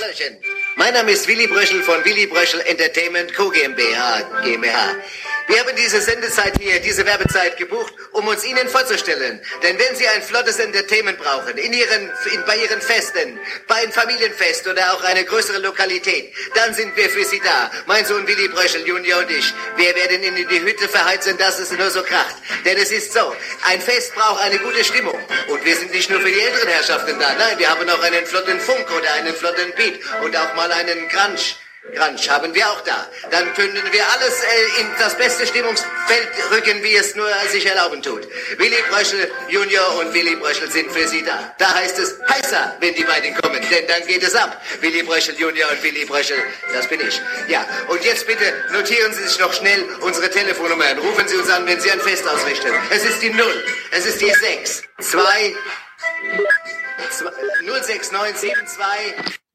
Hallöchen. Mein Name ist Willy Bröschel von Willy Bröschel Entertainment Co. GmbH. GmbH. Wir haben diese Sendezeit hier, diese Werbezeit gebucht, um uns Ihnen vorzustellen. Denn wenn Sie ein flottes Entertainment brauchen, in Ihren, in, bei Ihren Festen, bei einem Familienfest oder auch eine größere Lokalität, dann sind wir für Sie da. Mein Sohn Willy Bröschel Junior und ich. Wir werden Ihnen die Hütte verheizen, dass es nur so kracht. Denn es ist so, ein Fest braucht eine gute Stimmung. Und wir sind nicht nur für die älteren Herrschaften da. Nein, wir haben auch einen flotten Funk oder einen flotten Beat und auch mal einen Crunch. Crunch haben wir auch da. Dann können wir alles äh, in das beste Stimmungsfeld rücken, wie es nur sich erlauben tut. Willy Bröschel Junior und Willy Bröschel sind für Sie da. Da heißt es heißer, wenn die beiden kommen, denn dann geht es ab. Willy Bröschel Junior und Willy Bröschel, das bin ich. Ja, und jetzt bitte notieren Sie sich noch schnell unsere Telefonnummern. Rufen Sie uns an, wenn Sie ein Fest ausrichten. Es ist die 0, es ist die 6, 2, 06972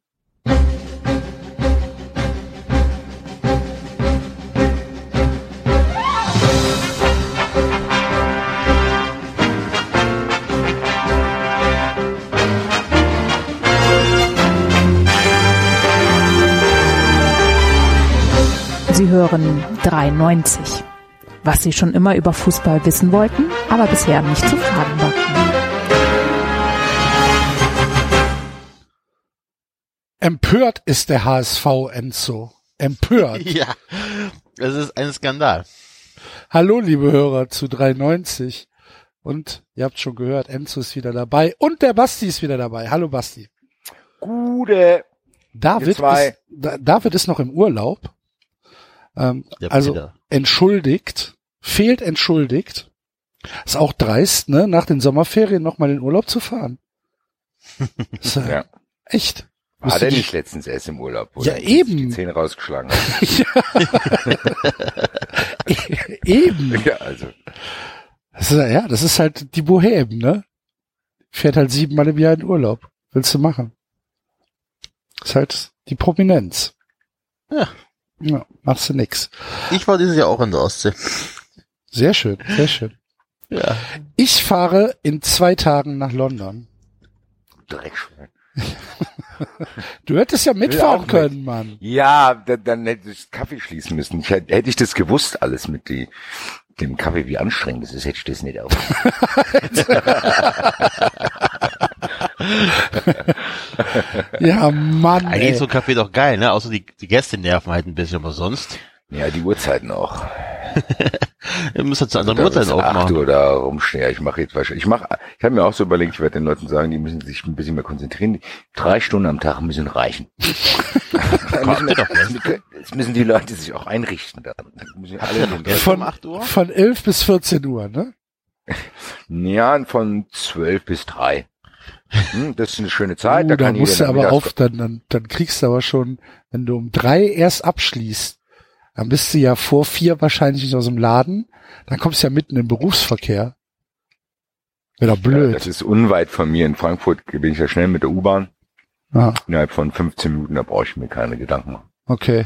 hören 93. Was Sie schon immer über Fußball wissen wollten, aber bisher nicht zu fragen war. Empört ist der HSV Enzo. Empört. Ja, das ist ein Skandal. Hallo, liebe Hörer zu 93. Und ihr habt schon gehört, Enzo ist wieder dabei und der Basti ist wieder dabei. Hallo Basti. Gute. David ist, David ist noch im Urlaub. Ähm, Ja, also entschuldigt, fehlt entschuldigt. Ist auch dreist, ne, nach den Sommerferien nochmal in Urlaub zu fahren. Ist, äh, Ja. Echt. War der nicht letztens erst im Urlaub? wo Ja, eben. Die Zähne rausgeschlagen hat. Eben. ja, also. Das ist, ja, das ist halt die Bohem, ne? Fährt halt siebenmal im Jahr in Urlaub. Willst du machen? ist halt die Prominenz. Ja. Ja, machst du nix. Ich war dieses Jahr auch in der Ostsee. Sehr schön, sehr schön. Ja. Ich fahre in zwei Tagen nach London. Dreckschwein. Du hättest ja mitfahren mit. können, Mann. Ja, dann, dann hätte ich Kaffee schließen müssen. Ich, hätte hätte ich das gewusst, alles mit die, dem Kaffee, wie anstrengend das ist, hätte ich das nicht auf. Ja, Mann. Eigentlich ist so ein Kaffee doch geil, ne? Außer die, die Gäste nerven halt ein bisschen, aber sonst. ja, die Uhrzeiten auch. Ihr müsst halt zu anderen Da Uhrzeiten bis acht aufmachen. Uhr da rumstehen. Ja, ich mache jetzt wahrscheinlich. Ich mache, ich habe mir auch so überlegt, ich werde den Leuten sagen, die müssen sich ein bisschen mehr konzentrieren. Drei Stunden am Tag müssen reichen. Müssen, doch jetzt müssen die Leute sich auch einrichten. Ja, Von, um 8 Uhr? von 11 bis 14 Uhr, ne? Ja, von zwölf bis drei. Hm, das ist eine schöne Zeit. Uh, da kann musst du aber auf, dann, dann, dann kriegst du aber schon, wenn du um drei erst abschließt, dann bist du ja vor vier wahrscheinlich nicht aus dem Laden, dann kommst du ja mitten im Berufsverkehr. Wäre doch Ja, blöd. das ist unweit von mir. In Frankfurt bin ich ja schnell mit der U-Bahn. Ah, Innerhalb von 15 Minuten, da brauche ich mir keine Gedanken machen. okay.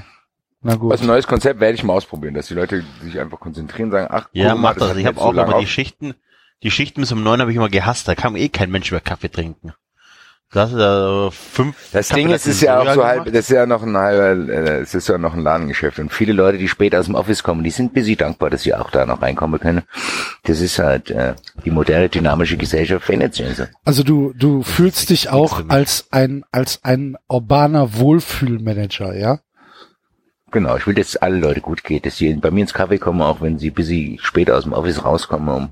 Na gut. Was ein neues Konzept werde ich mal ausprobieren, dass die Leute sich einfach konzentrieren, sagen, ach, Ja, mach das. hat Ich habe auch so immer die Schichten, die Schichten bis um neun habe ich immer gehasst. Da kam eh kein Mensch mehr Kaffee trinken. Da hast du da fünf. Das Ding ist, es ist ja auch so halb, das ist ja noch ein halber, äh, es ist ja noch ein Ladengeschäft und viele Leute, die später aus dem Office kommen, die sind busy dankbar, dass sie auch da noch reinkommen können. Das ist halt äh, die moderne dynamische Gesellschaft verändert sich so. Also du, du fühlst dich auch als ein, als ein urbaner Wohlfühlmanager, ja? Genau, ich will, dass alle Leute gut geht, dass sie bei mir ins Kaffee kommen, auch wenn sie busy später aus dem Office rauskommen, um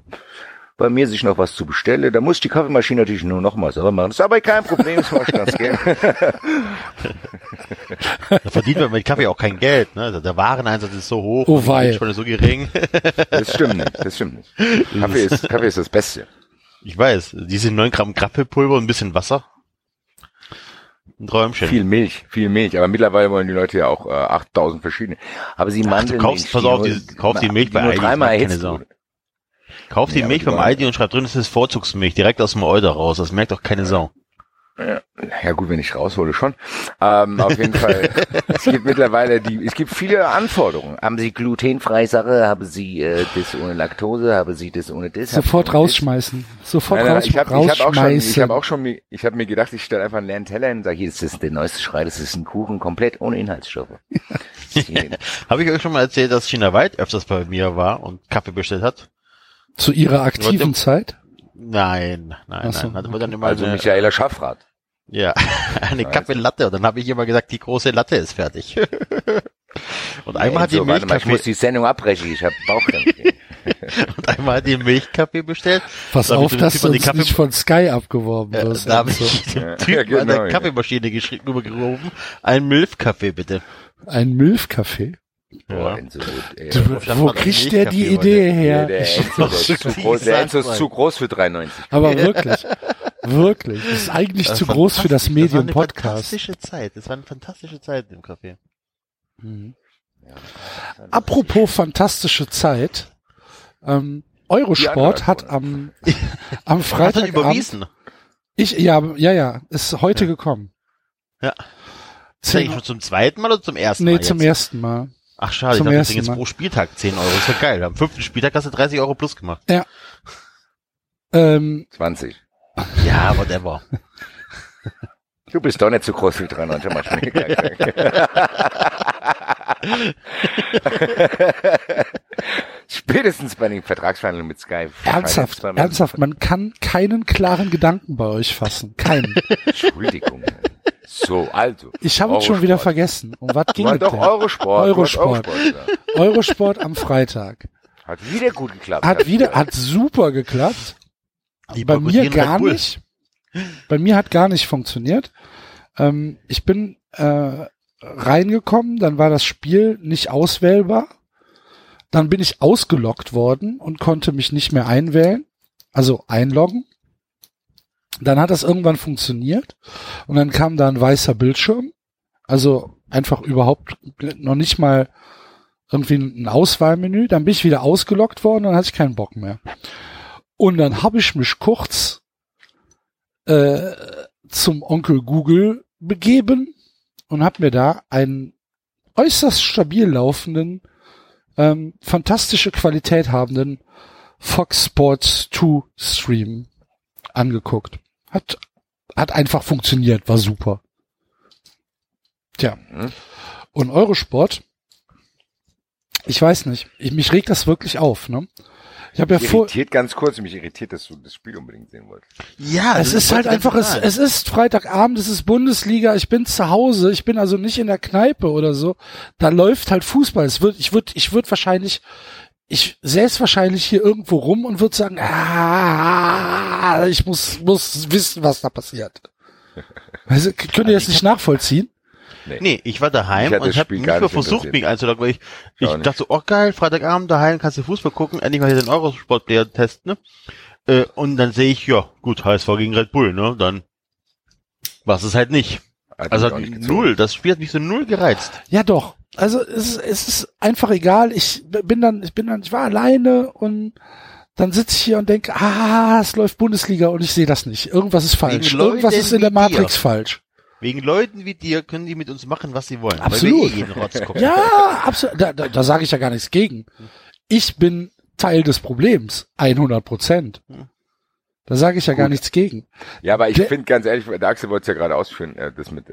bei mir sich noch was zu bestellen. Da muss die Kaffeemaschine natürlich nur noch mal sauber machen. Das ist aber kein Problem, das mache ich ganz gerne. Da verdient man mit Kaffee auch kein Geld. Ne? Also Der Wareneinsatz ist so hoch, Oh, die wei. Gewinnspanne so gering. Das stimmt nicht, das stimmt nicht. Kaffee ist, Kaffee ist das Beste. Ich weiß, diese 9 Gramm Grappelpulver und ein bisschen Wasser. Ein Träumchen. Viel Milch, viel Milch. Aber mittlerweile wollen die Leute ja auch äh, 8000 verschiedene. Aber sie Ach, Mandeln du kaufst, pass auf, die, kauf die Milch bei nur Aldi. dreimal erhitzt wurde. Kauf die Ja, Milch die beim Aldi und schreib drin, das ist Vorzugsmilch, direkt aus dem Euter raus. Das merkt doch keine Sau. Ja, ja gut, wenn ich raushole schon. Ähm, auf jeden Fall. Es gibt mittlerweile die, es gibt viele Anforderungen. Haben Sie glutenfreie Sache? Haben Sie äh, das ohne Laktose? Haben Sie das ohne das? Sofort ohne das? rausschmeißen. Sofort Nein, nein, raus, ich habe ich hab auch schon, rausschmeißen. ich habe auch schon, mir- ich habe mir gedacht, ich stelle einfach einen leeren Teller hin und sage, hier ist das der neueste Schrei, das ist ein Kuchen komplett ohne Inhaltsstoffe. Habe ich euch schon mal erzählt, dass China White öfters bei mir war und Kaffee bestellt hat? Zu ihrer aktiven. Zeit? Nein, nein, so, nein. Hatte man dann immer Also eine, Michaela Schaffrath. ja, eine Kaffeelatte und dann habe ich immer gesagt, die große Latte ist fertig. und einmal hat die warte mal, ich muss Milchkaffee die Sendung abbrechen, ich habe Bauchkrämpfe. und einmal hat die Milchkaffee bestellt. Pass auf, dass du an die uns Kaffee- nicht von Sky abgeworben Äh, wirst. da habe ich dem Ja, Typen ja, an genau, der ja. Kaffeemaschine geschrieben, rübergerufen, ein Milchkaffee bitte. Ein Milchkaffee? Boah, Enzo, gut, ey. Du, wo kriegt der die Idee Nee, her? der Ich- Enzo, der ist zu groß, der Enzo ist zu groß für 93. Aber wirklich, wirklich. Das ist eigentlich Das zu war groß für das. Medium Das war eine Podcast. fantastische Zeit. Das war eine fantastische Zeit im Café. Mhm. Apropos fantastische Zeit. Ähm, Eurosport hat am, am Hat er Freitag überwiesen? Ich, ja, ja, ja, ist heute gekommen. Ja. Ist eigentlich Zehn, schon zum zweiten Mal oder zum ersten nee, Mal? zum jetzt? ersten Mal. Ach schade, zum ich dachte, Ding jetzt Mal. pro Spieltag 10 Euro. Ist ja geil. Am fünften Spieltag hast du 30 Euro plus gemacht. Ähm, 20. Ja, whatever. Du bist doch nicht zu groß für 93. Mach schon Spätestens bei den Vertragsverhandlungen mit Sky. ernsthaft, ernsthaft, man kann keinen klaren Gedanken bei euch fassen. Keinen. Entschuldigung. So, also. Ich habe es schon wieder Eurosport. vergessen. Um was ging es doch denn? Eurosport. hast Eurosport. gesagt. Eurosport am Freitag. Hat wieder gut geklappt. Hat wieder, hat super geklappt. Die Bei mir gar nicht. Bei mir hat gar nicht funktioniert. Ähm, ich bin äh, reingekommen, dann war das Spiel nicht auswählbar. Dann bin ich ausgeloggt worden und konnte mich nicht mehr einwählen, also einloggen. Dann hat das irgendwann funktioniert und dann kam da ein weißer Bildschirm, also einfach überhaupt noch nicht mal irgendwie ein Auswahlmenü. Dann bin ich wieder ausgeloggt worden und dann hatte ich keinen Bock mehr. Und dann habe ich mich kurz äh, zum Onkel Google begeben und habe mir da einen äußerst stabil laufenden, ähm, fantastische Qualität habenden Fox Sports 2 Stream angeguckt. Hat, hat einfach funktioniert, war super. Tja. Mhm. Und Eurosport, ich weiß nicht, ich, mich regt das wirklich auf, ne? Ich habe ja Mich vor, irritiert ganz kurz, mich irritiert, dass du das Spiel unbedingt sehen wolltest. Ja, es ist halt einfach, es, es ist Freitagabend, es ist Bundesliga, ich bin zu Hause, ich bin also nicht in der Kneipe oder so. Da läuft halt Fußball. Es wird, ich würde, ich würde wahrscheinlich, ich säß wahrscheinlich hier irgendwo rum und würde sagen, ah, ich muss, muss wissen, was da passiert. Also, könnt ihr das nicht nachvollziehen? Nee, ich war daheim Ich und habe nicht mehr versucht, mich einzuloggen, weil ich, Ich dachte, oh geil, Freitagabend daheim kannst du Fußball gucken, endlich mal hier den Eurosport-Player testen, ne? Äh, und dann sehe ich, ja, gut, HSV gegen Red Bull, ne? Dann war es halt nicht. Hat Also nicht gezogen. null, das Spiel hat mich so null gereizt. Ja, doch. Also es ist, es ist einfach egal. Ich bin dann, ich bin dann, ich war alleine und dann sitze ich hier und denke, ah, es läuft Bundesliga und ich sehe das nicht. Irgendwas ist falsch. Irgendwas ist in der Matrix dir. falsch. Wegen Leuten wie dir können die mit uns machen, was sie wollen. Absolut. Weil wir eh jeden Rotz gucken. Ja, absolut. Da, da, da sage ich ja gar nichts gegen. Ich bin Teil des Problems. 100 Prozent. Da sage ich ja gar Gut. nichts gegen. Ja, aber ich finde ganz ehrlich, der Axel wollte es ja gerade ausführen, äh, das mit,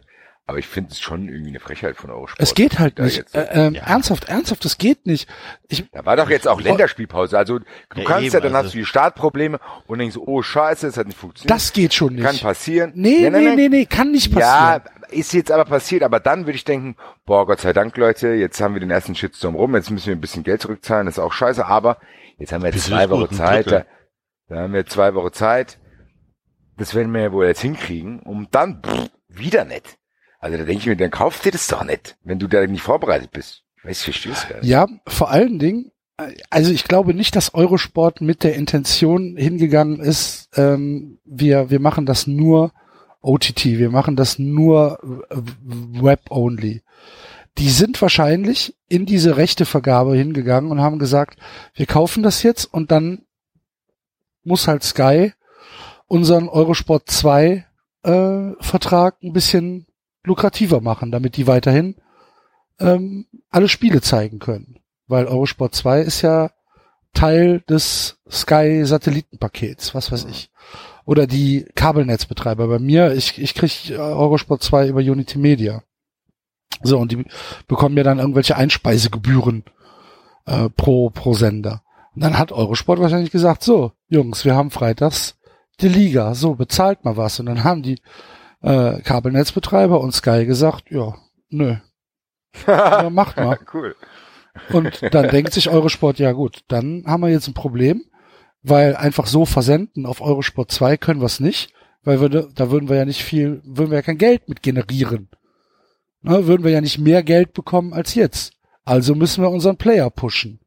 aber ich finde es schon irgendwie eine Frechheit von Eurosport. Es geht halt nicht. jetzt- Äh, ähm, Ja. Ernsthaft, ernsthaft, es geht nicht. Ich, Da war doch jetzt auch Länderspielpause. Also du Ja, kannst eben, ja, dann also- hast du die Startprobleme und denkst, oh scheiße, es hat nicht funktioniert. das geht schon nicht. kann passieren. Nee, Ja, nein, nee, nein. nee, nee, kann nicht Ja, passieren. ist jetzt aber passiert, aber dann würde ich denken, boah, Gott sei Dank, Leute, jetzt haben wir den ersten Shitstorm rum, jetzt müssen wir ein bisschen Geld zurückzahlen, das ist auch scheiße, aber jetzt haben wir Bisschen zwei Wochen Zeit, da, Drittel. Da haben wir zwei Wochen Zeit, das werden wir ja wohl jetzt hinkriegen, und dann pff, wieder nicht. Also da denke ich mir, dann kauft dir das doch nicht, wenn du da nicht vorbereitet bist. Ich weiß, verstehst du? Ja, vor allen Dingen, also ich glaube nicht, dass Eurosport mit der Intention hingegangen ist, ähm, wir, wir machen das nur OTT, wir machen das nur Web-only. Die sind wahrscheinlich in diese Rechtevergabe hingegangen und haben gesagt, wir kaufen das jetzt und dann muss halt Sky unseren Eurosport 2 äh, Vertrag ein bisschen lukrativer machen, damit die weiterhin ähm, alle Spiele zeigen können. Weil Eurosport 2 ist ja Teil des Sky-Satellitenpakets, was weiß ich. Oder die Kabelnetzbetreiber. Bei mir, ich, ich krieg Eurosport 2 über Unity Media. So, und die bekommen ja dann irgendwelche Einspeisegebühren äh, pro, pro Sender. Und dann hat Eurosport wahrscheinlich gesagt, so, Jungs, wir haben freitags die Liga, so, bezahlt mal was. Und dann haben die äh, Kabelnetzbetreiber und Sky gesagt, ja, nö. ja, macht mal. cool. Und dann denkt sich Eurosport, ja gut, dann haben wir jetzt ein Problem, weil einfach so versenden auf Eurosport 2 können wir es nicht, weil wir, da würden wir ja nicht viel, würden wir ja kein Geld mit generieren. Ne, würden wir ja nicht mehr Geld bekommen als jetzt. Also müssen wir unseren Player pushen.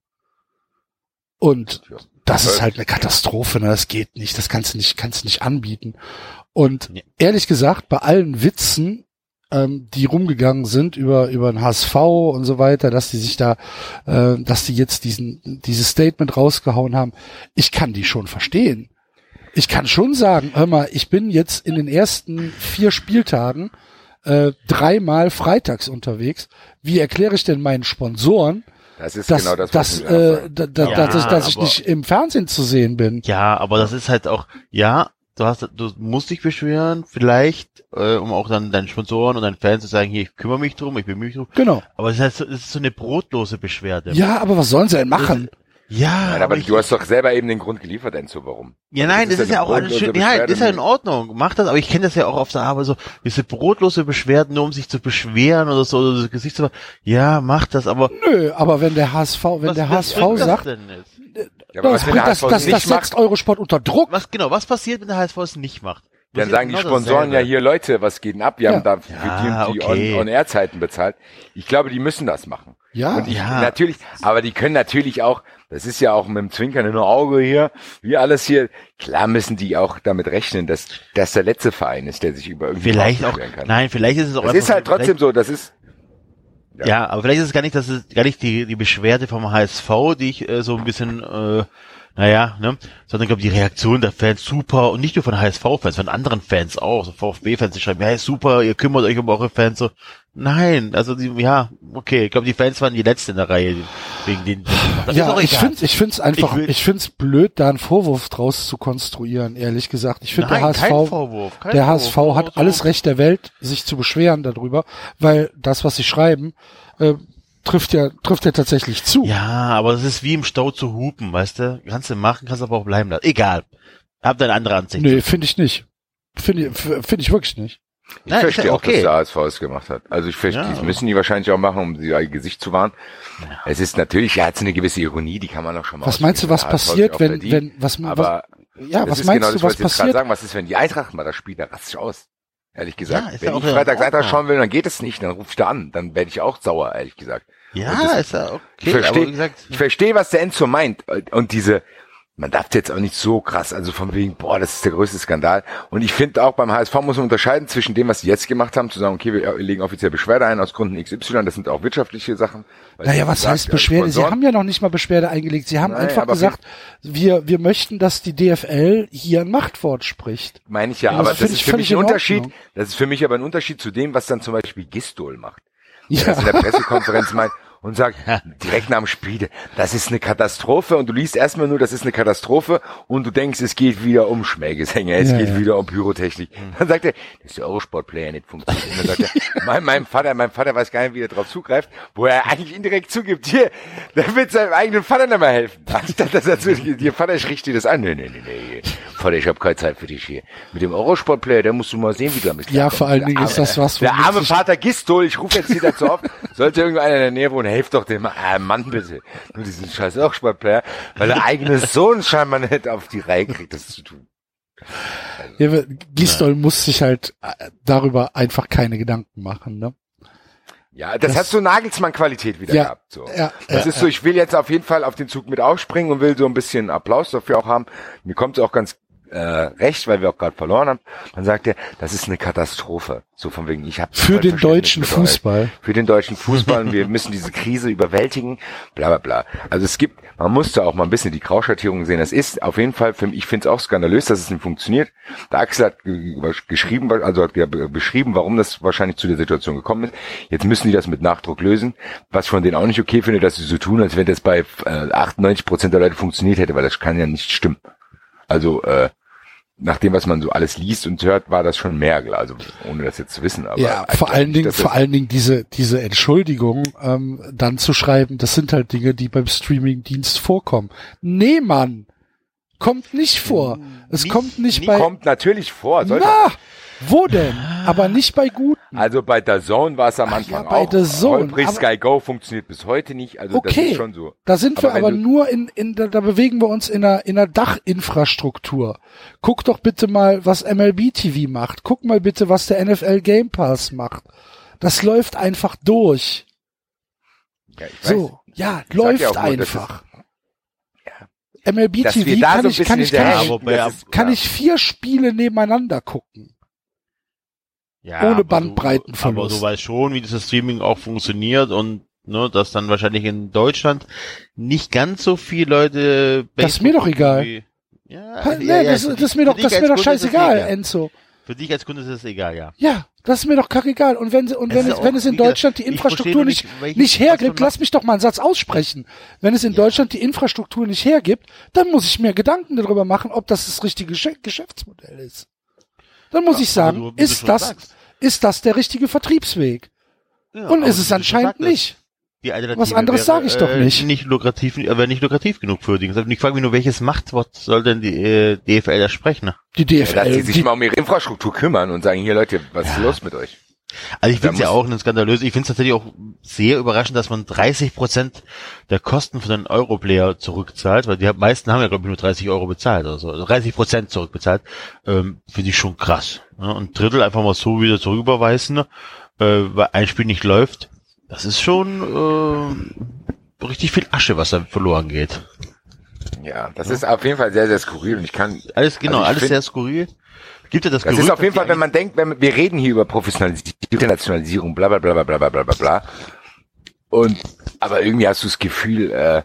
Und das ist halt eine Katastrophe, ne? das geht nicht, das kannst du nicht, kannst du nicht anbieten. Und Ja. ehrlich gesagt, bei allen Witzen, ähm, die rumgegangen sind über über den HSV und so weiter, dass die sich da, äh, dass die jetzt diesen dieses Statement rausgehauen haben, ich kann die schon verstehen. Ich kann schon sagen, hör mal, ich bin jetzt in den ersten vier Spieltagen äh, dreimal freitags unterwegs. Wie erkläre ich denn meinen Sponsoren, Das ist dass, genau das, dass, was äh, da, da, Ja, dass, ich, dass ich aber- nicht im Fernsehen zu sehen bin? Ja, aber das ist halt auch, ja, du hast, du musst dich beschweren, vielleicht, äh, um auch dann deinen Sponsoren und deinen Fans zu sagen, hier, ich kümmere mich drum, ich bemühe mich drum. Genau. Aber es ist, halt so, es ist so eine brotlose Beschwerde. Ja, aber was sollen sie denn machen? Ja, Nein, aber ich, du hast doch selber eben den Grund geliefert, Enzo, warum? ja, nein, das ist, ja auch alles schön, ja, ist ja in Ordnung, mach das, aber ich kenne das ja auch auf der Arbeit so, diese brotlose Beschwerden, nur um sich zu beschweren oder so, oder das Gesicht zu machen, ja, mach das, aber Nö, aber wenn der HSV, wenn was, der was HSV das sagt, denn jetzt? Ja, aber das, was, bringt, das, das, nicht das macht, setzt Eurosport unter Druck. Was, genau, was passiert, wenn der HSV es nicht macht? dann Passiert sagen die Sponsoren ja hier, Leute, was geht denn ab? Wir Ja. haben da Ja, für die, die okay. On- On-Air-Zeiten bezahlt. Ich glaube, die müssen das machen. Ja. Und ich, Ja. natürlich, aber die können natürlich auch, das ist ja auch mit dem Zwinkern in den Auge hier, wie alles hier, klar müssen die auch damit rechnen, dass das der letzte Verein ist, der sich über irgendwie Vielleicht auch, kann. nein, vielleicht ist es auch Das einfach ist halt trotzdem so, das ist, Ja. aber vielleicht ist es gar nicht, dass es gar nicht die, die Beschwerde vom HSV, die ich äh, so ein bisschen, äh, naja, ne, sondern ich glaube die Reaktion der Fans super und nicht nur von HSV-Fans, von anderen Fans auch, so VfB-Fans, die schreiben, ja, super, ihr kümmert euch um eure Fans, so, nein, also die, ja, okay, ich glaube die Fans waren die letzten in der Reihe, wegen den, Ja, ich finde, ich finde es einfach, Ich ich finde es blöd, da einen Vorwurf draus zu konstruieren. Ehrlich gesagt, ich finde der HSV, Vorwurf, kein der Vorwurf, HSV hat so- alles Recht der Welt, sich zu beschweren darüber, weil das, was sie schreiben, äh, trifft ja, trifft ja tatsächlich zu. Ja, aber das ist wie im Stau zu hupen, weißt du? Kannst du machen, kannst aber auch bleiben lassen. Egal. Hab da eine andere Ansicht. Nee, finde ich nicht. Finde ich, finde ich wirklich nicht. Ich Nein, ist verstehe auch, dass okay. der HSV es gemacht hat. Also ich verstehe, Ja. das müssen die wahrscheinlich auch machen, um ihr Gesicht zu wahren. Es ist natürlich, ja, hat eine gewisse Ironie, die kann man auch schon mal Was meinst du, was. Der passiert, wenn, wenn, was, Aber was ja, was ist meinst genau du, das, was was ich passiert? sagen. Was ist, wenn die Eintracht mal das Spiel, da raste ich aus. Ehrlich gesagt. Ja, ist wenn ich in Freitag, Freitag Ordnung. schauen will, dann geht es nicht, dann ruf ich da an. Dann werde ich auch sauer, ehrlich gesagt. Ja, das- ist ja okay. Ich verstehe, ich verstehe, was der Enzo meint. Und diese, man darf jetzt auch nicht so krass, also von wegen, boah, das ist der größte Skandal. Und ich finde auch beim HSV muss man unterscheiden zwischen dem, was sie jetzt gemacht haben, zu sagen, okay, wir legen offiziell Beschwerde ein aus Gründen XY, das sind auch wirtschaftliche Sachen. Naja, was gesagt, heißt Beschwerde? Sie haben ja noch nicht mal Beschwerde eingelegt. Sie haben Nein, einfach gesagt, wir, wir möchten, dass die DFL hier ein Machtwort spricht. Meine ich ja, Ja, aber das das ist für mich ein in Unterschied. Das ist für mich aber ein Unterschied zu dem, was dann zum Beispiel Gistol macht. Ja. Das in der Pressekonferenz meint und sagt, direkt nach dem Spiel, das ist eine Katastrophe und du liest erstmal nur, das ist eine Katastrophe und du denkst, es geht wieder um Schmähgesänge, es Ja, geht ja. wieder um Pyrotechnik. Dann sagt er, dass der Eurosport-Player nicht funktioniert. Und dann sagt er, mein, mein Vater, mein Vater weiß gar nicht, wie er drauf zugreift, wo er eigentlich indirekt zugibt, hier, der wird seinem eigenen Vater nicht mehr helfen. Anstatt dass er zu, dir Vater spricht dir das an. Nee, nee, nee, nee. Vater, ich habe keine Zeit für dich hier. Mit dem Eurosport-Player, da musst du mal sehen, wie du damit Ja, vor allen Dingen ist das was, Der arme Vater Gistol, ich rufe jetzt wieder zu oft, sollte irgendeiner in der Nähe wohnen, helft doch dem äh, Mann bitte. Nur diesen scheiß Eurosport-Player, weil der eigene Sohn scheinbar nicht auf die Reihe kriegt, das zu tun. Ja, aber Gistol muss sich halt äh, darüber einfach keine Gedanken machen, ne? Ja, das, Das- hat so Nagelsmann-Qualität wieder Ja, gehabt. So. ja, das ja, ist so, ich will jetzt auf jeden Fall auf den Zug mit aufspringen und will so ein bisschen Applaus dafür auch haben. Mir kommt es auch ganz äh, recht, weil wir auch gerade verloren haben. Dann sagt er, das ist eine Katastrophe. So von wegen, ich habe Für den deutschen Fußball. Für den deutschen Fußball. und wir müssen diese Krise überwältigen. Bla bla bla. Also es gibt, man musste auch mal ein bisschen die Grauschattierung sehen. Das ist auf jeden Fall, für mich, ich finde es auch skandalös, dass es nicht funktioniert. Der Axel hat geschrieben, also hat beschrieben, warum das wahrscheinlich zu der Situation gekommen ist. Jetzt müssen die das mit Nachdruck lösen. Was von denen auch nicht okay finde, dass sie so tun, als wenn das bei äh, 98 Prozent der Leute funktioniert hätte, weil das kann ja nicht stimmen. Also äh, nach dem, was man so alles liest und hört, war das schon mehr, also ohne das jetzt zu wissen. Aber ja, vor allen Dingen, vor allen Dingen diese diese Entschuldigung ähm, dann zu schreiben, das sind halt Dinge, die beim Streamingdienst vorkommen. Nee, Mann, kommt nicht vor. Es nicht, kommt nicht, nicht bei. Kommt natürlich vor. Na, wo denn? Aber nicht bei guten. Also bei der Zone war es am Anfang ja, bei auch. Der Zone. Holprig Sky Go funktioniert bis heute nicht. Also okay, das ist schon so. Da sind wir aber, aber nur in, in da, da bewegen wir uns in einer, in einer Dachinfrastruktur. Guck doch bitte mal, was MLB TV macht. Guck mal bitte, was der NFL Game Pass macht. Das läuft einfach durch. Ja, so, ja, läuft ja einfach. MLB TV kann, so ich, kann, ich, kann, ich, kann ich vier Spiele nebeneinander gucken. Ja, ohne Bandbreitenverlust. aber du weißt schon, wie dieses Streaming auch funktioniert und ne, dass dann wahrscheinlich in Deutschland nicht ganz so viele Leute. Das ist mir doch egal. Ja, ja, ja, das, das, ist mir doch, das ist mir doch scheißegal, Enzo. Für dich als Kunde ist es egal, ja. Ja, das ist mir doch kackegal. Und wenn, und wenn es, wenn es in Deutschland die Infrastruktur nicht, nicht, nicht hergibt, lass mich doch mal einen Satz aussprechen. Wenn es in ja. Deutschland die Infrastruktur nicht hergibt, dann muss ich mir Gedanken darüber machen, ob das das richtige Geschäftsmodell ist. Dann muss ja, ich sagen, du, ist das, sagst ist das der richtige Vertriebsweg? Ja, und ist es anscheinend nicht. Die Alternative Was anderes sage ich doch äh, nicht. Nicht lukrativ, aber äh, nicht lukrativ genug für die. Ich frage mich nur, welches Machtwort soll denn die äh, DFL da sprechen? Die DFL. Ja, dass sie sich die, mal um ihre Infrastruktur kümmern und sagen, hier Leute, was ja. ist los mit euch? Also ich finde es ja auch ein skandalös. Ich finde es tatsächlich auch sehr überraschend, dass man 30 Prozent der Kosten für den Europlayer zurückzahlt, weil die meisten haben ja glaube ich nur 30 Euro bezahlt oder so. Also 30 Prozent zurückbezahlt, ähm, finde ich schon krass. Ne? Und Drittel einfach mal so wieder zurücküberweisen, äh, weil ein Spiel nicht läuft. Das ist schon äh, richtig viel Asche, was da verloren geht. Ja, das ja. ist auf jeden Fall sehr, sehr skurril und ich kann. Alles, genau, also alles find, sehr skurril. Gibt ja das Das ist auf jeden Fall, wenn man denkt, wenn wir reden hier über Professionalisierung, Internationalisierung, bla bla bla bla bla bla bla bla. Und aber irgendwie hast du das Gefühl, äh,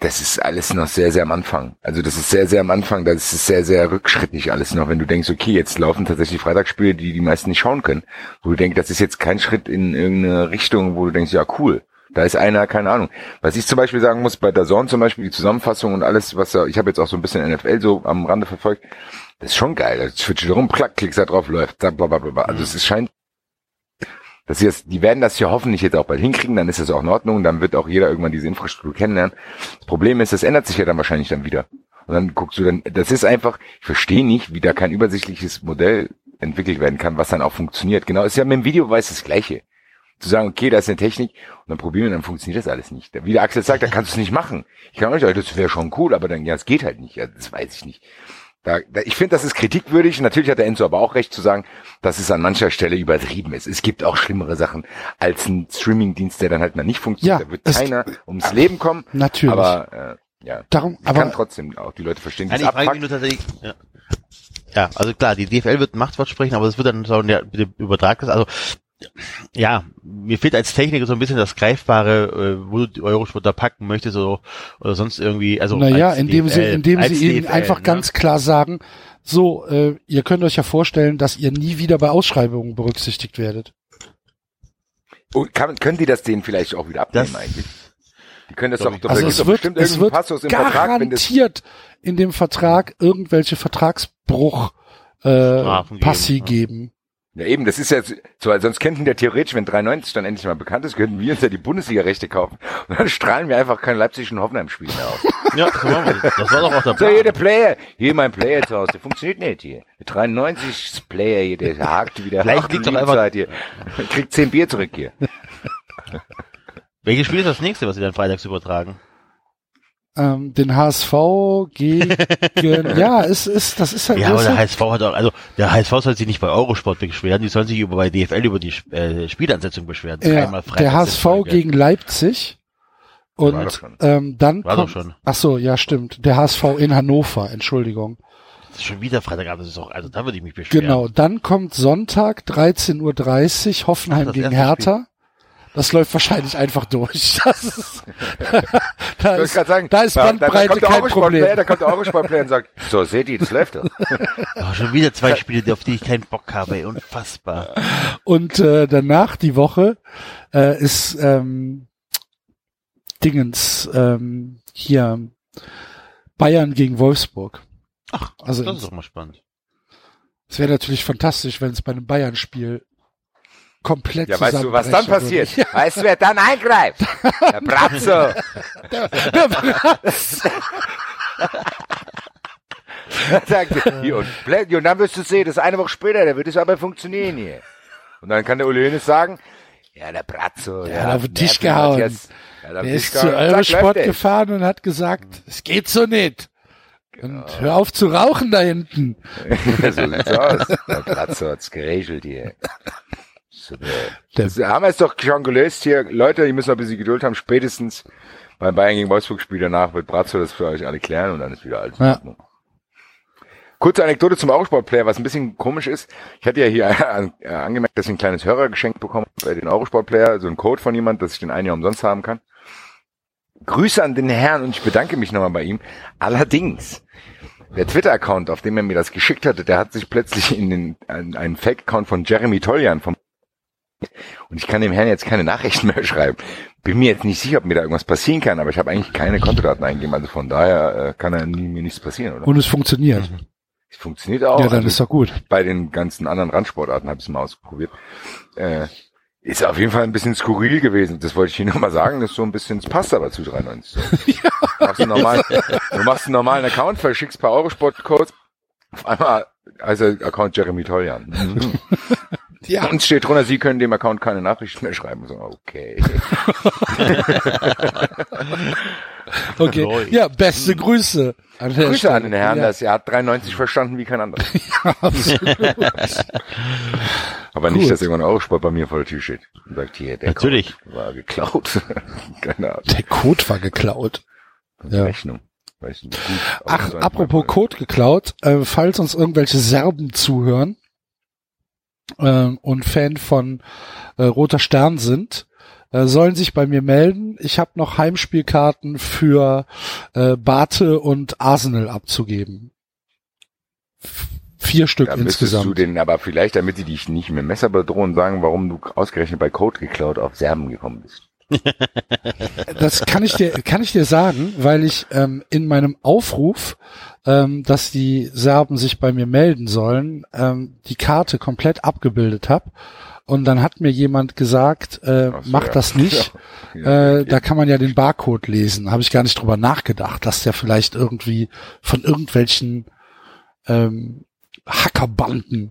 das ist alles noch sehr, sehr am Anfang. Also das ist sehr, sehr am Anfang, das ist sehr, sehr rückschrittlich alles noch, wenn du denkst, okay, jetzt laufen tatsächlich Freitagsspiele, die die meisten nicht schauen können. Wo du denkst, das ist jetzt kein Schritt in irgendeine Richtung, wo du denkst, ja cool, da ist einer, keine Ahnung. Was ich zum Beispiel sagen muss, bei der Zone zum Beispiel, die Zusammenfassung und alles, was da, ich habe jetzt auch so ein bisschen NFL so am Rande verfolgt, das ist schon geil. Das switcht rum, klack, klickst da drauf, läuft, bla bla bla bla. Also es scheint, dass sie jetzt, die werden das hier hoffentlich jetzt auch bald hinkriegen, dann ist das auch in Ordnung, dann wird auch jeder irgendwann diese Infrastruktur kennenlernen. Das Problem ist, das ändert sich ja dann wahrscheinlich dann wieder. Und dann guckst du dann, das ist einfach, ich verstehe nicht, wie da kein übersichtliches Modell entwickelt werden kann, was dann auch funktioniert. Genau, ist ja mit dem Video weiß das Gleiche. Zu sagen, okay, da ist eine Technik und dann probieren wir, dann funktioniert das alles nicht. Wie der Axel sagt, da kannst du es nicht machen. Ich kann auch nicht sagen, das wäre schon cool, aber dann, ja, es geht halt nicht. Ja, das weiß ich nicht. Da, da, ich finde, das ist kritikwürdig. Natürlich hat der Enzo aber auch recht zu sagen, dass es an mancher Stelle übertrieben ist. Es gibt auch schlimmere Sachen als ein Streamingdienst, der dann halt mal nicht funktioniert. Ja, da wird keiner ums Leben kommen. Natürlich. Aber äh, ja, Darum, ich aber kann trotzdem auch die Leute verstehen. Die tatsächlich, ja. ja, also klar, die DFL wird Machtwort sprechen, aber es wird dann so der, der Übertrag ist. Also ja, mir fehlt als Techniker so ein bisschen das Greifbare, äh, wo du die Eurosport da packen möchtest oder, oder sonst irgendwie. Also naja, indem DFL, sie, indem sie ihnen einfach ne? ganz klar sagen, so, äh, ihr könnt euch ja vorstellen, dass ihr nie wieder bei Ausschreibungen berücksichtigt werdet. Und kann, können die das denen vielleicht auch wieder abnehmen das, eigentlich? Die können das doch, doch also es wird, es wird garantiert Vertrag, in dem Vertrag irgendwelche Vertragsbruch äh, Passi geben. Ja eben, das ist ja so, weil sonst könnten wir theoretisch, wenn 93 dann endlich mal bekannt ist, könnten wir uns ja die Bundesliga-Rechte kaufen. Und dann strahlen wir einfach kein Leipzig und Hoffenheim-Spiel mehr aus. ja, so machen wir das. Das war doch auch der Plan. So, hier der Player, hier mein Player zu Hause, der funktioniert nicht hier. Der 93 Player hier, der hakt wieder. Vielleicht liegt doch einfach... hier. Kriegt 10 Bier zurück hier. Welches Spiel ist das nächste, was Sie dann freitags übertragen? Ähm, den HSV gegen, ja, ist, ist, das ist halt. Ja, aber der HSV hat auch, also der HSV soll sich nicht bei Eurosport beschweren, die sollen sich über bei DFL über die äh, Spielansetzung beschweren. Ja, der HSV gegen Leipzig. Und ähm, dann War kommt, schon. ach so, ja stimmt, der HSV in Hannover, Entschuldigung. Das ist schon wieder Freitagabend, das ist auch, also da würde ich mich beschweren. Genau, dann kommt Sonntag 13.30 Uhr Hoffenheim Ach, gegen Hertha. Das läuft wahrscheinlich einfach durch. Das ist, da, ist, sagen, da ist da- da Bandbreite kommt der kein Problem. Da kommt der Eurosport-Player und sagt, so seht ihr, das läuft doch. Oh, schon wieder zwei Spiele, auf die ich keinen Bock habe, ey, unfassbar. Und äh, danach die Woche äh, ist ähm, Dingens ähm, hier Bayern gegen Wolfsburg. Ach, Also das ist doch mal spannend. es wäre natürlich fantastisch, wenn es bei einem Bayern-Spiel komplett Ja, weißt du, was dann passiert? würde. Weißt du, wer dann eingreift? Der Bratzo. Sagt, hier, und, plä- und dann wirst du sehen, das ist eine Woche später, da wird es aber funktionieren hier. Und dann kann der Ule Hoeneß sagen, ja, der Bratzo, Der hat auf den Tisch der gehauen. Matthias, der Der ist zu Eurosport gefahren und hat gesagt, es geht so nicht. Genau. Und hör auf zu rauchen da hinten. so sieht's aus. Der Bratzo hat's geregelt hier. Das haben wir es doch schon gelöst hier. Leute, ihr müsst noch ein bisschen Geduld haben. Spätestens beim Bayern gegen Wolfsburg-Spiel danach wird Bratzo das für euch alle klären und dann ist wieder alles Ja. Kurze Anekdote zum Eurosport-Player, was ein bisschen komisch ist. Ich hatte ja hier an, äh, angemerkt, dass ich ein kleines Hörergeschenk bekommen habe den Eurosport-Player, so ein Code von jemand, dass ich den ein Jahr umsonst haben kann. Grüße an den Herrn und ich bedanke mich nochmal bei ihm. Allerdings, der Twitter-Account, auf dem er mir das geschickt hatte, der hat sich plötzlich in den, in einen Fake-Account von Jeremy Toljan vom und ich kann dem Herrn jetzt keine Nachrichten mehr schreiben. Bin mir jetzt nicht sicher, ob mir da irgendwas passieren kann, aber ich habe eigentlich keine Kontodaten eingegeben, also von daher äh, kann da nie, mir nichts passieren, oder? Und es funktioniert. Es funktioniert auch. ja, dann also ist doch gut. bei den ganzen anderen Randsportarten habe ich es mal ausprobiert. Äh, ist auf jeden Fall ein bisschen skurril gewesen. Das wollte ich Ihnen nochmal sagen. Das ist so ein bisschen, es passt aber zu 93. Du machst einen normalen, du machst einen normalen Account, verschickst paar Eurosport-Codes. Auf einmal, also Account Jeremy Toljan. Ja. Und steht drunter, Sie können dem Account keine Nachrichten mehr schreiben. So, okay. Okay. Neu. Ja, beste Grüße. An Grüße Stelle. an den Herrn, Ja, dass er hat 93 verstanden wie kein anderer. absolut. Aber Gut. nicht, dass irgendwann Eurosport bei mir vor der Tür steht und sagt, hier, der Natürlich. Code war geklaut. keine Ahnung. Der Code war geklaut. Ja. Rechnung. Weiß nicht, gut, Ach, apropos Code geklaut, äh, falls uns irgendwelche Serben zuhören äh, und Fan von äh, Roter Stern sind, äh, sollen sich bei mir melden. Ich habe noch Heimspielkarten für äh, Bate und Arsenal abzugeben. F vier Stück Da müsstest du insgesamt. den, aber vielleicht, damit die dich nicht mit Messer bedrohen, sagen, warum du ausgerechnet bei Code geklaut auf Serben gekommen bist. Das kann ich dir, kann ich dir sagen, weil ich ähm, in meinem Aufruf, ähm, dass die Serben sich bei mir melden sollen, ähm, die Karte komplett abgebildet habe. Und dann hat mir jemand gesagt, äh, so, mach ja. das nicht. Ja, äh, da kann man ja den Barcode lesen. Habe ich gar nicht drüber nachgedacht, dass der vielleicht irgendwie von irgendwelchen ähm, Hackerbanden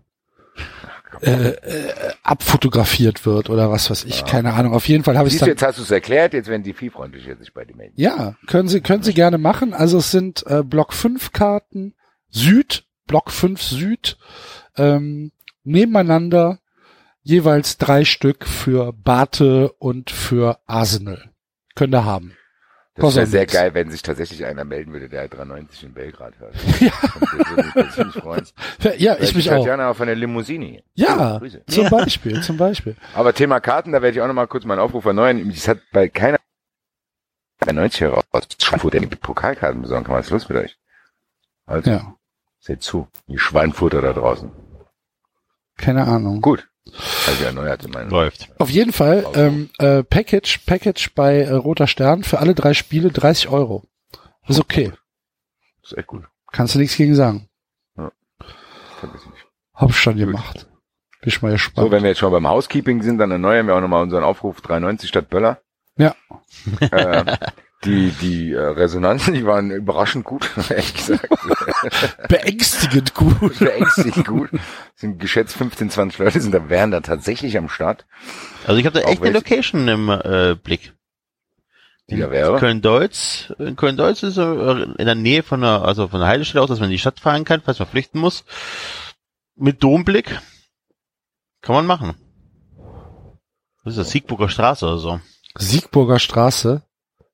äh, äh, abfotografiert wird oder was weiß ich. Keine Ahnung. Auf jeden Fall habe ich dann jetzt hast du es erklärt, jetzt werden die viel freundlicher sich bei dir melden. ja, können Sie, können Sie gerne machen. Also es sind äh, Block 5 Karten Süd, Block 5 Süd, ähm, nebeneinander jeweils drei Stück für Bate und für Arsenal. Könnt ihr haben. Das wäre sehr geil, wenn sich tatsächlich einer melden würde, der 93 in Belgrad hört. Ja. Das würde mich persönlich freuen. Ja, ich mich auch. Jana von der Limousine. hier. Ja, Grüße. zum Beispiel, zum Beispiel. Aber Thema Karten, da werde ich auch nochmal kurz meinen Aufruf erneuern. Das hat bei keiner 90 heraus Schweinfurt, der mit Pokalkarten besorgen kann. Was ist los mit euch? Also, Ja, seht zu, die Schweinfurter da draußen. keine Ahnung. Gut. Also erneuerte meine. Läuft. Auf jeden Fall, ähm, äh, Package, Package bei äh, Roter Stern für alle drei Spiele 30 Euro. Ist okay. Das ist echt gut. Kannst du nichts gegen sagen. Nicht. Hab ich schon gemacht. Bin ich mal gespannt. So, wenn wir jetzt schon beim Housekeeping sind, dann erneuern wir auch nochmal unseren Aufruf 93 statt Böller. Ja. Äh, die die äh, Resonanzen, die waren überraschend gut, ehrlich gesagt. Beängstigend gut. Beängstigend gut. Sind geschätzt 15, 20 Leute sind da, wären da tatsächlich am Start. Also ich habe da echt eine Location im äh, Blick. Die da wäre. Köln-Deutz. In Köln-Deutz ist äh, in der Nähe von der, also von der Haltestelle aus, dass man in die Stadt fahren kann, falls man flüchten muss. Mit Domblick. Kann man machen. Das ist das Siegburger Straße oder so. Siegburger Straße.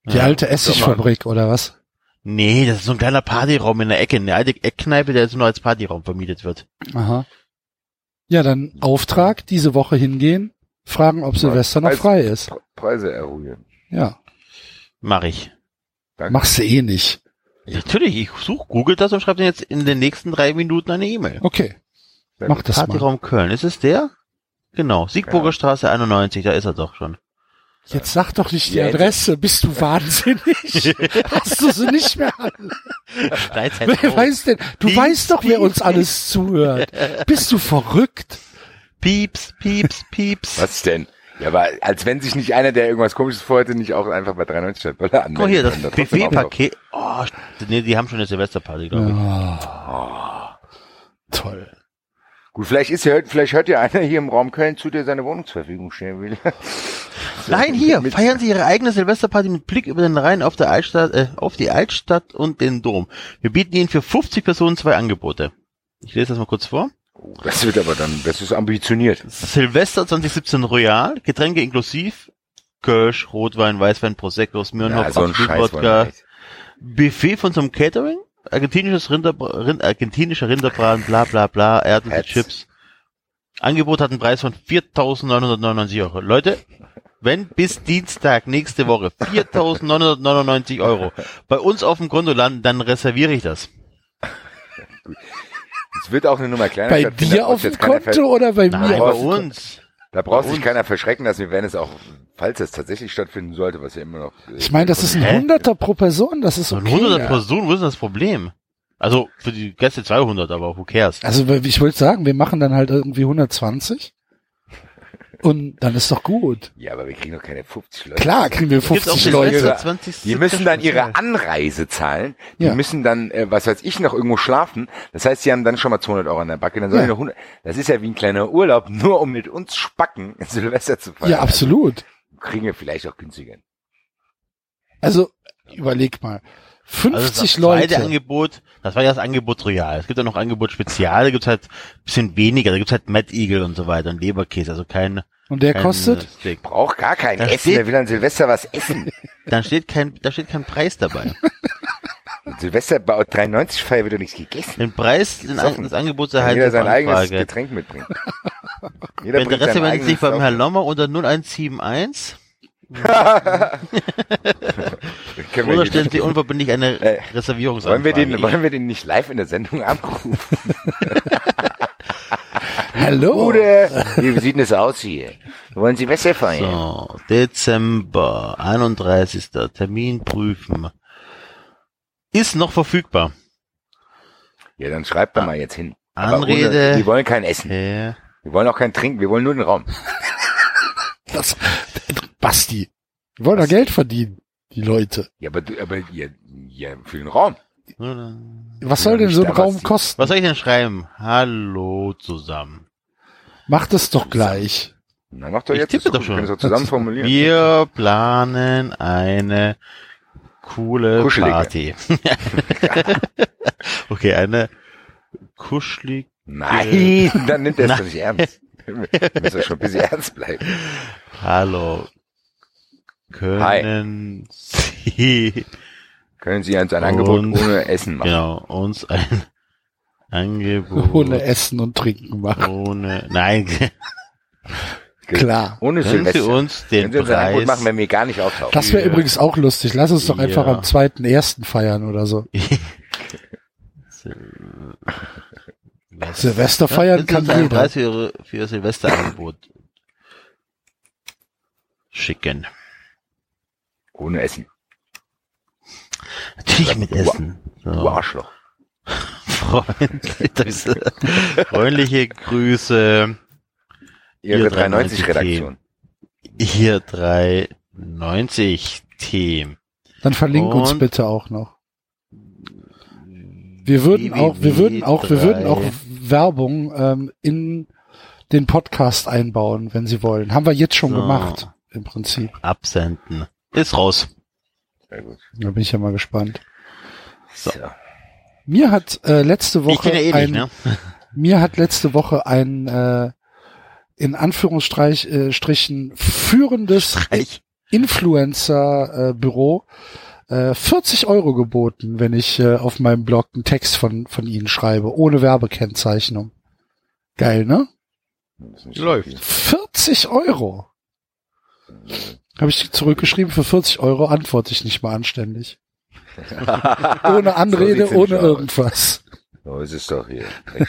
Die Ja, alte Essigfabrik oder was? Nee, das ist so ein kleiner Partyraum in der Ecke, eine alte Eckkneipe, der jetzt nur als Partyraum vermietet wird. Aha. Ja, dann Auftrag, diese Woche hingehen, fragen, ob Silvester noch frei ist. Pre- Preise erhöhen. Ja, Mach ich. Danke. machst du eh nicht. Natürlich, ich suche, google das und schreibe dir jetzt in den nächsten drei Minuten eine E-Mail. Okay, mach das mal. Partyraum Köln, ist es der? Genau, Siegburger Ja. Straße 91, da ist er doch schon. Jetzt sag doch nicht die Ja, Adresse, bist du wahnsinnig? Hast du sie nicht mehr an? Freizeit Wer weiß denn? Du Piep, weißt doch, wer uns alles zuhört. Bist du verrückt? Pieps, pieps, pieps. Was denn? Ja, aber als wenn sich nicht einer, der irgendwas komisches vorhatte, nicht auch einfach bei 93 statt Böller anmelden Guck mal hier, das kann, da Buffet-Paket. Oh, nee, die haben schon eine Silvesterparty, glaube ich. Ah, toll. Gut, vielleicht ist ja, vielleicht hört ja einer hier im Raum Köln zu, der seine Wohnung zur Verfügung stellen will. Nein, hier, Mit- feiern Sie Ihre eigene Silvesterparty mit Blick über den Rhein auf der Altstadt, äh, auf die Altstadt und den Dom. Wir bieten Ihnen für 50 Personen zwei Angebote. Ich lese das mal kurz vor. Oh, das wird aber dann, das ist ambitioniert. Silvester 2017 Royal, Getränke inklusiv, Kölsch, Rotwein, Weißwein, Prosecco, Smirnoff, Ja, so. Buffet von so einem Catering, argentinisches Rinder, Rind, argentinischer Rinderbraten, bla bla bla, Herz. Chips. Angebot hat einen Preis von 4.999 Euro. Leute, wenn bis Dienstag nächste Woche 4.999 Euro bei uns auf dem Konto landen, dann reserviere ich das. Es wird auch eine Nummer kleiner Bei dir auf dem Konto oder bei Nein, mir bei auf dem Konto? uns. Da braucht sich keiner verschrecken lassen. Wir werden es auch, falls es tatsächlich stattfinden sollte, was ja immer noch. äh, Ich meine, das ist ein Hä? Hunderter pro Person, das ist okay. ein 100 Personen, wo ist denn das Problem? Also für die Gäste 200, aber who cares? Also ich wollte sagen, wir machen dann halt irgendwie 120 und dann ist doch gut. Ja, aber wir kriegen doch keine 50 Leute. Klar kriegen wir Gibt's auch 50 Silvester Leute. 20, Die müssen dann ihre Anreise zahlen. Die Ja. müssen dann, äh, was weiß ich, noch irgendwo schlafen. Das heißt, die haben dann schon mal 200 Euro an der Backe. Dann sollen Ja. die noch 100. Das ist ja wie ein kleiner Urlaub, nur um mit uns Spacken Silvester zu feiern. Ja, absolut. Also, kriegen wir vielleicht auch günstiger. Also überleg mal. Also 50 das zweite Leute. Angebot, das war ja das Angebot Royal. Es gibt ja noch Angebot Spezial, da gibt's halt ein bisschen weniger, da gibt's halt Mad Eagle und so weiter und Leberkäse, also kein, Und der kein kostet? Steak. Braucht gar kein Da Essen. steht- Wer will an Silvester was essen? Dann steht kein, da steht kein Preis dabei. Silvester bei 93 Feier wird doch nichts gegessen. Den Preis, den, das Angebot halt jeder sein eigenes Anfrage. Getränk mitbringen. Jeder Interesse wendet sich eigenes beim Herrn. Lommer unter 0171 Können wir oder stellen Sie unverbindlich eine Äh, Reservierungsanfrage. wollen wir den, wollen wir den nicht live in der Sendung anrufen? Hallo. Bruder, wie sieht denn das aus hier? Wir wollen Silvester feiern. So, Dezember, 31. Termin prüfen. Ist noch verfügbar. Ja, dann schreibt doch mal jetzt hin. Aber Anrede. ohne- Wir wollen kein Essen. Okay. Wir wollen auch kein Trinken. Wir wollen nur den Raum. Das, Basti. Die wollen doch Geld verdienen, die Leute. Ja, aber, du, aber ja, ja, für den Raum. Was soll denn so ein Raum kosten? Was soll ich denn schreiben? Hallo zusammen. Macht es doch gleich. Na, mach doch Ich jetzt. tippe doch schon. Zusammen formulieren. Wir planen eine coole Kuschelige. Party. okay, eine kuschelig. Nein, dann nimmt er es doch nicht ernst. Wir müssen schon ein bisschen ernst bleiben. Hallo. Können Sie Können Sie uns ein Angebot Und- ohne Essen machen? genau uns ein Angebot Ohne Essen und Trinken machen. ohne nein Klar. Ohne können Sie Silvester. uns den Können Sie uns ein Angebot Preis machen, wenn wir gar nicht auftauchen? Das wäre Ja. übrigens auch lustig. Lass uns doch einfach Ja. am zweiten ersten feiern oder so. Silvester feiern kann können Sie einen jeder. Preis für, für Ihr Silvesterangebot schicken. Ohne Essen. Natürlich mit Du- Essen. Du So. Arschloch. Freundliche, freundliche Grüße. Ihre Ihr 93-Redaktion. Hier 390 Team. Dann verlink uns bitte auch noch. Wir würden auch, wir würden auch, wir würden auch Werbung ähm, in den Podcast einbauen, wenn Sie wollen. Haben wir jetzt schon So. gemacht, im Prinzip. Absenden. Ist raus. Sehr gut. Da bin ich ja mal gespannt. So. Mir hat äh, letzte Woche ja eh ein, nicht, ne? mir hat letzte Woche ein äh, in Anführungsstrichen äh, führendes Ich. Influencer-Büro äh, 40 Euro geboten, wenn ich äh, auf meinem Blog einen Text von, von ihnen schreibe, ohne Werbekennzeichnung. Geil, ne? Läuft. so 40 Euro. Habe ich zurückgeschrieben, für 40 Euro antworte ich nicht mal anständig. Ohne Anrede, So ohne irgendwas. So ist es doch hier.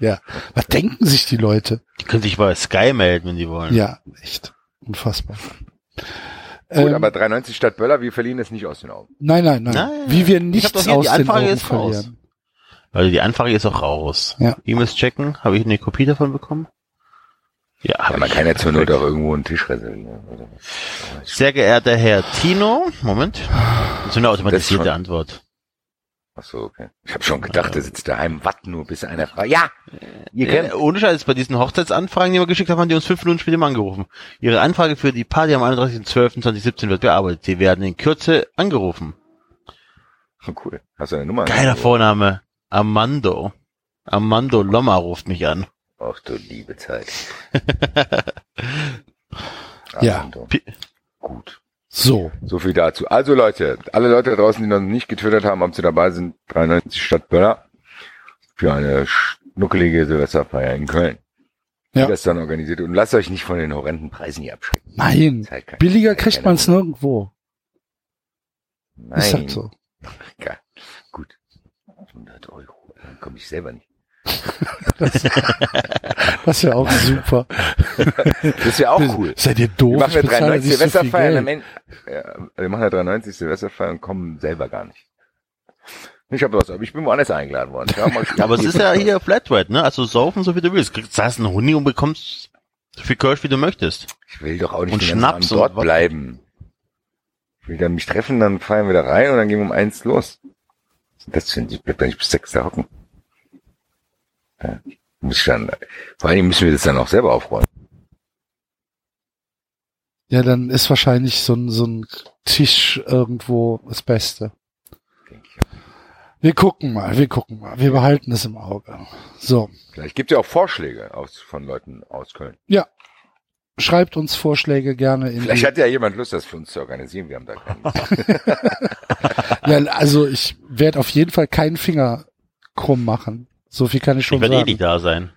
Ja. Was denken sich die Leute? Die können sich bei Sky melden, wenn die wollen. Ja, echt. Unfassbar. Gut, Ähm, aber 3,90 statt Böller, wir verlieren es nicht aus den Augen. nein, nein, nein, Nein, Wie wir nichts hier, aus die den Anfrage Augen ist raus. verlieren. Also die Anfrage ist auch raus. Ja. E-Mails checken. Habe ich eine Kopie davon bekommen? Ja, Ja, habe man kann ja zur Not auch irgendwo einen Tisch reservieren. Sehr geehrter Herr Tino, Moment. Das ist eine automatisierte Antwort. Ach so, okay. Ich habe schon gedacht, der sitzt daheim, watt nur, bis einer fragt. Ja, ihr Äh, könnt. ohne Scheiß, bei diesen Hochzeitsanfragen, die wir geschickt haben, haben die uns fünf Minuten später mal angerufen. Ihre Anfrage für die Party am 31.12.2017 wird bearbeitet. Sie werden in Kürze angerufen. Cool. Hast du eine Nummer? Geiler Vorname. Armando. Armando Lomma ruft mich an. Ach du liebe Zeit. Ja. Gut. So. So viel dazu. Also Leute, alle Leute da draußen, die noch nicht getwittert haben, ob sie dabei sind, 93 Stadt Böller für eine schnuckelige Silvesterfeier in Köln. Ja. Die das dann organisiert. Und lasst euch nicht von den horrenden Preisen hier abschrecken. Nein. Halt kein- Billiger kein- kriegt man es nirgendwo. Nein. Ist halt so. Ja, gut. 100 Euro. Dann komme ich selber nicht. Das wäre auch super. Das ist ja auch cool. Seid ihr Wir doof? machen ja Ich bezahle 93 nicht so viel Silvesterfeiern. Ende. Ja, wir machen ja 93 Silvesterfeiern und kommen selber gar nicht. Ich habe was, aber ich bin woanders eingeladen worden. Ich hab mal Ja, aber es ist ja hier Flatrate, ne? Also saufen, so wie du willst. Kriegst zahlst einen Huni und bekommst so viel Kölsch, wie du möchtest. Ich will doch auch nicht Und Schnaps und dort bleiben. Ich will dann mich treffen, dann feiern wir da rein und dann gehen wir um eins los. Das finde ich, bleib da nicht bis sechs da hocken. Ja, muss dann, vor allen Dingen müssen wir das dann auch selber aufräumen. Ja, dann ist wahrscheinlich so ein, so ein Tisch irgendwo das Beste. Wir gucken mal, wir gucken mal. Wir behalten es im Auge. So. Vielleicht gibt ja auch Vorschläge aus, von Leuten aus Köln. Ja. Schreibt uns Vorschläge gerne in Vielleicht hat ja jemand Lust, das für uns zu organisieren. Wir haben da keinen. Ja, also ich werde auf jeden Fall keinen Finger krumm machen. So viel kann ich schon Ich werde eh sagen. nicht da sein.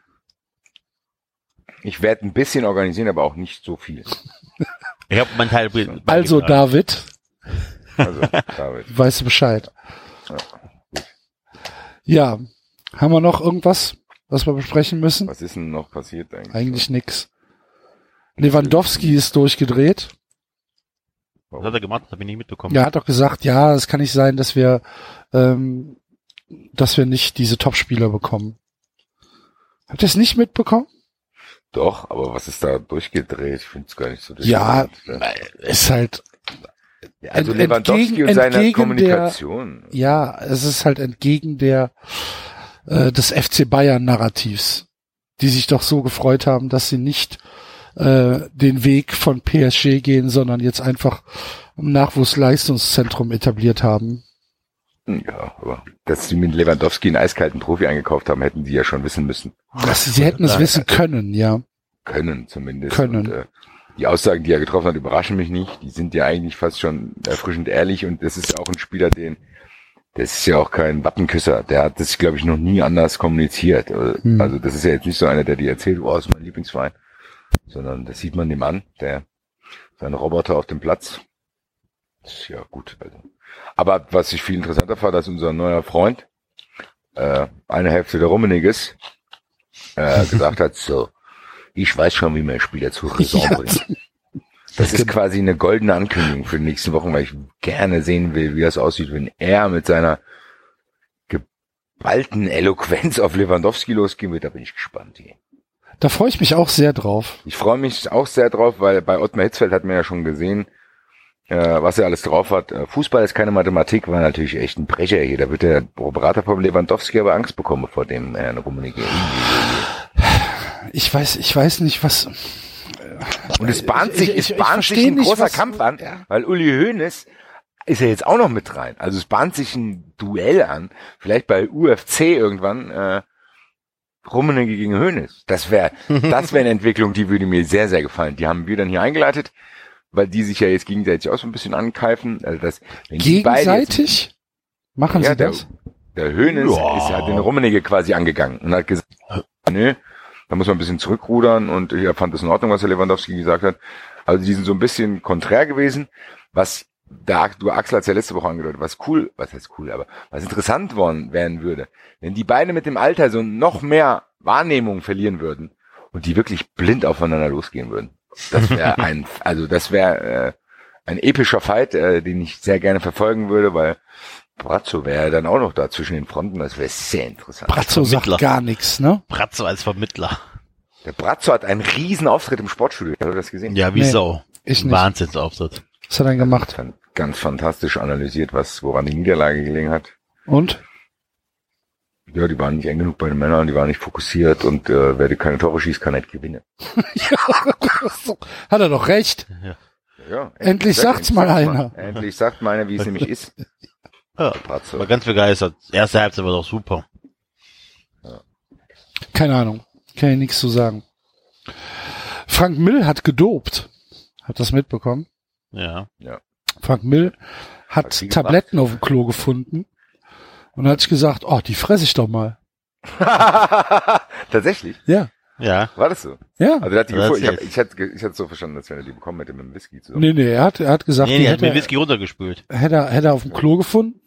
Ich werde ein bisschen organisieren, aber auch nicht so viel. Ich habe meinen Teil also beigetragen. David, Also, David. weißt du Bescheid. Ja, Ja, haben wir noch irgendwas, was wir besprechen müssen? Was ist denn noch passiert eigentlich? Eigentlich nix. Lewandowski ist durchgedreht. Was hat er gemacht? Das habe ich nicht mitbekommen. Er hat doch gesagt, ja, es kann nicht sein, dass wir, ähm, dass wir nicht diese Topspieler bekommen. Habt ihr es nicht mitbekommen? Doch, aber was ist da durchgedreht? Ich finde es gar nicht so Ja, ist halt, Also ent- Lewandowski entgegen- und seine Kommunikation. ja, es ist halt entgegen der äh, des FC Bayern Narrativs, die sich doch so gefreut haben, dass sie nicht äh, den Weg von PSG gehen, sondern jetzt einfach ein Nachwuchsleistungszentrum etabliert haben. Ja, aber dass sie mit Lewandowski einen eiskalten Profi eingekauft haben, hätten die ja schon wissen müssen. Das, sie hätten es wissen können, ja. Können zumindest. Können. Und, äh, die Aussagen, die er getroffen hat, überraschen mich nicht. Die sind ja eigentlich fast schon erfrischend ehrlich und das ist ja auch ein Spieler, den das ist ja auch kein Wappenküsser. Der hat das, glaube ich, noch nie anders kommuniziert. Also Hm. also das ist ja jetzt nicht so einer, der dir erzählt, oh, das ist mein Lieblingsverein. Sondern das sieht man dem an, der sein Roboter auf dem Platz. Das ist ja gut. Also. Aber was ich viel interessanter fand, dass unser neuer Freund, äh, eine Hälfte der Rummeniges, äh, gesagt hat, so, ich weiß schon, wie man Spieler zur Raison Ja. bringt. Das ist quasi eine goldene Ankündigung für die nächsten Wochen, weil ich gerne sehen will, wie das aussieht, wenn er mit seiner geballten Eloquenz auf Lewandowski losgehen wird. Da bin ich gespannt. Hier. Da freue ich mich auch sehr drauf. Ich freue mich auch sehr drauf, weil bei Ottmar Hitzfeld hat man ja schon gesehen, äh, was er alles drauf hat. Äh, Fußball ist keine Mathematik, war natürlich echt ein Brecher hier. Da wird der Berater von Lewandowski aber Angst bekommen vor dem äh, Rummenigge. Ich weiß, ich weiß nicht, was. Und es bahnt Ich- sich, ich- es ich bahnt versteh sich ein nicht, großer was- Kampf an, ja. weil Uli Hoeneß ist ja jetzt auch noch mit rein. Also es bahnt sich ein Duell an, vielleicht bei UFC irgendwann, äh, Rummenigge gegen Hoeneß. Das wäre, das wäre eine Entwicklung, die würde mir sehr, sehr gefallen. Die haben wir dann hier eingeleitet. Weil die sich ja jetzt gegenseitig auch so ein bisschen ankeifen. Also das, wenn die beide jetzt- Gegenseitig? Machen ja, sie der, das? der Höhnes Ja. ist ja den Rummenigge quasi angegangen und hat gesagt, nö, da muss man ein bisschen zurückrudern und er fand es in Ordnung, was der Lewandowski gesagt hat. Also die sind so ein bisschen konträr gewesen, was da, du Axel hat's ja letzte Woche angedeutet, was cool, was heißt cool, aber was interessant worden werden würde, wenn die beide mit dem Alter so noch mehr Wahrnehmung verlieren würden und die wirklich blind aufeinander losgehen würden. Das wäre ein, also das wäre äh, ein epischer Fight, äh, den ich sehr gerne verfolgen würde, weil Brazzo wäre dann auch noch da zwischen den Fronten, das wäre sehr interessant. Brazzo sagt gar nichts, ne? Bratzo als Vermittler. Der Brazzo hat einen riesen Auftritt im Sportstudio, hast du das gesehen? Ja, wie Nee, Sau. ich nicht. Wahnsinnsauftritt. Was hat er denn gemacht? Ganz fantastisch analysiert, was, woran die Niederlage gelegen hat. Und? Ja, die waren nicht eng genug bei den Männern, die waren nicht fokussiert und äh, wer die keine Tore schießt, kann nicht gewinnen. hat er doch recht. Ja, Endlich sagt- sagt's mal einer. Endlich sagt mal einer, wie es nämlich ist. Ja, war ganz begeistert. Erste Halbzeit war doch super. Keine Ahnung. Kann ich nichts zu sagen. Frank Mill hat gedopt. Hat das mitbekommen? Ja. Frank Mill Hat hat sie gemacht. Tabletten auf dem Klo gefunden. Und dann hat ich gesagt, oh, die fresse ich doch mal. Tatsächlich, Ja. Ja. war das so? Ja. Also der hat die gefunden. Ich, hab, ich, hatte, ich hatte so verstanden, dass wenn er die bekommen hätte mit dem Whisky zusammen. Nee, nee, er hat, er hat gesagt, Nee, die die hat hätte, mir Whisky runtergespült. hätte, er- hätte er auf dem Klo gefunden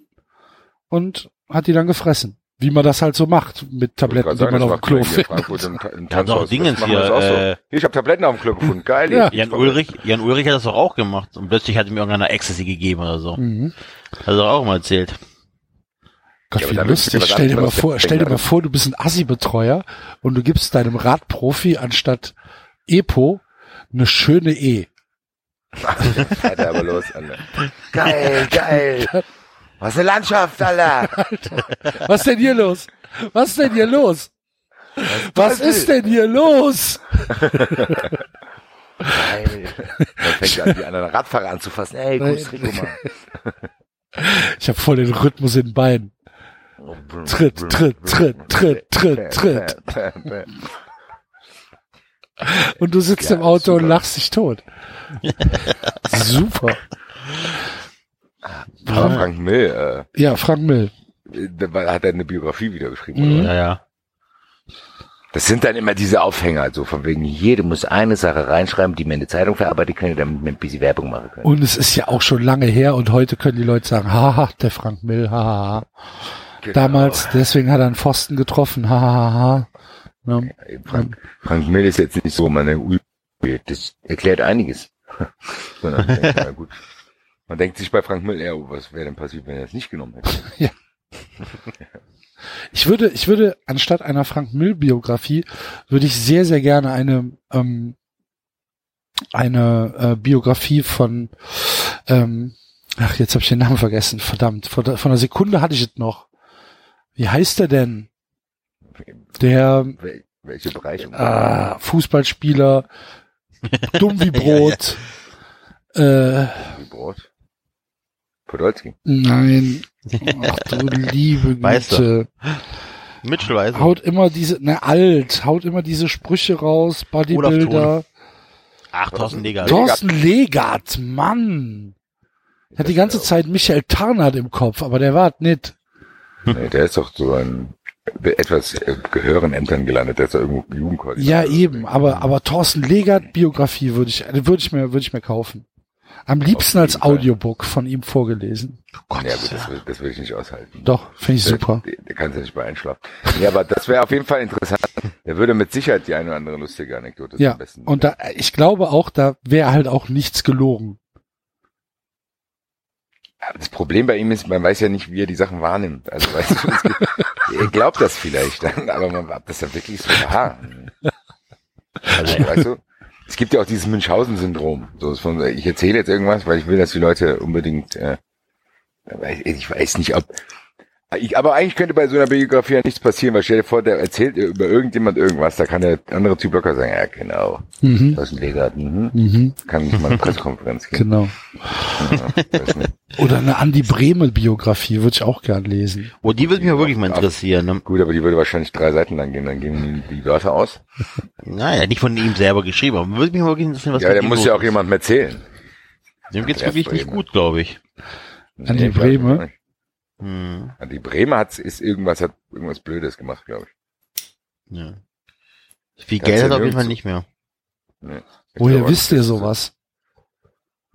und hat die dann gefressen. Wie man das halt so macht mit Tabletten, die man auf dem Klo findet. Im, im Ja, doch. Dingens Das machen wir hier, das auch so. äh, Hier, ich habe Tabletten auf dem Klo gefunden. Geil. Ja. Jan Ulrich, Jan Ulrich hat das doch auch gemacht und plötzlich hat ihm irgendeiner Ecstasy gegeben oder so. Mhm. Hat er doch auch mal erzählt. Gott, Ja, wie lustig. Stell dir mal vor, stell dir mal also. vor, du bist ein Assi-Betreuer und du gibst deinem Radprofi anstatt Epo eine schöne E. Fährt er aber los, Alter. Geil, geil. Was eine Landschaft, Alter. Was denn hier los? Was denn hier los? Was ist denn hier los? Geil. Dann fängt er an, die anderen Radfahrer anzufassen. Ey, gutes Rico mal. Ich habe voll den Rhythmus in den Beinen. Tritt, tritt, tritt, tritt, tritt, tritt. Und du sitzt Ja, im Auto und super. lachst dich tot. Super. Aber Frank Mill, Ja, Frank Mill. äh, da hat er eine Biografie wieder geschrieben, oder? Ja, ja. Das sind dann immer diese Aufhänger, so von wegen, jede muss eine Sache reinschreiben, die mir in die Zeitung verarbeitet können, damit wir ein bisschen Werbung machen können. Und es ist ja auch schon lange her und heute können die Leute sagen, haha, der Frank Mill, haha. Genau. Damals, deswegen hat er einen Pfosten getroffen, hahaha. Ne? Frank, Frank Mill ist jetzt nicht so, denkt, ui, das erklärt einiges. Sondern man denkt, na gut. Man denkt sich bei Frank Mill eher, oh, was wäre denn passiert, wenn er es nicht genommen hätte? Ich würde, ich würde anstatt einer Frank Mill Biografie würde ich sehr, sehr gerne eine ähm, eine äh, Biografie von ähm, ach jetzt habe ich den Namen vergessen, verdammt, von, der- von einer Sekunde hatte ich es noch. Wie heißt der denn? Der Wel welche Bereiche? ah, Fußballspieler, dumm wie Brot. Äh, Wie Brot? Podolski. nein, ach du liebe Güte. Mitchell weiß. haut immer diese, ne, alt, haut immer diese Sprüche raus, Bodybuilder. Ach, Thorsten Leger. Thorsten Legert, Mann. Hat die ganze Zeit Michael Tarnert im Kopf, aber der war nicht. Nee, der ist doch so ein etwas äh, gehören Ämtern gelandet, der ist ja irgendwo Jugendkoordinator. Ja, eben, aber, aber Thorsten Legert Biografie würde ich, würde ich mir, würde ich mir kaufen. Am liebsten als. Audiobook von ihm vorgelesen. Gott, Ja, gut, das, will- das will ich nicht aushalten. Doch, finde ich super. Der, der kann ja nicht bei einschlafen. Ja, aber das wäre auf jeden Fall interessant. Der würde mit Sicherheit die eine oder andere lustige Anekdote Ja, am besten. und da, ich glaube auch, da wäre halt auch nichts gelogen. Das Problem bei ihm ist, man weiß ja nicht, wie er die Sachen wahrnimmt. Also weißt du, er glaubt das vielleicht dann, aber man ob das ja wirklich so wahr. Also weißt du, es gibt ja auch dieses Münchhausen-Syndrom. So von, ich erzähle jetzt irgendwas, weil ich will, dass die Leute unbedingt. Äh, ich weiß nicht, ob. Ich, aber eigentlich könnte bei so einer Biografie ja nichts passieren, weil stell dir vor, der erzählt über irgendjemand irgendwas, da kann der andere Typ locker sagen, ja genau, Mhm. das ist ein Legat, mhm. Mhm, kann nicht mal eine Pressekonferenz gehen. genau. Ja. Oder eine Andi Bremel Biografie würde ich auch gern lesen. Oh, die würde mich wirklich mal interessieren. Ne? Gut, aber die würde wahrscheinlich drei Seiten lang gehen, dann gehen die, Wörter aus. Naja, nicht von ihm selber geschrieben, aber würde mich mal wirklich interessieren, was ja, der muss ja auch jemandem erzählen. Dem geht's wirklich nicht gut, glaube ich. An die ich weiß Breme? Hm. An die Bremer hat ist irgendwas, hat irgendwas Blödes gemacht, glaube ich. Ja. Viel Kannst Geld hat er auf jeden Fall nicht mehr. Nee. Woher wisst ihr sowas?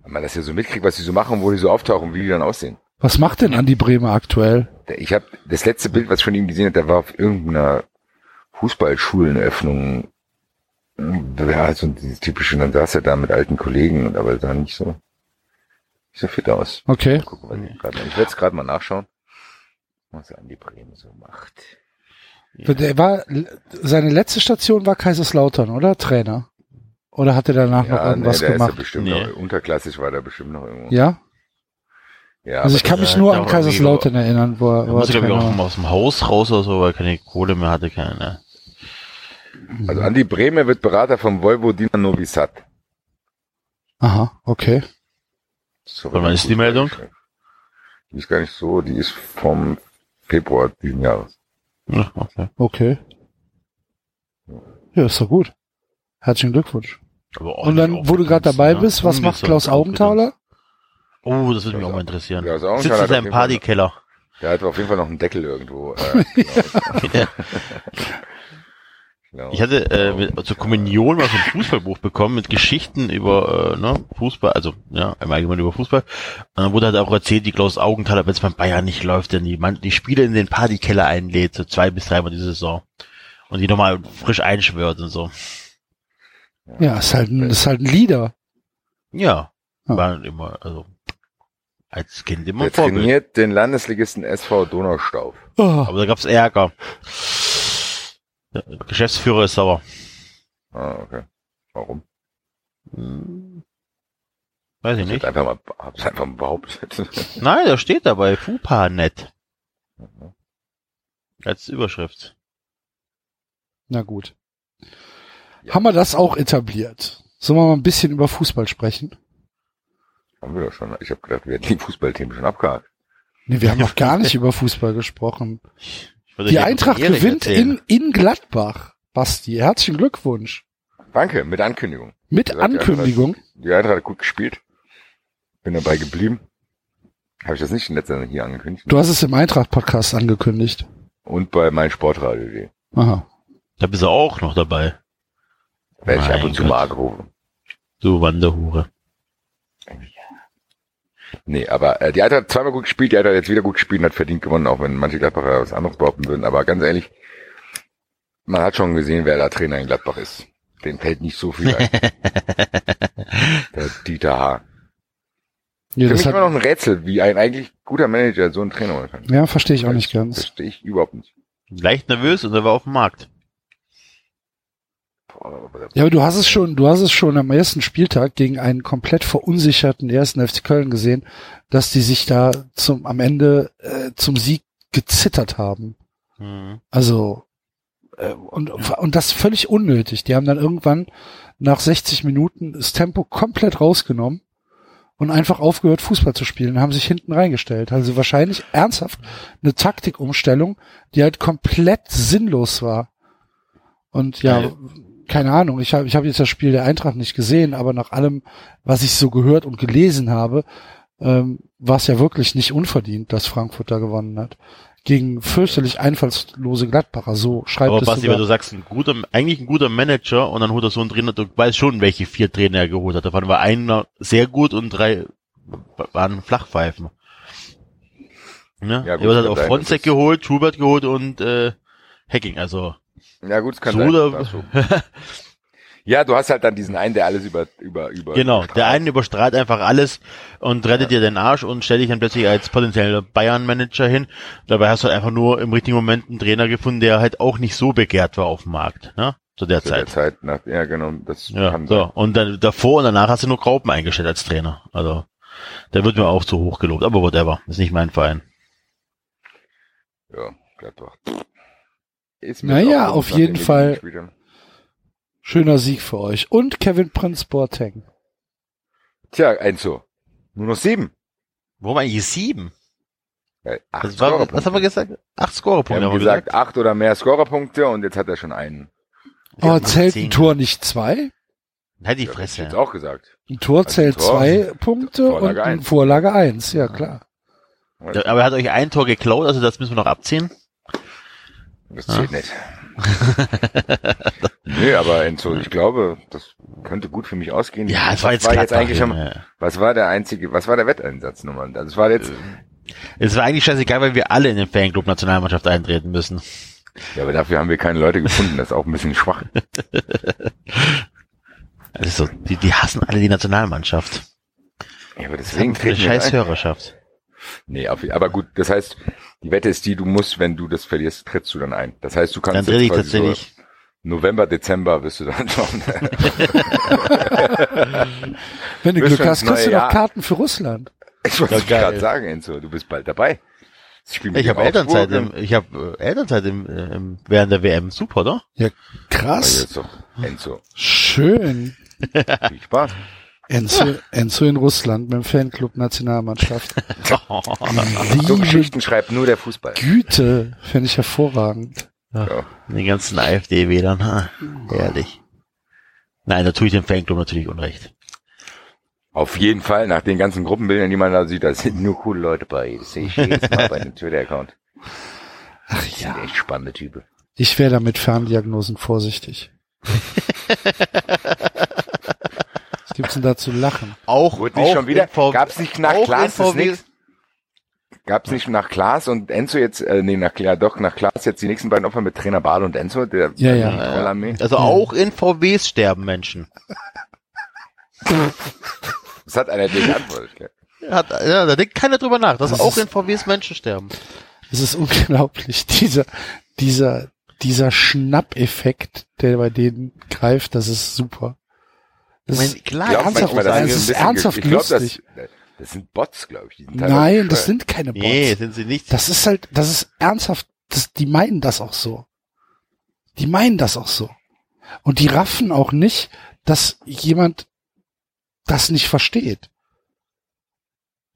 Wenn man das ja so mitkriegt, was die so machen, wo die so auftauchen, wie die dann aussehen. Was macht denn Andi Bremer aktuell? Ich habe das letzte Bild, was ich von ihm gesehen habe, der war auf irgendeiner Fußballschuleneröffnung. Ja, so dieses typische, dann saß er da mit alten Kollegen, und aber sah nicht so, nicht so fit aus. Okay. Mal gucken, was ich gerade- ich werde es gerade mal nachschauen, was er an die Bremen so macht. Der war, seine letzte Station war Kaiserslautern, oder? Trainer. Oder hat er danach noch irgendwas der ist ja gemacht? bestimmt Nee. noch, unterklassig war der bestimmt noch irgendwo. Ja? ja Also ich kann mich nur ja an Kaiserslautern erinnern, wo er, Er wo er musste, glaube ich, auch war. aus dem Haus raus oder so, weil er keine Kohle mehr hatte, keine. Also Andi Brehme wird Berater vom Vojvodina Novi Sad. Aha, okay. So, Wann ist die Meldung? Die ist gar nicht so, die ist vom Februar diesen Jahres. Ja, okay. Okay. Ja, ist doch gut. Herzlichen Glückwunsch. Auch Und dann, wo du gerade dabei ne? bist, was macht Ungesund Klaus Augenthaler? Oh, das würde mich auch mal interessieren. Klaus Augenthaler Sitzt in seinem Partykeller. Der hat auf jeden Fall noch einen Deckel irgendwo. Äh, genau. Genau. Ich hatte äh, mit, zur Kommunion mal so ein Fußballbuch bekommen mit Geschichten über äh, ne, Fußball, also ja, im Allgemeinen über Fußball. Und dann wurde halt auch erzählt, wie Klaus Augenthaler, wenn es beim Bayern nicht läuft, denn die, man, die Spieler in den Partykeller einlädt, so zwei bis dreimal die Saison. Und die nochmal frisch einschwört und so. Ja, ist halt ein, ist halt ein Leader. Ja, Ja. war immer, also als Kind immer Der Vorbild. trainiert den Landesligisten SV Donaustauf. Oh, Aber da gab's Ärger. Der Geschäftsführer ist sauer. Ah, okay. Warum? Hm. Weiß ich Ich nicht. einfach mal, hab's einfach mal behauptet. Nein, da steht dabei FUPA-Net. Als Überschrift. na gut. Ja. Haben wir das auch etabliert? Sollen wir mal ein bisschen über Fußball sprechen? Haben wir doch schon. Ich habe gedacht, wir hätten die Fußballthemen schon abgehakt. Nee, wir haben noch gar nicht über Fußball gesprochen. Die Eintracht gewinnt erzählen. in, in Gladbach. Basti, herzlichen Glückwunsch. Danke, mit Ankündigung. Mit Gesagt, die Ankündigung. Die Eintracht hat gut gespielt. Bin dabei geblieben. Habe ich das nicht in letzter Zeit hier angekündigt? Du hast es im Eintracht-Podcast angekündigt. Und bei meinsportradio.de. Aha. Da bist du auch noch dabei. Werde ich ab und zu mal angerufen. Du Wanderhure. Nee, aber äh, die Eintracht hat zweimal gut gespielt, die Eintracht hat jetzt wieder gut gespielt und hat verdient gewonnen, auch wenn manche Gladbacher was anderes behaupten würden. Aber ganz ehrlich, man hat schon gesehen, wer da Trainer in Gladbach ist. Den fällt nicht so viel ein. Der Dieter H. Ja, Für das mich immer hat, noch ein Rätsel, wie ein eigentlich guter Manager so einen Trainer kann. ja verstehe ich auch nicht ganz. Verstehe ich überhaupt nicht. Leicht nervös und er war auf dem Markt. Ja, aber du hast es schon, du hast es schon am ersten Spieltag gegen einen komplett verunsicherten ersten FC Köln gesehen, dass die sich da zum, am Ende äh, zum Sieg gezittert haben. Hm. Also äh, und, und das völlig unnötig. Die haben dann irgendwann nach 60 Minuten das Tempo komplett rausgenommen und einfach aufgehört, Fußball zu spielen, haben sich hinten reingestellt. Also wahrscheinlich ernsthaft eine Taktikumstellung, die halt komplett sinnlos war. Und Ja. Keine Ahnung, ich habe ich hab jetzt das Spiel der Eintracht nicht gesehen, aber nach allem, was ich so gehört und gelesen habe, ähm, war es ja wirklich nicht unverdient, dass Frankfurt da gewonnen hat. Gegen fürchterlich einfallslose Gladbacher, so schreibt Aber es Basti, wenn sogar. du sagst, ein guter, eigentlich ein guter Manager und dann holt er so einen Trainer, du weißt schon, welche vier Trainer er geholt hat. Davon war einer sehr gut und drei waren Flachpfeifen. Ne? Ja, gut, er hat auch Fronzek geholt, Schubert geholt und äh, Hacking, also Ja, gut, es kann so sein. so. Ja, du hast halt dann diesen einen, der alles über, über, über. Genau, überstrahlt. der eine überstrahlt einfach alles und rettet dir den Arsch und stellt dich dann plötzlich als potenzieller Bayern-Manager hin. Dabei hast du halt einfach nur im richtigen Moment einen Trainer gefunden, der halt auch nicht so begehrt war auf dem Markt, ne? Zu der Zu der Zeit. Zeit nach, ja, genau, das Ja, kann so. sein. Und dann davor und danach hast du nur Graupen eingestellt als Trainer. Also, der wird mir auch zu hoch gelobt, aber whatever. Ist nicht mein Verein. Ja, Gladbach. Ist mir Naja, auch auf jeden wir Fall. Schöner Sieg für euch. Und Kevin Prince Boateng. Tja, Enzo. Nur noch sieben. Warum eigentlich sieben? Ja, acht Das war, was haben wir gesagt? Acht Wir Scorerpunkte haben haben wir gesagt, gesagt. acht oder mehr Scorerpunkte und jetzt hat er schon einen. Aber macht zählt ein Tor nicht zwei? Halt die Ja, hab ich Fresse. jetzt auch gesagt. Ein Tor Also zählt ein Tor, zwei Punkte Vorlage und ein eins. Vorlage eins, ja klar. Ja, Aber er hat euch ein Tor geklaut, also das müssen wir noch abziehen. Das zählt nicht. nee, aber Enzo, ich glaube, das könnte gut für mich ausgehen. Ja, es war Was jetzt Gladbach, eigentlich schon, Junge. was war der einzige, was war der Wetteinsatz nochmal? Also es war jetzt, Es war eigentlich scheißegal, weil wir alle in den Fanclub Nationalmannschaft eintreten müssen. ja, aber dafür haben wir keine Leute gefunden, das ist auch ein bisschen schwach. Also, die, die hassen alle die Nationalmannschaft. Ja, aber Das deswegen eine treten wir scheiß jetzt. Hörerschaft. Nee, aber gut, das heißt, die Wette ist die, du musst, wenn du das verlierst, trittst du dann ein. Das heißt, du kannst Dann trete ich quasi tatsächlich. So November, Dezember wirst du dann schon. Wenn du Glück hast, kriegst du noch. Karten für Russland. ich wollte Ja, gerade sagen, Enzo, du bist bald dabei. Mit Ich habe Elternzeit, im, ich habe äh, Elternzeit im, äh, im, während der WM. Super, oder? Ja, Ja, krass. jetzt doch. Enzo, Schön. viel Spaß. Enzo, Enzo in Russland mit dem Fanclub Nationalmannschaft. So Liebe Geschichten schreibt nur der Fußball. Güte, finde ich hervorragend. Ja. Die ganzen AfD-Wählern. ha, Herrlich. Nein, da tue ich dem Fanclub natürlich Unrecht. Auf jeden Fall, nach den ganzen Gruppenbildern, die man da sieht, da sind nur coole Leute bei. Das sehe ich jedes Mal bei dem Twitter-Account. Ach Das ja, sind echt spannende Typen. ich wäre da mit Ferndiagnosen vorsichtig. Was gibt's denn da zu lachen? Auch, Wurde nicht auch schon wieder, gab's nicht nach nix? Gab's nicht nach Klaas und Enzo jetzt, äh, nee, nach, ja doch, nach Klaas jetzt die nächsten beiden Opfer mit Trainer Bade und Enzo, der Ja, ja. Trollarmee? Also auch in VWs sterben Menschen. Das hat einer dir geantwortet, gell? Hat, ja, da denkt keiner drüber nach, dass Das auch ist- in VWs Menschen sterben. Es ist unglaublich, dieser, dieser, dieser Schnappeffekt, der bei denen greift, das ist super. Das ist meine, klar, glaub ernsthaft, manchmal, das das ist ist ernsthaft ich glaub, das, lustig. das sind Bots, glaube ich. Die sind teilweise Nein, das sind keine Bots. Nee, sind sie nicht. Das ist halt, das ist ernsthaft, das, die meinen das auch so. Die meinen das auch so. Und die raffen auch nicht, dass jemand das nicht versteht.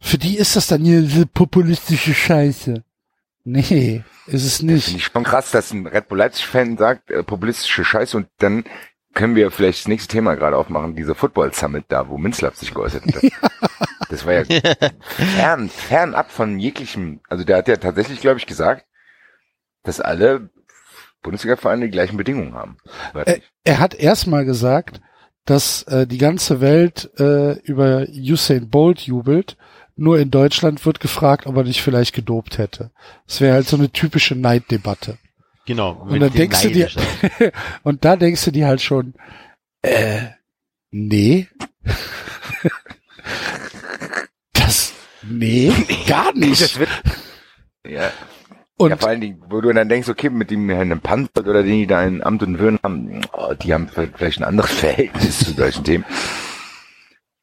Für die ist das dann hier diese populistische Scheiße. Nee, ist es Finde nicht. ich schon krass, dass ein Red Bull Leipzig-Fan sagt, äh, populistische Scheiße und dann können wir vielleicht das nächste Thema gerade aufmachen, dieser Football Summit da, wo Minzlaff sich geäußert hat. Das war ja fern, fernab von jeglichem, also der hat ja tatsächlich, glaube ich, gesagt, dass alle Bundesliga-Vereine die gleichen Bedingungen haben. Er, er hat erstmal gesagt, dass äh, die ganze Welt äh, über Usain Bolt jubelt. Nur in Deutschland wird gefragt, ob er nicht vielleicht gedopt hätte. Das wäre halt so eine typische Neiddebatte. Genau. Und dann denkst du dir, und da denkst du dir halt schon, äh, nee. das, nee, gar Das nicht. wird, ja, Und ja, vor allen Dingen, wo du dann denkst, okay, mit dem Herrn Panzer oder den die da in Amt und Würden haben, oh, die haben vielleicht ein anderes Verhältnis zu solchen Themen.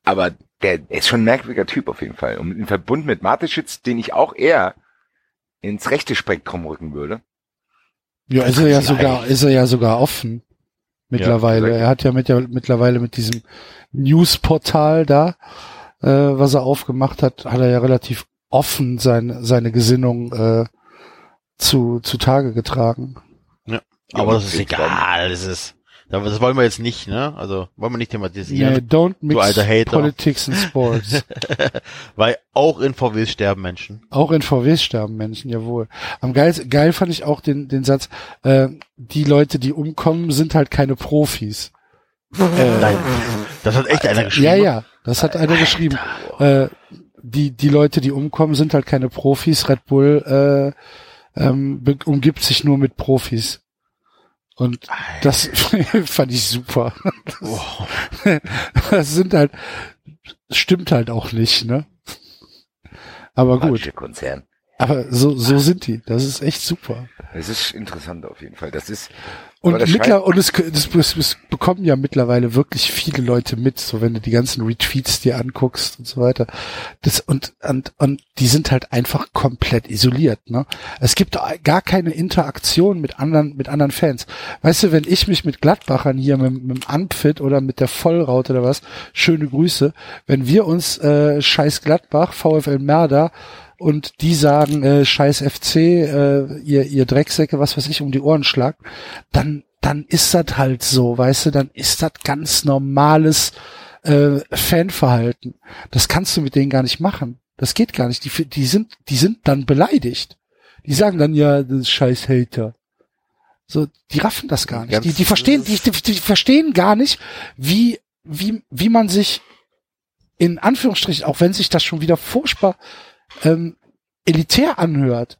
Aber der ist schon ein merkwürdiger Typ auf jeden Fall. Und im Verbund mit Mateschitz, den ich auch eher ins rechte Spektrum rücken würde. Ja, ist er ja sogar, ist er ja sogar offen. Mittlerweile. Ja, er hat ja mit, ja mittlerweile mit diesem Newsportal da, äh, was er aufgemacht hat, hat er ja relativ offen sein, seine Gesinnung äh, zu, zu Tage getragen. Aber das ist egal, das ist, das wollen wir jetzt nicht, ne? Also, wollen wir nicht Nee, thematisieren. don't mix. Politics and Sports. Weil auch in VWs sterben Menschen. Auch in VWs sterben Menschen, jawohl. Am geil, geil fand ich auch den, den Satz, äh, die Leute, die umkommen, sind halt keine Profis. Äh, Nein. Das hat echt einer geschrieben. ja, ja, das hat einer geschrieben. Äh, die, die Leute, die umkommen, sind halt keine Profis. Red Bull äh, ähm, umgibt sich nur mit Profis. Und das fand ich super. Das, das sind halt, stimmt halt auch nicht, ne? Aber gut. Konzern. Aber so, so sind die. Das ist echt super. Es ist interessant auf jeden Fall. Das ist, Und, mittler, und es, das, das, das bekommen ja mittlerweile wirklich viele Leute mit, so wenn du die ganzen Retweets dir anguckst und so weiter. Das, und, und, und die sind halt einfach komplett isoliert, ne? Es gibt gar keine Interaktion mit anderen, mit anderen Fans. Weißt du, wenn ich mich mit Gladbachern hier mit, mit dem Anpfit oder mit der Vollraute oder was, schöne Grüße, wenn wir uns äh, scheiß Gladbach, VfL Merda und die sagen, äh, scheiß FC, äh, ihr, ihr Drecksäcke, was weiß ich, um die Ohren schlagt, dann dann ist das halt so, weißt du, dann ist das ganz normales äh, Fanverhalten. Das kannst du mit denen gar nicht machen. Das geht gar nicht. Die, die sind, die sind dann beleidigt. Die sagen dann ja, das ist scheiß Hater. So, die raffen das gar nicht. Ganz- Die, die verstehen, die, die, die verstehen gar nicht, wie, wie, wie man sich in Anführungsstrichen, auch wenn sich das schon wieder furchtbar ähm, elitär anhört,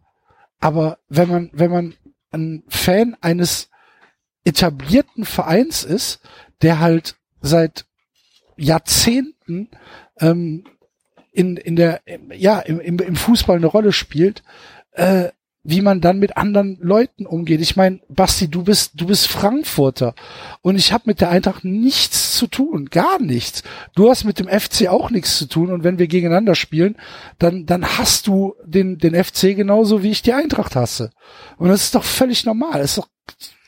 aber wenn man, wenn man ein Fan eines etablierten Vereins ist, der halt seit Jahrzehnten ähm, in, in der, ja, im, im, Fußball eine Rolle spielt, äh, wie man dann mit anderen Leuten umgeht. Ich meine, Basti, du bist, du bist Frankfurter und ich habe mit der Eintracht nichts zu tun, gar nichts. Du hast mit dem FC auch nichts zu tun und wenn wir gegeneinander spielen, dann, dann hast du den, den FC genauso wie ich die Eintracht hasse. Und das ist doch völlig normal. Das ist doch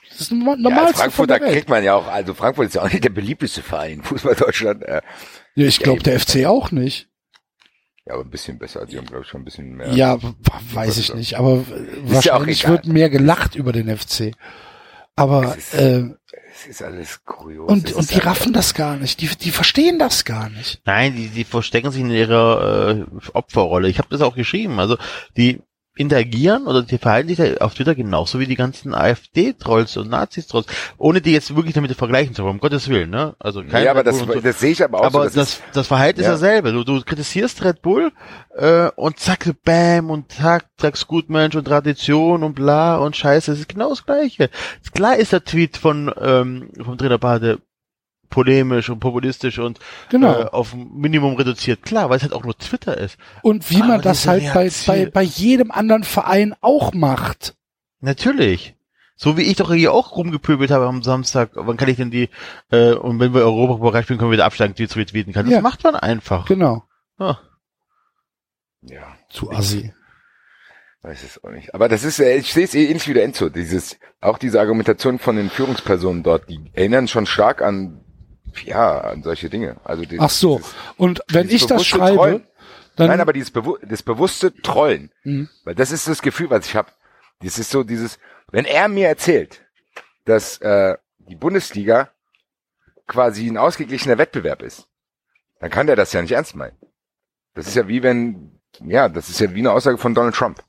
das ist normal, Ja, als Frankfurter kriegt man ja auch, also Frankfurt ist ja auch nicht der beliebteste Verein in Fußball Deutschland. Äh, Ja, ich glaube, der FC auch nicht. Ja, aber ein bisschen besser. Also, die haben, glaube ich, schon ein bisschen mehr. Ja, weiß ich nicht, aber ja auch wahrscheinlich egal. wird mehr gelacht über den FC. Aber Es ist- äh, Es ist alles kurios. und Es und ist die raffen das gar nicht. Die die verstehen das gar nicht. Nein, die, die verstecken sich in ihrer äh, Opferrolle. Ich habe das auch geschrieben. Also die interagieren oder die verhalten sich da auf Twitter genauso wie die ganzen AfD-Trolls und Nazis-Trolls, ohne die jetzt wirklich damit vergleichen zu wollen, um Gottes Willen, ne? Also kein Ja, aber das, so. das sehe ich aber auch aber so. das, Das, das, ist, Verhalten ist ja. dasselbe. Du, du kritisierst Red Bull äh, und zack, bam und zack, sagst Gutmensch und Tradition und bla und Scheiße. Es ist genau das Gleiche. Klar ist der Tweet von ähm, vom Trainer Bade polemisch und populistisch und Genau. äh, auf ein Minimum reduziert. Klar, weil es halt auch nur Twitter ist. Und wie man aber das diese halt bei, Reaktion- bei bei jedem anderen Verein auch macht. Natürlich. So wie ich doch hier auch rumgepöbelt habe am Samstag, wann kann ich denn die, äh, und wenn wir Europapokal spielen, können wir wieder absteigen, die zu retweeten kann. Das Ja. macht man einfach. Genau. Ja. ja, Zu assi. weiß es auch nicht. Aber das ist, äh, ich sehe es eh ähnlich wie der Enzo. Dieses, auch diese Argumentation von den Führungspersonen dort, die erinnern schon stark an, ja, an solche Dinge. Also die, Ach so. Und wenn ich das schreibe, Trollen. dann Nein, aber dieses Bewu das bewusste Trollen. Mhm. Weil das ist das Gefühl, was ich habe. Das ist so dieses, wenn er mir erzählt, dass äh, die Bundesliga quasi ein ausgeglichener Wettbewerb ist, dann kann der das ja nicht ernst meinen. Das ist ja wie wenn, ja, das ist ja wie eine Aussage von Donald Trump.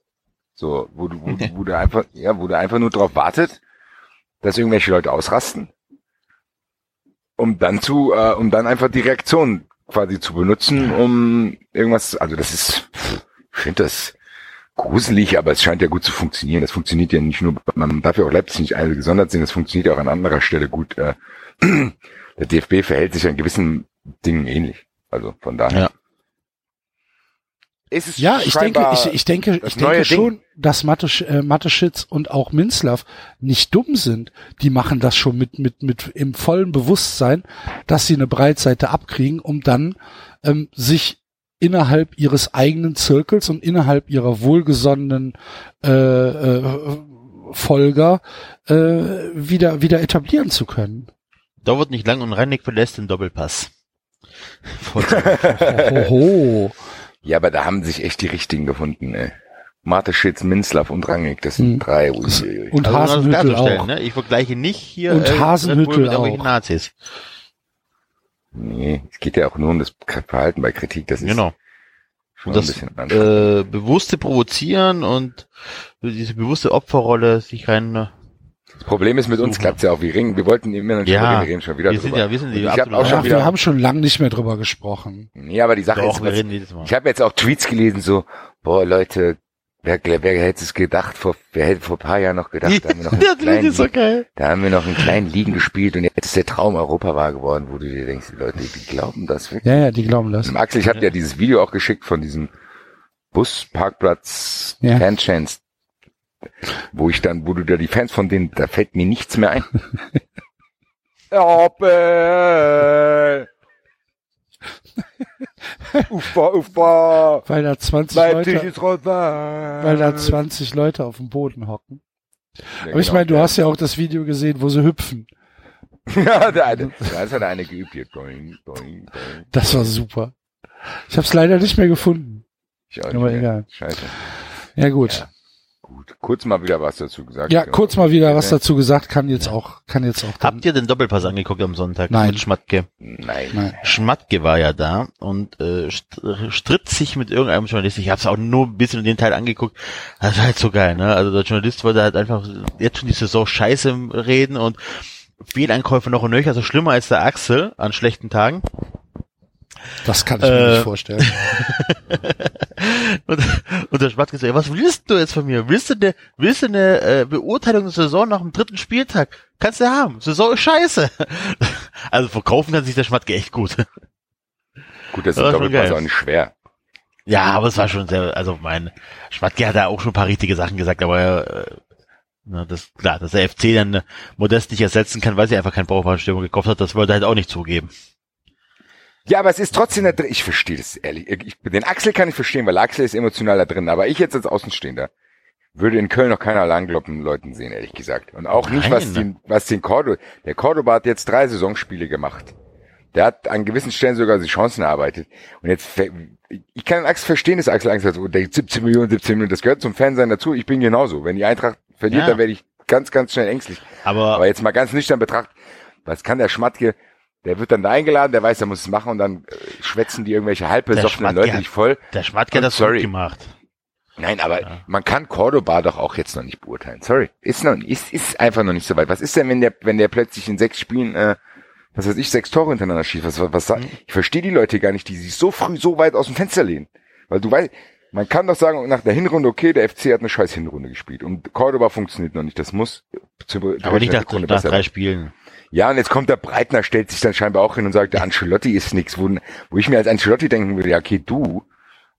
So, wo du, wo, wo du einfach, ja, wo du einfach nur drauf wartet, dass irgendwelche Leute ausrasten, um dann zu, äh, um dann einfach die Reaktion quasi zu benutzen, um irgendwas, also das ist, ich finde das gruselig, aber es scheint ja gut zu funktionieren. Das funktioniert ja nicht nur, man darf ja auch Leipzig nicht alle gesondert sehen, das funktioniert ja auch an anderer Stelle gut. Äh, der DFB verhält sich an gewissen Dingen ähnlich. Also von daher. Ja. Ist es Ja, ich denke, ich, ich denke, ich denke Ding. schon, dass Matesch, äh, Mateschitz und auch Minzlaff nicht dumm sind. Die machen das schon mit, mit, mit im vollen Bewusstsein, dass sie eine Breitseite abkriegen, um dann ähm, sich innerhalb ihres eigenen Zirkels und innerhalb ihrer wohlgesonnenen äh, äh, Folger äh, wieder wieder etablieren zu können. Dauert nicht lang und Reinig verlässt den Doppelpass. Oho. Ja, aber da haben sich echt die richtigen gefunden, ey. Marte Schitz, Minzlaff und Rangnick, das sind Hm. drei. Uiuiui. Und Also, das Hasenhüttel auch. Ne? Ich vergleiche nicht hier Und äh, Bull mit irgendwelchen auch. Nazis. Nee, es geht ja auch nur um das Verhalten bei Kritik. Das ist Genau. schon Und ein das bisschen anders. äh, bewusste Provozieren und diese bewusste Opferrolle sich rein. Das Problem ist, mit uns Suchen. klappt's ja auch wie Ring. Wir wollten immer noch nicht Ja, drüber reden, wir reden schon wieder wir drüber. sind ja- wir sind die ich absoluten auch schon Ja, wieder, wir haben schon lange nicht mehr drüber gesprochen. ja, aber die Sache Doch, ist, wir was, reden jedes Mal. ich habe jetzt auch Tweets gelesen, so, boah, Leute, wer, wer hätte es gedacht, vor, wer hätte vor ein paar Jahren noch gedacht, da haben wir noch einen kleinen, ist so da haben wir noch einen kleinen Ligen gespielt und jetzt ist der Traum Europa wahr geworden, wo du dir denkst, die Leute, die glauben das wirklich. Ja, ja, die glauben das. Und Axel, ich habe dir dieses Video auch geschickt von diesem Busparkplatz Ja. Fanchance, wo ich dann, wo du da die Fans von denen, da fällt mir nichts mehr ein. Opel! Ufa, ufa! Weil da 20 Leipzig Leute, weil da 20 Leute auf dem Boden hocken. Ja, Aber ich genau. meine, du hast ja auch das Video gesehen, wo sie hüpfen. ja, der eine, da ist halt eine geübt hier. Boing, boing, boing. Das war super. Ich habe es leider nicht mehr gefunden. Ich auch Aber nicht mehr. egal. Scheiße. Ja gut. Ja. Gut. Kurz mal wieder was dazu gesagt. Ja, kurz mal wieder was Ja. dazu gesagt, kann jetzt auch, kann jetzt auch. Habt ihr den Doppelpass angeguckt am Sonntag Nein. mit Schmatke? Nein. Nein. Schmatke war ja da und äh, st- stritt sich mit irgendeinem Journalist. Ich habe es auch nur ein bisschen in den Teil angeguckt. Das war halt so geil, ne? Also der Journalist wollte halt einfach jetzt schon die Saison scheiße reden und Fehleinkäufe noch und nöcher, also schlimmer als der Axel an schlechten Tagen. Das kann ich mir Äh, nicht vorstellen. Und, und der Schmatke so, ja, was willst du jetzt von mir? Willst du eine, willst du eine äh, Beurteilung der Saison nach dem dritten Spieltag? Kannst du haben. Saison ist scheiße. Also verkaufen kann sich der Schmatke echt gut. Gut, das ist Das schon Doppelpass auch nicht schwer. Ja, aber es war schon sehr, also mein Schmatke hat da auch schon ein paar richtige Sachen gesagt, aber äh, na, das klar, dass der FC dann Modest nicht ersetzen kann, weil sie einfach keinen Baufahrstürmer gekauft hat, das wollte er halt auch nicht zugeben. Ja, aber es ist trotzdem da drin. Ich verstehe das ehrlich. Ich, den Axel kann ich verstehen, weil Axel ist emotional da drin. Aber ich jetzt als Außenstehender würde in Köln noch keiner Langgloppen Leuten sehen, ehrlich gesagt. Und auch nicht, Nein, was ne? den, was den Cordo, der Cordoba hat jetzt drei Saisonspiele gemacht. Der hat an gewissen Stellen sogar die Chancen erarbeitet. Und jetzt, ich kann Axel verstehen, dass Axel Angst hat, so, der 17 Millionen, 17 Millionen, das gehört zum Fansein dazu. Ich bin genauso. Wenn die Eintracht verliert, Ja. dann werde ich ganz, ganz schnell ängstlich. Aber, Aber jetzt mal ganz nüchtern betrachtet, was kann der Schmatke, der wird dann da eingeladen, der weiß, er muss es machen und dann äh, schwätzen die irgendwelche halbbesoffenen Leute nicht voll. der Schmatke hat das sorry. gut gemacht. Nein, aber man kann Cordoba doch auch jetzt noch nicht beurteilen. Sorry. Ist noch ist, ist einfach noch nicht so weit. Was ist denn, wenn der, wenn der plötzlich in sechs Spielen, äh, was weiß ich, sechs Tore hintereinander schießt? Was, was, was sa- Ich verstehe die Leute gar nicht, die sich so früh so weit aus dem Fenster lehnen. Weil du weißt, man kann doch sagen, nach der Hinrunde, okay, der FC hat eine scheiß Hinrunde gespielt und Cordoba funktioniert noch nicht. Das muss zur Aber nicht nach, nach drei. Spielen. Ja, und jetzt kommt der Breitner, stellt sich dann scheinbar auch hin und sagt, der Ancelotti ist nix, wo, wo ich mir als Ancelotti denken würde, ja, okay, du,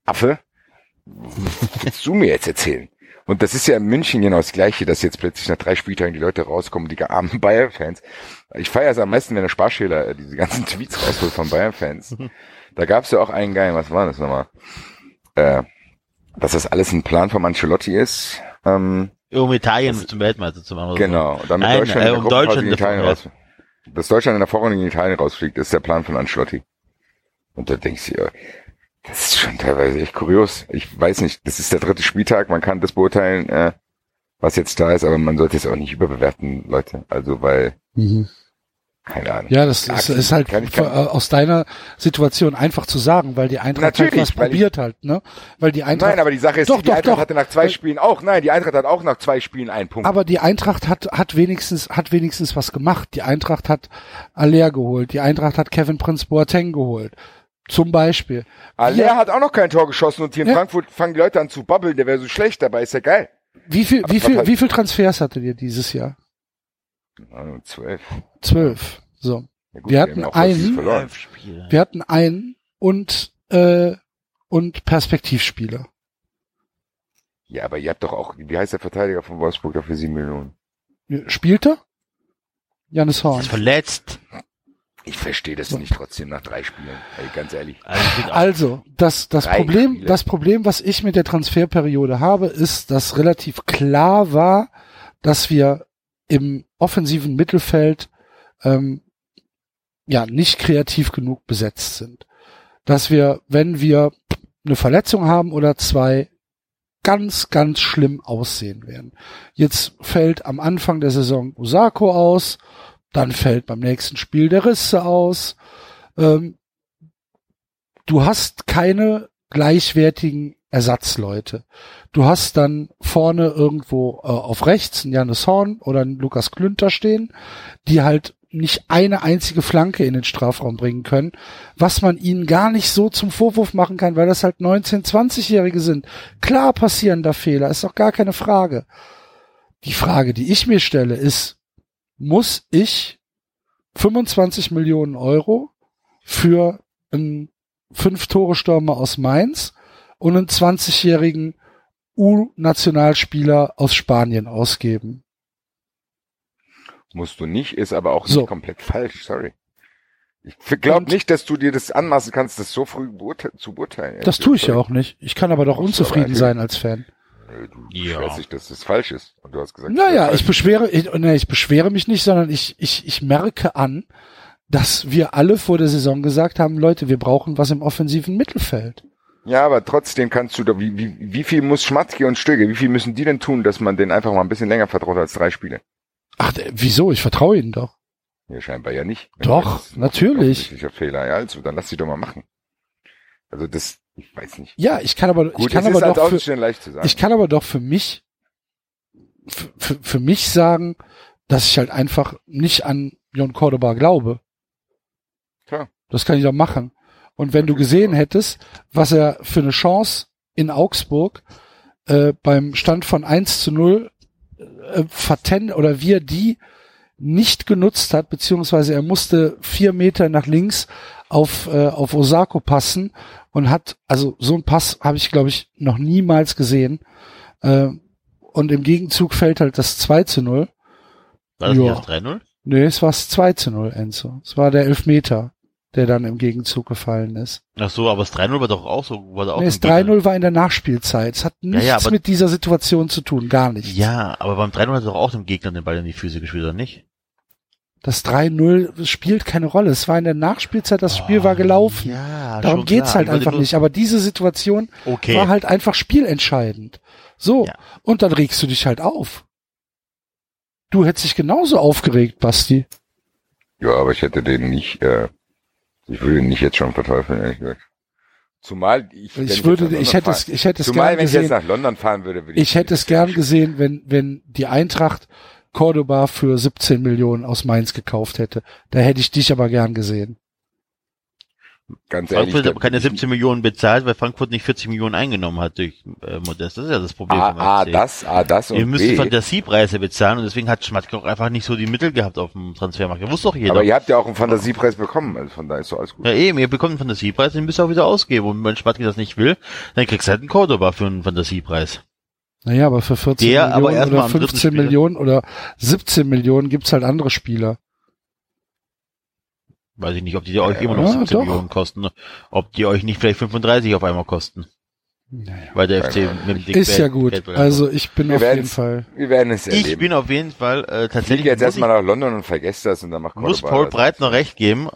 Affe, willst du mir jetzt erzählen? Und das ist ja in München genau das Gleiche, dass jetzt plötzlich nach drei Spieltagen die Leute rauskommen, die armen Bayern-Fans. Ich feiere es am meisten, wenn der Sparschäler äh, diese ganzen Tweets rausholt von Bayern-Fans. Da gab es ja auch einen Geil, was war das nochmal? Äh, dass das alles ein Plan vom Ancelotti ist. Ähm, Um Italien zum Weltmeister zu machen. oder. Genau, damit Nein, Deutschland, äh, um Deutschland Italien raus, dass Deutschland in der Vorrunde gegen Italien rausfliegt, ist der Plan von Ancelotti. Und da denkst du, das ist schon teilweise echt kurios. Ich weiß nicht, das ist der dritte Spieltag, man kann das beurteilen, äh, was jetzt da ist, aber man sollte es auch nicht überbewerten, Leute. Also, weil, Mhm. Keine Ahnung. Ja, das ist, ist halt kann ich- kann- aus deiner Situation einfach zu sagen, weil die Eintracht halt Natürlich, was weil ich- probiert halt, ne? Weil die Eintracht, Nein, aber die Sache ist, Doch, die doch, Eintracht doch. hatte nach zwei Spielen auch, nein, die Eintracht hat auch nach zwei Spielen einen Punkt. aber die Eintracht hat, hat wenigstens, hat wenigstens was gemacht. Die Eintracht hat Aller geholt. Die Eintracht hat Kevin Prince Boateng geholt. Zum Beispiel. Aller hat auch noch kein Tor geschossen und hier in Ja. Frankfurt fangen die Leute an zu babbeln, der wäre so schlecht, dabei ist ja geil. Wie viel, wie Aber viel, halt- wie viel Transfers hattet ihr dieses Jahr? Zwölf. Zwölf. So. Ja, gut, Wir hatten einen-. Wir hatten einen und, äh, und Perspektivspieler. Ja, aber ihr habt doch auch, wie heißt der Verteidiger von Wolfsburg da für sieben Millionen? Spielte? Janis Horn. ist verletzt. Ich verstehe das nicht trotzdem nach drei Spielen. Ey, ganz ehrlich. Also, Also, das, das Drei Problem, Spiele. das Problem, was ich mit der Transferperiode habe, ist, dass relativ klar war, dass wir im offensiven Mittelfeld ähm, ja nicht kreativ genug besetzt sind. Dass wir, wenn wir eine Verletzung haben oder zwei, ganz, ganz schlimm aussehen werden. Jetzt fällt am Anfang der Saison Osako aus, dann fällt beim nächsten Spiel der Risse aus. Ähm, du hast keine gleichwertigen Ersatzleute. Du hast dann vorne irgendwo äh, auf rechts einen Janis Horn oder einen Lukas Klünter stehen, die halt nicht eine einzige Flanke in den Strafraum bringen können, was man ihnen gar nicht so zum Vorwurf machen kann, weil das halt 19-, 20-Jährige sind. Klar passieren da Fehler, ist doch gar keine Frage. Die Frage, die ich mir stelle, ist, muss ich 25 Millionen Euro für einen Fünf-Tore-Stürmer aus Mainz und einen 20-jährigen U-Nationalspieler aus Spanien ausgeben? Musst du nicht, ist aber auch nicht So. komplett falsch, sorry. Ich glaube nicht, dass du dir das anmaßen kannst, das so früh beurte zu beurteilen. Das tue ich ja auch nicht. Ich kann aber doch du unzufrieden aber sein als Fan. Du Ja. beschwerst dich, dass das falsch ist. Und du hast gesagt, Naja, ich beschwere, ich, nee, ich beschwere mich nicht, sondern ich, ich, ich merke an, dass wir alle vor der Saison gesagt haben, Leute, wir brauchen was im offensiven Mittelfeld. Ja, aber trotzdem kannst du da, wie, wie, wie viel muss Schmatzki und Stöge, wie viel müssen die denn tun, dass man den einfach mal ein bisschen länger vertraut als drei Spiele? Ach, wieso? Ich vertraue ihnen doch. Ja, scheinbar ja nicht. Wenn Doch, das ein natürlich. Fehler, ja, also, dann lass sie doch mal machen. Also das, ich weiß nicht. Ja, ich kann aber, ich Gut, kann es ist aber als doch für, Außenstehender leicht zu sagen. ich kann aber doch für mich, für, für, für mich sagen, dass ich halt einfach nicht an Jon Cordoba glaube. Klar. Das kann ich doch machen. Und wenn du gesehen hättest, was er für eine Chance in Augsburg äh, beim Stand von 1 zu 0 äh, verten oder wie er die nicht genutzt hat, beziehungsweise er musste vier Meter nach links auf, äh, auf Osako passen und hat, also so ein Pass habe ich, glaube ich, noch niemals gesehen. Äh, und im Gegenzug fällt halt das 2 zu 0. War das nicht Ja. das 3-0? Nee, es war das 2 zu 0, Enzo. Es war der Elfmeter, der dann im Gegenzug gefallen ist. Ach so, aber das 3-0 war doch auch so, war da auch Nee, das ein Gegner. 3-0 war in der Nachspielzeit. Es hat nichts ja, aber- mit dieser Situation zu tun, gar nichts. Ja, aber beim 3-0 hat doch auch dem Gegner den Ball in die Füße gespielt, oder nicht? Das 3-0 spielt keine Rolle. Es war in der Nachspielzeit, das Spiel war gelaufen. Oh, Ja, Darum geht's halt einfach nicht. Aber diese Situation Okay. war halt einfach spielentscheidend. So. Ja. Und dann regst du dich halt auf. Du hättest dich genauso aufgeregt, Basti. Ja, aber ich hätte den nicht, äh, ich würde ihn nicht jetzt schon verteufeln, ehrlich gesagt. Zumal ich, Ich würde, ich London hätte es, fahren- ich hätte es Zumal, gern wenn ich jetzt gesehen. nach London fahren würde, würde ich. Ich hätte es gern gesehen, wenn, wenn die Eintracht Cordoba für 17 Millionen aus Mainz gekauft hätte. Da hätte ich dich aber gern gesehen. Ganz ehrlich. Frankfurt hat da- keine 17 Millionen bezahlt, weil Frankfurt nicht 40 Millionen eingenommen hat durch äh, Modest. Das ist ja das Problem vom A, A, FC. das, A, das und Ihr müsst B. Fantasiepreise bezahlen und deswegen hat Schmatke auch einfach nicht so die Mittel gehabt auf dem Transfermarkt. Das wusste doch jeder. Aber ihr habt ja auch einen Fantasiepreis bekommen, also von daher ist doch alles gut. ja eben, ihr bekommt einen Fantasiepreis, den müsst ihr auch wieder ausgeben. Und wenn Schmatke das nicht will, dann kriegst du halt einen Cordoba für einen Fantasiepreis. Naja, aber für 14 Der aber Millionen oder am dritten 15 Spiel. Millionen oder 17 Millionen gibt's halt andere Spieler. Weiß ich nicht, ob die euch immer noch Ja, 17 doch. Millionen kosten. Ob die euch nicht vielleicht 35 auf einmal kosten. Naja. Weil der FC mit dem Dick Ist ja Geld- gut. Also ich bin Wir auf jeden Fall. Wir werden es ich erleben. bin auf jeden Fall äh, tatsächlich jetzt muss erstmal nach London und vergesst das und dann macht muss Paul das. Breitner recht geben.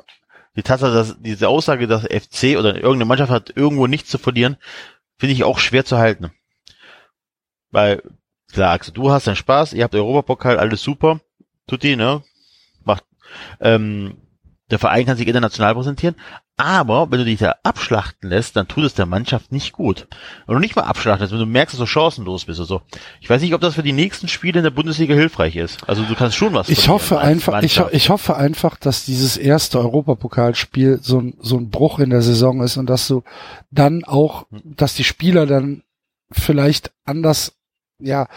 Die Tatsache, dass diese Aussage, dass FC oder irgendeine Mannschaft hat irgendwo nichts zu verlieren, finde ich auch schwer zu halten. Weil, klar, Axel, du hast deinen Spaß, ihr habt Europapokal, alles super. Tutti, ne? Macht, ähm, der Verein kann sich international präsentieren, aber wenn du dich da abschlachten lässt, dann tut es der Mannschaft nicht gut. Wenn du nicht mal abschlachtest, wenn du merkst, dass du chancenlos bist oder so. Ich weiß nicht, ob das für die nächsten Spiele in der Bundesliga hilfreich ist. Also du kannst schon was Ich hoffe einfach, ich, ho- ich hoffe einfach, dass dieses erste Europapokalspiel so ein, so ein Bruch in der Saison ist und dass du dann auch, dass die Spieler dann vielleicht anders, ja,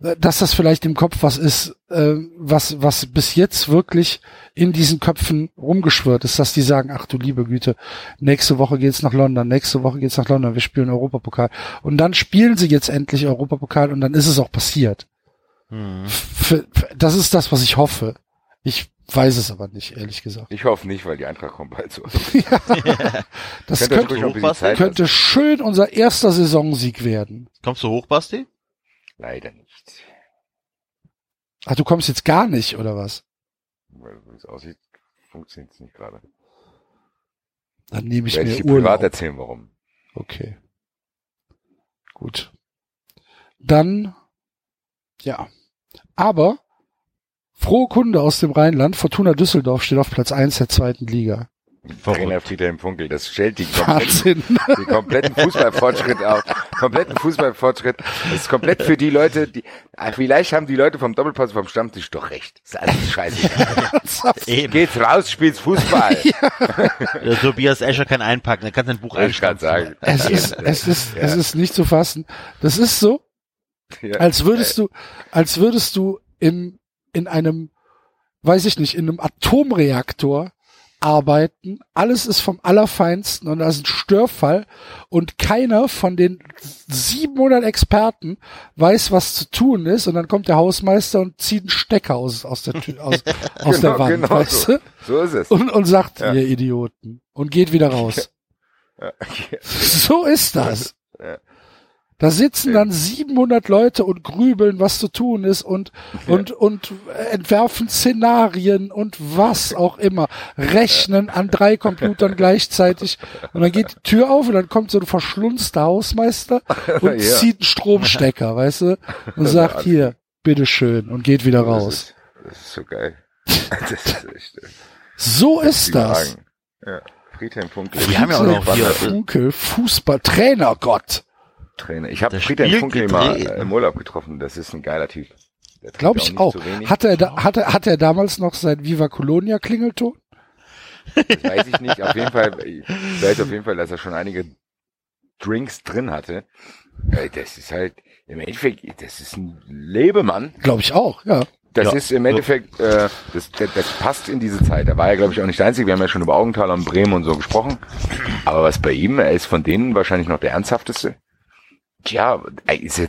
dass das vielleicht im Kopf was ist, äh, was, was bis jetzt wirklich in diesen Köpfen rumgeschwört ist, dass die sagen, ach du liebe Güte, nächste Woche geht's nach London, nächste Woche geht's nach London, wir spielen Europapokal. Und dann spielen sie jetzt endlich Europapokal und dann ist es auch passiert. Hm. Das ist das, was ich hoffe. Ich weiß es aber nicht, ehrlich gesagt. Ich hoffe nicht, weil die Eintracht kommt bald so. Das könnte, könnte lassen. schön unser erster Saisonsieg werden. Kommst du hoch, Basti? Leider nicht. Ach, du kommst jetzt gar nicht, oder was? Weil, wie es aussieht, funktioniert es nicht gerade. Dann nehme ich Werde mir ich dir privat erzählen, warum. Okay. Gut. Dann, ja. Aber, frohe Kunde aus dem Rheinland, Fortuna Düsseldorf steht auf Platz eins der zweiten Liga. Trainer Friedhelm Funkel, das stellt die kompletten, den kompletten Fußballfortschritt auf. Kompletten Fußballfortschritt. Das ist komplett für die Leute, die, ah, vielleicht haben die Leute vom Doppelpass vom Stammtisch doch recht. Das ist alles scheiße. Eben. Geht's raus, spielt's Fußball. Der Tobias Escher kann einpacken, er kann sein Buch sagen. Es ist, es ist, Ja. es ist nicht zu fassen. Das ist so, Ja. als würdest du, als würdest du im, in einem, weiß ich nicht, in einem Atomreaktor arbeiten. Alles ist vom Allerfeinsten und da ist ein Störfall und keiner von den 700 Experten weiß, was zu tun ist und dann kommt der Hausmeister und zieht einen Stecker aus, aus der Tür, aus, aus der Genau, Wand, genau weißt so. So ist es. Und, und sagt, Ja. ihr Idioten. Und geht wieder raus. Ja, okay. So ist das. Da sitzen dann 700 Leute und grübeln, was zu tun ist und, und, und entwerfen Szenarien und was auch immer. Rechnen an drei Computern gleichzeitig. Und dann geht die Tür auf und dann kommt so ein verschlunzter Hausmeister und Ja. zieht einen Stromstecker, weißt du? Und sagt hier, bitteschön und geht wieder Das raus. ist, das ist so geil. Das ist echt äh, So ist das. Ja. Friedhelm Funkel. Wir haben ja auch noch hier- Funkel, Fußballtrainer, Gott. Trainer. Ich habe Friedhelm Funkel mal äh, im Urlaub getroffen. Das ist ein geiler Typ. Glaube ich auch. zu wenig. Hat er, da, hat, er, hat er damals noch sein Viva Colonia Klingelton? Das weiß ich nicht. Auf jeden Fall, ich weiß auf jeden Fall, dass er schon einige Drinks drin hatte. Äh, Das ist halt, im Endeffekt, das ist ein Lebemann. Glaube ich auch, ja. Das Ja. ist im Endeffekt, äh, das, das, das passt in diese Zeit. Da war er, glaube ich, auch nicht der Einzige. Wir haben ja schon über Augenthaler und Bremen und so gesprochen. Aber was bei ihm, er ist von denen wahrscheinlich noch der ernsthafteste. Tja, ist er,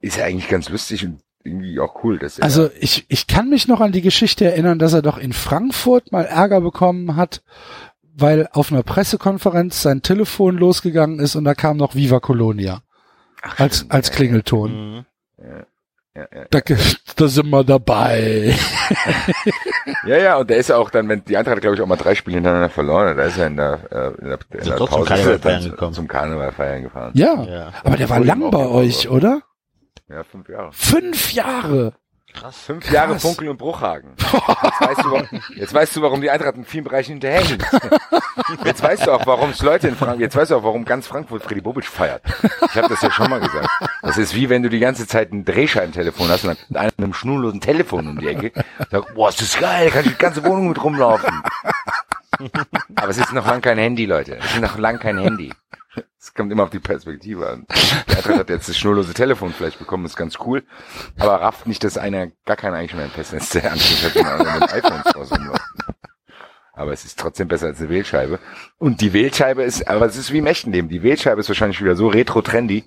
ist er eigentlich ganz lustig und irgendwie auch cool. Dass er, Also ich, ich kann mich noch an die Geschichte erinnern, dass er doch in Frankfurt mal Ärger bekommen hat, weil auf einer Pressekonferenz sein Telefon losgegangen ist und da kam noch Viva Colonia als, stimmt, als ja, Klingelton. Mhm. Ja, ja. Da, da sind wir dabei. Ja, ja, und der ist ja auch dann, wenn die Eintracht hat, glaube ich, auch mal drei Spiele hintereinander verloren, da ist er in der, äh, in der, in Ist der doch zum Pause Karneval er feiern gekommen. zum Karneval feiern gefahren. Ja, Ja. aber der war lang bei euch, oder? Ja, fünf Jahre. Fünf Jahre. Krass. Fünf Krass. Jahre Funkel und Bruchhagen. Jetzt weißt, du, warum, jetzt weißt du, warum die Eintracht in vielen Bereichen hinterherhinkt. Jetzt weißt du auch, warum es Leute in Frankfurt, jetzt weißt du auch, warum ganz Frankfurt Freddy Bobic feiert. Ich habe das ja schon mal gesagt. Das ist wie wenn du die ganze Zeit ein Drehscheibentelefon hast und dann mit einem, einem schnurlosen Telefon um die Ecke. Sag, boah, ist das geil, kann ich die ganze Wohnung mit rumlaufen. Aber es ist noch lang kein Handy, Leute. Es ist noch lang kein Handy. Es kommt immer auf die Perspektive an. Der Eintracht hat jetzt das schnurlose Telefon vielleicht bekommen, ist ganz cool. Aber rafft nicht, dass einer gar keinen eigentlich mehr ein Festnetz der Anschluss hat, sondern alle mit iPhones raus. Aber es ist trotzdem besser als eine Wählscheibe. Und die Wählscheibe ist, aber es ist wie im echten Leben. Die Wählscheibe ist wahrscheinlich wieder so retro-trendy,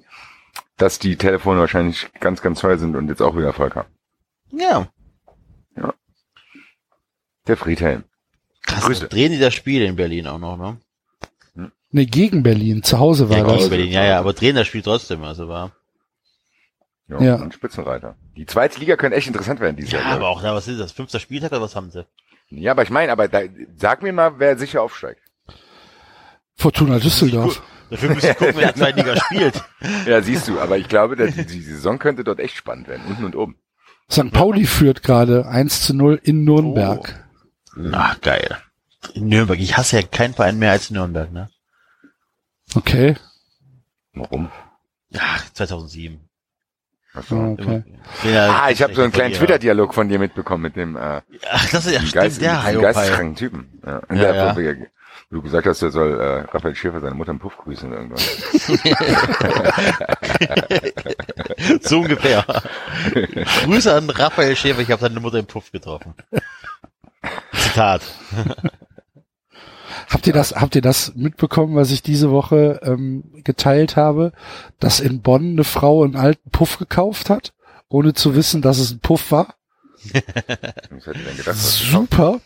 dass die Telefone wahrscheinlich ganz, ganz toll sind und jetzt auch wieder Erfolg haben. Ja. Der Friedhelm. Krass. Grüße. Drehen die das Spiel in Berlin auch noch, ne? Nee, gegen Berlin. Zu Hause war Ja, das. gegen Berlin, ja, ja, aber drehen das Spiel trotzdem, also war. Ja, Ja. Ein Spitzenreiter. Die zweite Liga könnte echt interessant werden dieses Ja, Jahr. aber auch da, was ist das? Fünfter Spieltag oder was haben sie? ich. ja, aber ich meine, aber da, sag mir mal, wer sicher aufsteigt. Fortuna Düsseldorf. Dafür müssen wir gucken, wer in der zweiten Liga spielt. Ja, siehst du, aber ich glaube, dass die, die Saison könnte dort echt spannend werden, unten und oben. St. Pauli führt gerade 1 zu 0 in Nürnberg. Ach, geil. In Nürnberg. Ich hasse ja keinen Verein mehr als Nürnberg, ne? Okay. Warum? Ach, 2007. Ach so. okay. Ah, ich habe so einen kleinen Twitter-Dialog von dir mitbekommen mit dem äh, Ach, das ist ja dem stimmt, Geist, geisteskranken Typen. Ja, in Ja, der ja. Du gesagt hast, er soll äh, Raphael Schäfer seine Mutter im Puff grüßen irgendwann. So ungefähr. Grüße an Raphael Schäfer, ich habe seine Mutter im Puff getroffen. Zitat. Habt ihr das, habt ihr das mitbekommen, was ich diese Woche ähm, geteilt habe, dass in Bonn eine Frau einen alten Puff gekauft hat, ohne zu wissen, dass es ein Puff war? Gedacht? Super.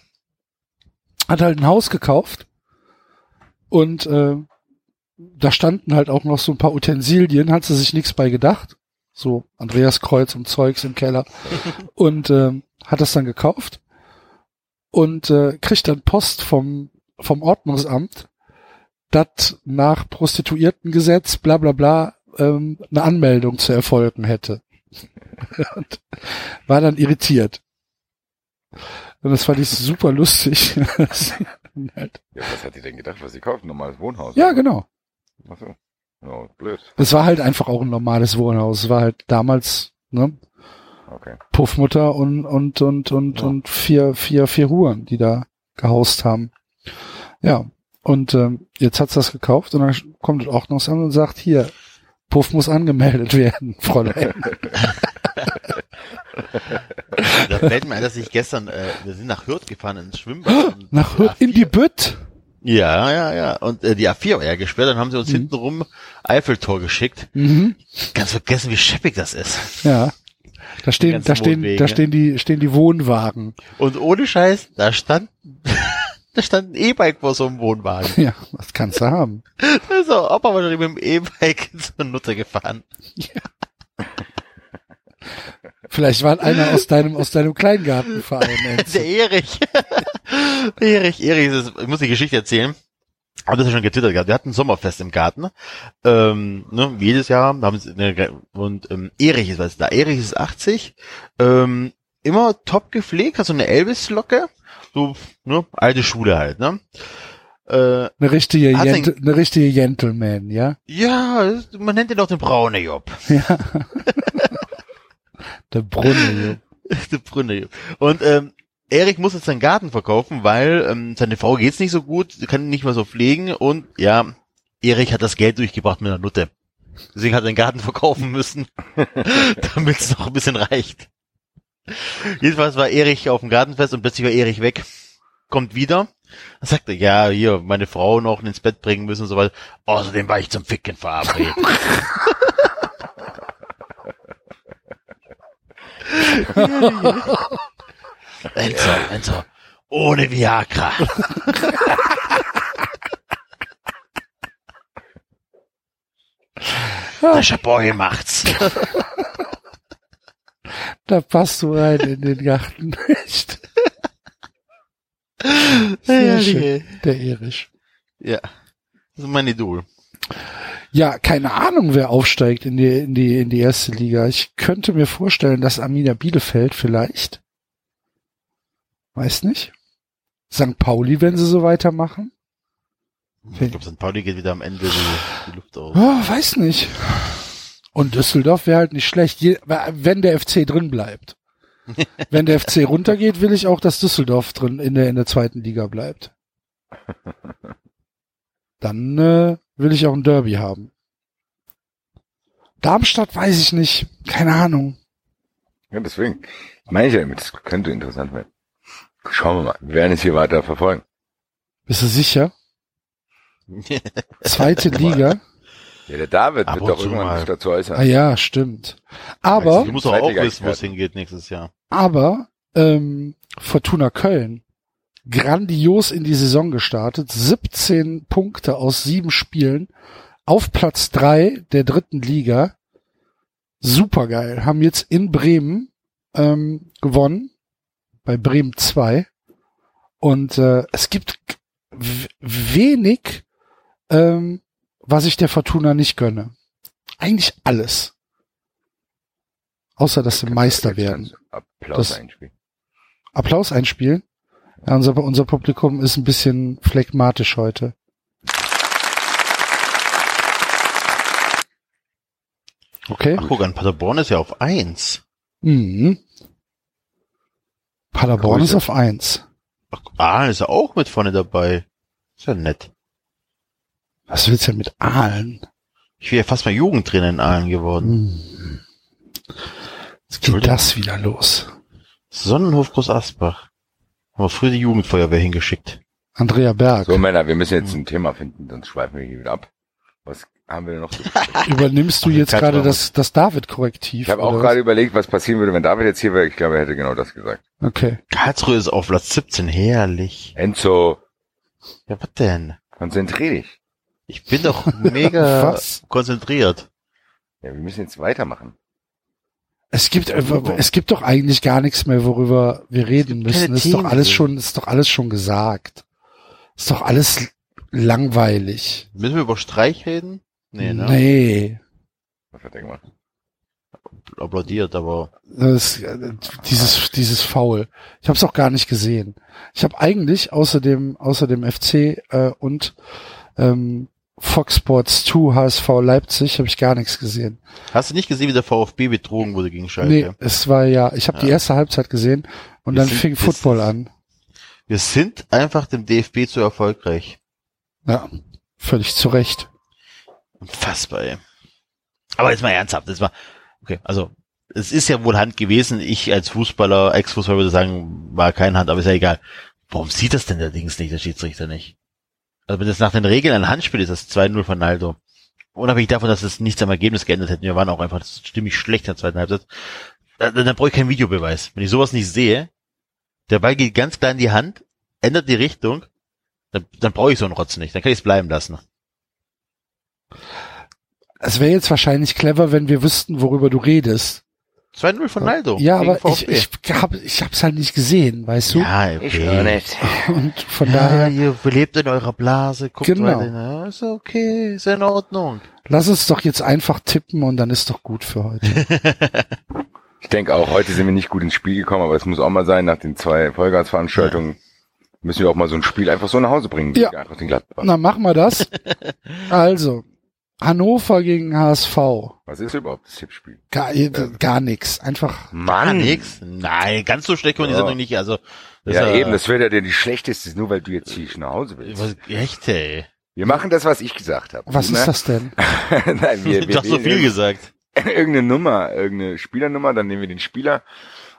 Hat halt ein Haus gekauft und äh, da standen halt auch noch so ein paar Utensilien, hat sie sich nichts bei gedacht. So Andreas Kreuz und Zeugs im Keller. Und ähm, hat das dann gekauft und äh, kriegt dann Post vom, vom Ordnungsamt, dass nach Prostituiertengesetz bla bla bla ähm, eine Anmeldung zu erfolgen hätte. war dann irritiert. Und das fand ich super lustig. Halt- Ja, was hat die denn gedacht, was sie kauft? Ein normales Wohnhaus? ja, genau. Ach so. Oh, blöd. Es war halt einfach auch ein normales Wohnhaus. Es war halt damals, ne, Okay. Puffmutter und, und, und, und, Ja. und vier, vier, vier Huren, die da gehaust haben. Ja. Und ähm, jetzt hat's das gekauft und dann kommt das Ordnungsamt und sagt, hier, Puff muss angemeldet werden, Fräulein. Da fällt mir ein, dass ich gestern, äh, wir sind nach Hürth gefahren ins Schwimmbad. Nach Hürth in die Bütt. Ja, ja, ja. Und äh, die A4 war ja gesperrt, dann haben sie uns Mhm. hintenrum Eiffeltor geschickt. Mhm. Ganz vergessen, wie scheppig das ist. Ja. Da stehen, da stehen, Wohnwege. da stehen die, stehen die Wohnwagen. Und ohne Scheiß, da stand, Da stand ein E-Bike vor so einem Wohnwagen. Ja, was kannst du haben? Also, Opa war wahrscheinlich mit dem E-Bike zur Nutte gefahren. Vielleicht war einer aus deinem, aus deinem Kleingartenverein. Der Erich. Erich, Erich, das, ich muss die Geschichte erzählen. Aber das ist ja schon getwittert gehabt. Wir hatten ein Sommerfest im Garten. Ähm, ne, jedes Jahr. Haben sie eine, und ähm, Erich ist was da. Erich ist 80. Ähm, immer top gepflegt, hat so eine Elvis-Locke. So, ne, alte Schule halt, ne? Äh, Eine richtige, Gent eine richtige Gentleman, ja? ja, man nennt ihn auch den braune Job. Ja. Der Brunnen. Der Brünne. Und ähm, Erik muss jetzt seinen Garten verkaufen, weil ähm, seine Frau geht's nicht so gut, sie kann ihn nicht mehr so pflegen und ja, Erik hat das Geld durchgebracht mit der Nutte. Deswegen hat er den Garten verkaufen müssen, damit es noch ein bisschen reicht. Jedenfalls war Erich auf dem Gartenfest und plötzlich war Erich weg. Kommt wieder. Dann sagt er, ja, hier, meine Frau noch ins Bett bringen müssen und so weiter. Außerdem war ich zum Ficken verabredet. Enzo, Enzo, ohne Viagra. Der Chaboy macht's. Da passt du rein in den Garten. Echt. Sehr schön. Der Erich. Ja. Das ist mein Idol. Ja, keine Ahnung, wer aufsteigt in die, in die, in die erste Liga. Ich könnte mir vorstellen, dass Arminia Bielefeld vielleicht. Weiß nicht. St. Pauli, wenn sie so weitermachen. Ich glaube, St. Pauli geht wieder am Ende die, die Luft aus. Oh, weiß nicht. Und Düsseldorf wäre halt nicht schlecht, je, wenn der FC drin bleibt. wenn der FC runtergeht, will ich auch, dass Düsseldorf drin in der, in der zweiten Liga bleibt. Dann äh, will ich auch ein Derby haben. Darmstadt weiß ich nicht. Keine Ahnung. Ja, deswegen. Meine ich ja damit, das könnte interessant werden. Schauen wir mal. Wir werden es hier weiter verfolgen. Bist du sicher? Zweite Liga? Ja, der David Ab wird doch irgendwann mal. sich dazu äußern. Ah ja, stimmt. Aber, du musst doch auch wissen, wo es hingeht nächstes Jahr. aber ähm, Fortuna Köln grandios in die Saison gestartet, 17 Punkte aus sieben Spielen, auf Platz drei der dritten Liga, supergeil, haben jetzt in Bremen ähm, gewonnen, bei Bremen 2 und äh, es gibt wenig, ähm, was ich der Fortuna nicht gönne. Eigentlich alles. Außer, dass sie Meister werden. Applaus Das- einspielen. Applaus einspielen. Ja, unser, unser Publikum ist ein bisschen phlegmatisch heute. Okay. Ach, guck an, Paderborn ist ja auf eins. Mhm. Paderborn Grüße. ist auf eins. Ach, ah, ist ja auch mit vorne dabei. Ist ja nett. Was willst du denn mit Aalen? Ich wäre ja fast mal Jugendtrainer in Aalen geworden. Hm. Jetzt geht das wieder los. Sonnenhof Groß Asbach. Haben wir früher die Jugendfeuerwehr hingeschickt. Andrea Berg, So, Männer, wir müssen jetzt ein Thema finden, sonst schweifen wir hier wieder ab. Was haben wir denn noch? übernimmst du jetzt gerade das, das David-Korrektiv? Ich habe auch gerade überlegt, was passieren würde, wenn David jetzt hier wäre. Ich glaube, er hätte genau das gesagt. Okay. Karlsruhe ist auf Platz 17. Herrlich. Enzo, Ja, was denn? konzentrier dich. Ich bin doch mega Was? konzentriert. Ja, wir müssen jetzt weitermachen. Es gibt, es gibt doch eigentlich gar nichts mehr, worüber wir reden müssen. Ist doch alles schon, ist doch alles schon gesagt. Ist doch alles langweilig. Müssen wir über Streich reden? Nee, ne? Nee. Er gemacht? Applaudiert, aber Das, äh, dieses, dieses Foul. Ich habe es auch gar nicht gesehen. Ich habe eigentlich außer dem, außer dem FC äh, und ähm, Fox Sports 2 HSV Leipzig habe ich gar nichts gesehen. hast du nicht gesehen, wie der VfB betrogen wurde gegen Schalke? Nee, es war ja, ich habe die Ja. erste Halbzeit gesehen und Wir dann sind- fing Football an. Wir sind einfach dem DFB zu erfolgreich. Ja, völlig zu Recht. Unfassbar, ey. Aber jetzt mal ernsthaft, das war, okay, also, es ist ja wohl Hand gewesen. Ich als Fußballer, Ex-Fußballer würde sagen, war kein Hand, aber ist ja egal. Warum sieht das denn der Dings nicht, der Schiedsrichter nicht? Also wenn das nach den Regeln ein Handspiel ist, das 2-0 von Naldo. Unabhängig davon, dass es nichts am Ergebnis geändert hätte. Wir waren auch einfach ziemlich schlecht in der zweiten Halbzeit. Dann, dann brauche ich keinen Videobeweis. Wenn ich sowas nicht sehe, der Ball geht ganz klar in die Hand, ändert die Richtung, Dann, dann brauche ich so einen Rotz nicht, dann kann ich es bleiben lassen. Es wäre jetzt wahrscheinlich clever, wenn wir wüssten, worüber du redest. 2-0 von Naldo. ja, gegen aber ich, VfB. ich, hab, ich hab's halt nicht gesehen, weißt du? ja, Ich okay. höre nicht. Und von Ja, daher, ihr lebt in eurer Blase, guckt Genau. weiter. Ja, ist okay, ist in Ordnung. lass uns doch jetzt einfach tippen und dann ist doch gut für heute. Ich denke auch, heute sind wir nicht gut ins Spiel gekommen, aber es muss auch mal sein, nach den zwei Vollgasveranstaltungen müssen wir auch mal so ein Spiel einfach so nach Hause bringen. Ja. Gladbach. Na, machen wir das. Also, Hannover gegen HSV. Was ist überhaupt das Tippspiel? Gar, gar nix. Einfach, Mann! nix. Nein, ganz so schlecht kann man die Ja. Sendung nicht. Also, das Ja, ist eben, das wird ja dir die schlechteste, nur weil du jetzt hier nach Hause willst. was, echt, ey. Wir machen das, was ich gesagt habe. was ist das denn? Nein, wir, Du wir hast so viel gesagt. irgendeine Nummer, irgendeine Spielernummer, dann nehmen wir den Spieler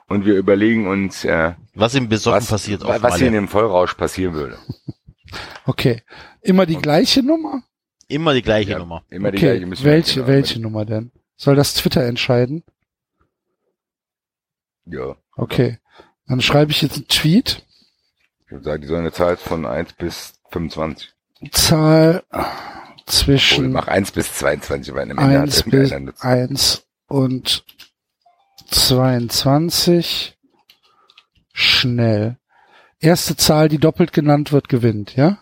und wir überlegen uns, äh, Was im Besoffen was, passiert auf was hier in dem Vollrausch passieren würde. Okay. Immer die gleiche Nummer? Immer die gleiche Ja, Nummer. Immer die Okay. gleiche müssen Welche, welche Nummer denn? Soll das Twitter entscheiden? Ja. Okay. Dann schreibe ich jetzt einen Tweet. Ich würde sagen, die sollen eine Zahl von 1 bis 25. Zahl zwischen mach 1 bis 22, weil Ende hat 1 bis irgendeiner Nutz. 1 und 22 schnell. Erste Zahl, die doppelt genannt wird, gewinnt, ja?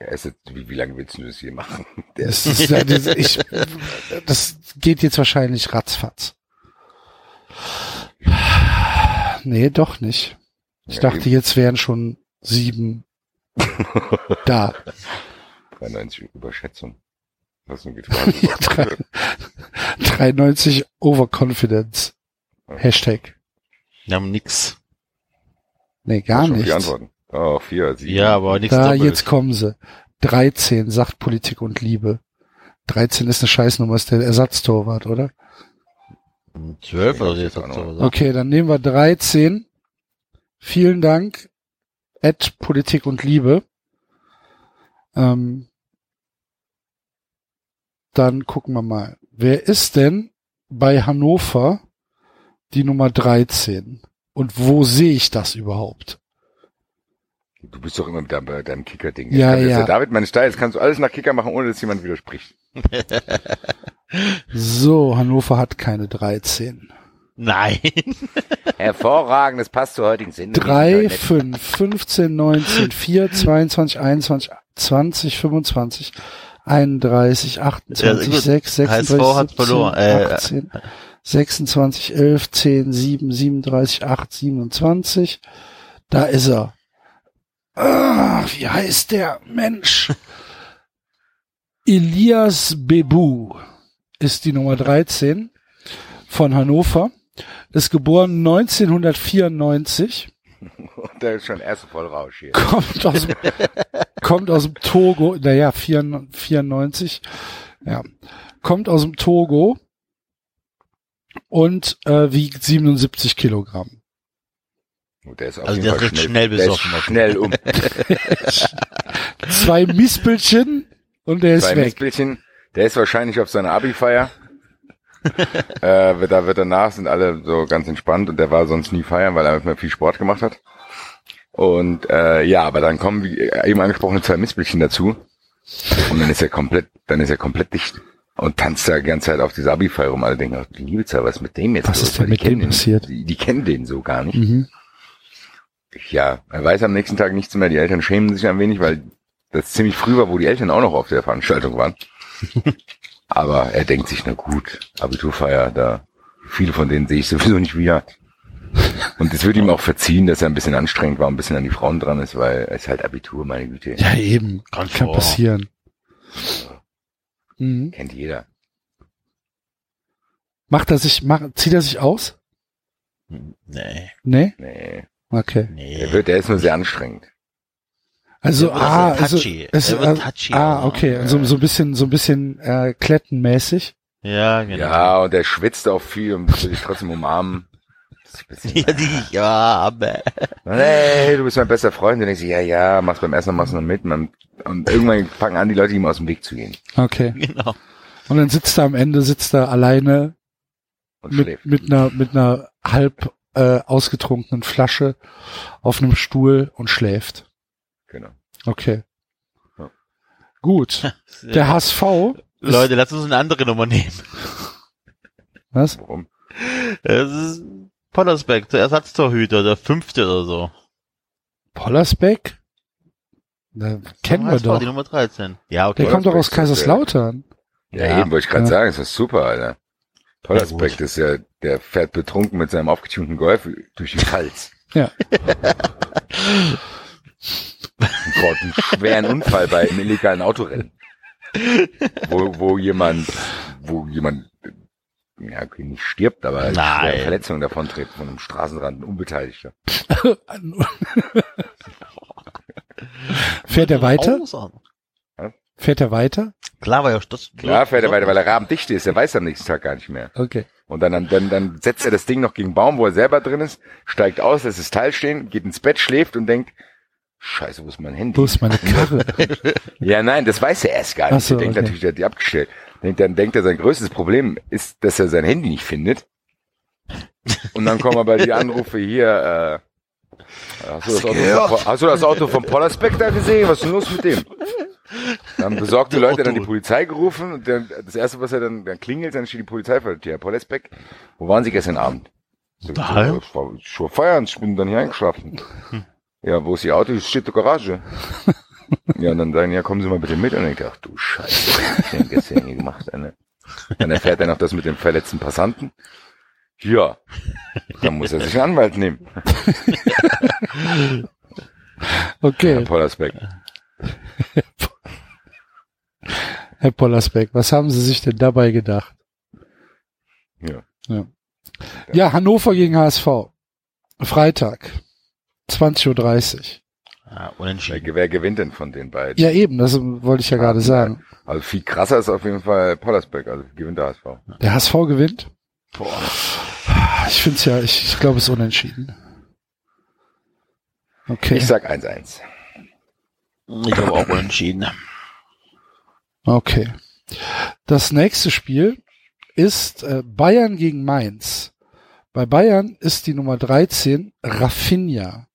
Ja, ist jetzt, wie, wie lange willst du das hier machen? Das, ist, ja, das, ich, das geht jetzt wahrscheinlich ratzfatz. Nee, doch nicht. Ich Ja, dachte, eben. jetzt wären schon sieben da. 93 Überschätzung. Was nun gefragt? Ja, drei- 93 Overconfidence. Hashtag. Wir haben nix. Nee, gar nicht. Oh, vier, sieben. Ja, aber nichts Da, doppelt. jetzt kommen sie. 13 sagt Politik und Liebe. 13 ist eine Scheißnummer, ist der Ersatztorwart, oder? 12 oder gesagt. Okay, dann nehmen wir 13. Vielen Dank. At Politik und Liebe. Ähm, dann gucken wir mal. Wer ist denn bei Hannover die Nummer 13? Und wo sehe ich das überhaupt? Du bist doch immer mit deinem, deinem Kicker-Ding. Ja, ja. der David, meine Style, jetzt kannst du alles nach Kicker machen, ohne dass jemand widerspricht. So, Hannover hat keine 13. Nein. Hervorragend, das passt zur heutigen Sendung. 3, 5, 15, 19, 4, 22, 21, 20, 25, 31, 28, Ja, gut. 6, 36, HSV hat 17, verloren. Äh, 18, 26, 11, 10, 7, 37, 8, 27. Da ist er. Ah, wie heißt der Mensch? Elias Bebu ist die Nummer 13 von Hannover. Ist geboren 1994 Und der ist schon erste Vollrausch hier. kommt aus dem, kommt aus dem Togo, naja, 94, ja, kommt aus dem Togo und äh, wiegt 77 Kilogramm. Der ist auf Also jeden der Fall schnell, schnell der ist besoffen. schnell um. Zwei Mispelchen und der ist Zwei weg. Mistbildchen. Der ist wahrscheinlich auf seiner Abi-Feier. äh, da wird danach sind alle so ganz entspannt und der war sonst nie feiern, weil er immer viel Sport gemacht hat. Und äh, ja, aber dann kommen wie eben angesprochene zwei Mistbildchen dazu und dann ist er komplett, dann ist er komplett dicht und tanzt da die ganze Zeit auf dieser Abi-Feier rum. Alle denken, ach, die liebe Zeit, was ist mit dem jetzt Was los? ist denn mit dem den- passiert? Die, die kennen den so gar nicht. Mhm. Ja, er weiß am nächsten Tag nichts mehr. Die Eltern schämen sich ein wenig, weil das ziemlich früh war, wo die Eltern auch noch auf der Veranstaltung waren. Aber er denkt sich, na gut, Abiturfeier, da viele von denen sehe ich sowieso nicht wieder. Und es wird ihm auch verziehen, dass er ein bisschen anstrengend war, ein bisschen an die Frauen dran ist, weil er ist halt Abitur, meine Güte. Ja, eben. Kann Kann passieren. Mhm. Kennt jeder. Macht er sich, macht, zieht er sich aus? Nee, Nee? Nee. Okay. nee. Er wird, er ist nur sehr anstrengend. Also, ah, also, touchy. es, Er wird äh, touchy ah, auch. okay, so, so ein bisschen, so ein bisschen äh, klettenmäßig. Ja, genau. Ja, und er schwitzt auch viel und will sich trotzdem umarmen. Ja, die, ja, aber. hey, du bist mein bester Freund. Und ich so, ja, ja, machst beim Essen, machst du noch mit. Und irgendwann fangen an, die Leute ihm aus dem Weg zu gehen. Okay. Genau. Und dann sitzt er am Ende, sitzt er alleine Und mit, schläft. mit einer, mit einer halb äh, ausgetrunkenen Flasche auf einem Stuhl und schläft. Genau. Okay. Ja. Gut. Der HSV. Leute, lasst uns eine andere Nummer nehmen. Was? Warum? Es ist Pollersbeck, der Ersatztorhüter, der fünfte oder so. Pollersbeck? Da kennen wir HSV, doch. Die Nummer 13. Ja, okay. Der kommt doch aus Kaiserslautern. Ja, Ja. eben, wollte ich gerade Ja. sagen, das ist super, Alter. Toller Ja, gut. Aspekt ist ja, der fährt betrunken mit seinem aufgetunten Golf durch die Pfalz. Ja. Baut einen schweren Unfall bei einem illegalen Autorennen. Wo, wo jemand, wo jemand, ja, okay, nicht stirbt, aber Nein. schwere Verletzungen davon trägt von einem Straßenrand, ein Unbeteiligter. Fährt er weiter? Fährt er weiter? Klar war ja das. Klar fährt er weiter, weil er rabendicht ist, er weiß am nächsten Tag gar nicht mehr. Okay. Und dann, dann, dann, dann setzt er das Ding noch gegen einen Baum, wo er selber drin ist, steigt aus, lässt das Teil stehen, geht ins Bett, schläft und denkt, Scheiße, wo ist mein Handy? Wo ist meine Karre? Ja, nein, das weiß er erst gar nicht. Ach so, er denkt okay. natürlich, der hat die abgestellt. Denkt, dann denkt er, sein größtes Problem ist, dass er sein Handy nicht findet. Und dann kommen aber die Anrufe hier, äh, hast, du das Auto von, hast du das Auto von Pollersbeck da gesehen? Was ist denn los mit dem? Dann besorgte Leute dann die Polizei gerufen und dann, das erste, was er dann, dann klingelt, dann steht die Polizei vor der Tür. Herr Pollersbeck, wo waren Sie gestern Abend? So, Daheim? Ich war schon feiern, ich bin dann hier eingeschlafen. Ja, wo ist Ihr Auto? Es steht in der Garage. Ja, und dann sagen, ja, kommen Sie mal bitte mit. Und ich dachte, du Scheiße, was hab ich denn gestern hier gemacht? Ne? Dann erfährt er noch das mit dem verletzten Passanten. Ja, dann muss er sich einen Anwalt nehmen. Herr Okay, Pollersbeck. Herr Pollersbeck, was haben Sie sich denn dabei gedacht? Ja. Ja, ja Hannover gegen HSV. Freitag. 20.30 Uhr. Wer, unentschieden. wer gewinnt denn von den beiden? Ja, eben, das wollte ich ja gerade sagen. Also viel krasser ist auf jeden Fall Pollersbeck, also gewinnt der HSV. Der HSV gewinnt? Boah. Ich finde es ja, ich, ich glaube, es ist unentschieden. Okay, Ich sag 1-1. Ich glaube auch unentschieden. Okay. Das nächste Spiel ist äh, Bayern gegen Mainz. Bei Bayern ist die Nummer 13 Rafinha.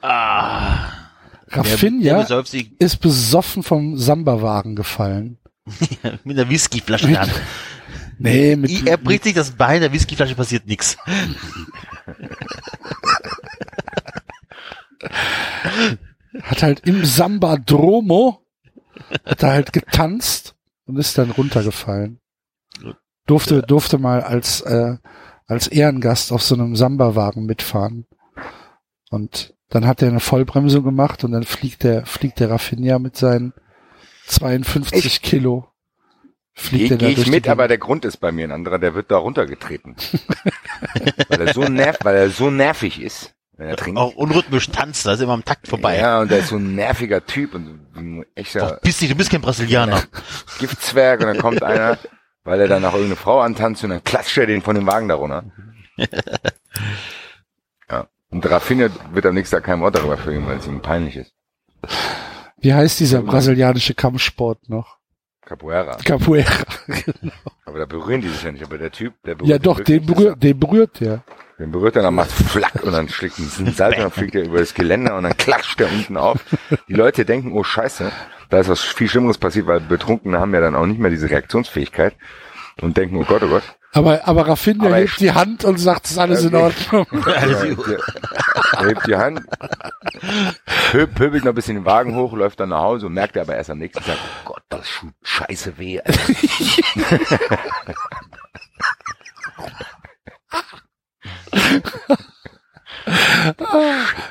Ah. Der, der Rafinha ist besoffen vom Samba-Wagen gefallen. mit einer Whiskyflasche der Hand. Nee, mit, Er bricht sich das Bein, der Whiskyflasche passiert nichts. hat halt im Samba-Dromo hat er halt getanzt und ist dann runtergefallen. Durfte, durfte mal als, äh, als Ehrengast auf so einem Samba-Wagen mitfahren. Und dann hat er eine Vollbremsung gemacht und dann fliegt der, fliegt der Raffinia mit seinen 52 Echt? Kilo. Fliegt Gehe er da geh durch ich mit, aber der Grund ist bei mir ein anderer, der wird da runtergetreten. weil er so nerv, weil er so nervig ist, wenn er trinkt. Auch unrhythmisch tanzt, da ist immer am Takt vorbei. Ja, und der ist so ein nerviger Typ und ein echter Doch, bist nicht, du bist kein Brasilianer. Giftzwerg und dann kommt einer, weil er dann nach irgendeine Frau antanzt und dann klatscht er den von dem Wagen da runter. Ja. Und Rafinha wird am nächsten Tag kein Wort darüber verlieren, weil es ihm peinlich ist. Wie heißt dieser brasilianische Kampfsport noch? Capoeira. Capoeira. Aber da berühren die sich ja nicht. Aber der Typ, der berührt ja doch, wirklich, den berührt, den berührt der. Den berührt er, dann macht flack und dann schlägt ein Salto und dann fliegt er über das Geländer und dann klatscht er unten auf. Die Leute denken, oh scheiße, da ist was viel Schlimmeres passiert, weil Betrunkene haben ja dann auch nicht mehr diese Reaktionsfähigkeit und denken, oh Gott, oh Gott. Aber, aber Rafinha Aber hebt die Hand und sagt, es ist alles in. Ordnung. Er hebt die Hand, pö- pöbelt noch ein bisschen den Wagen hoch, läuft dann nach Hause und merkt er aber erst am nächsten Tag, oh Gott, das tut scheiße weh.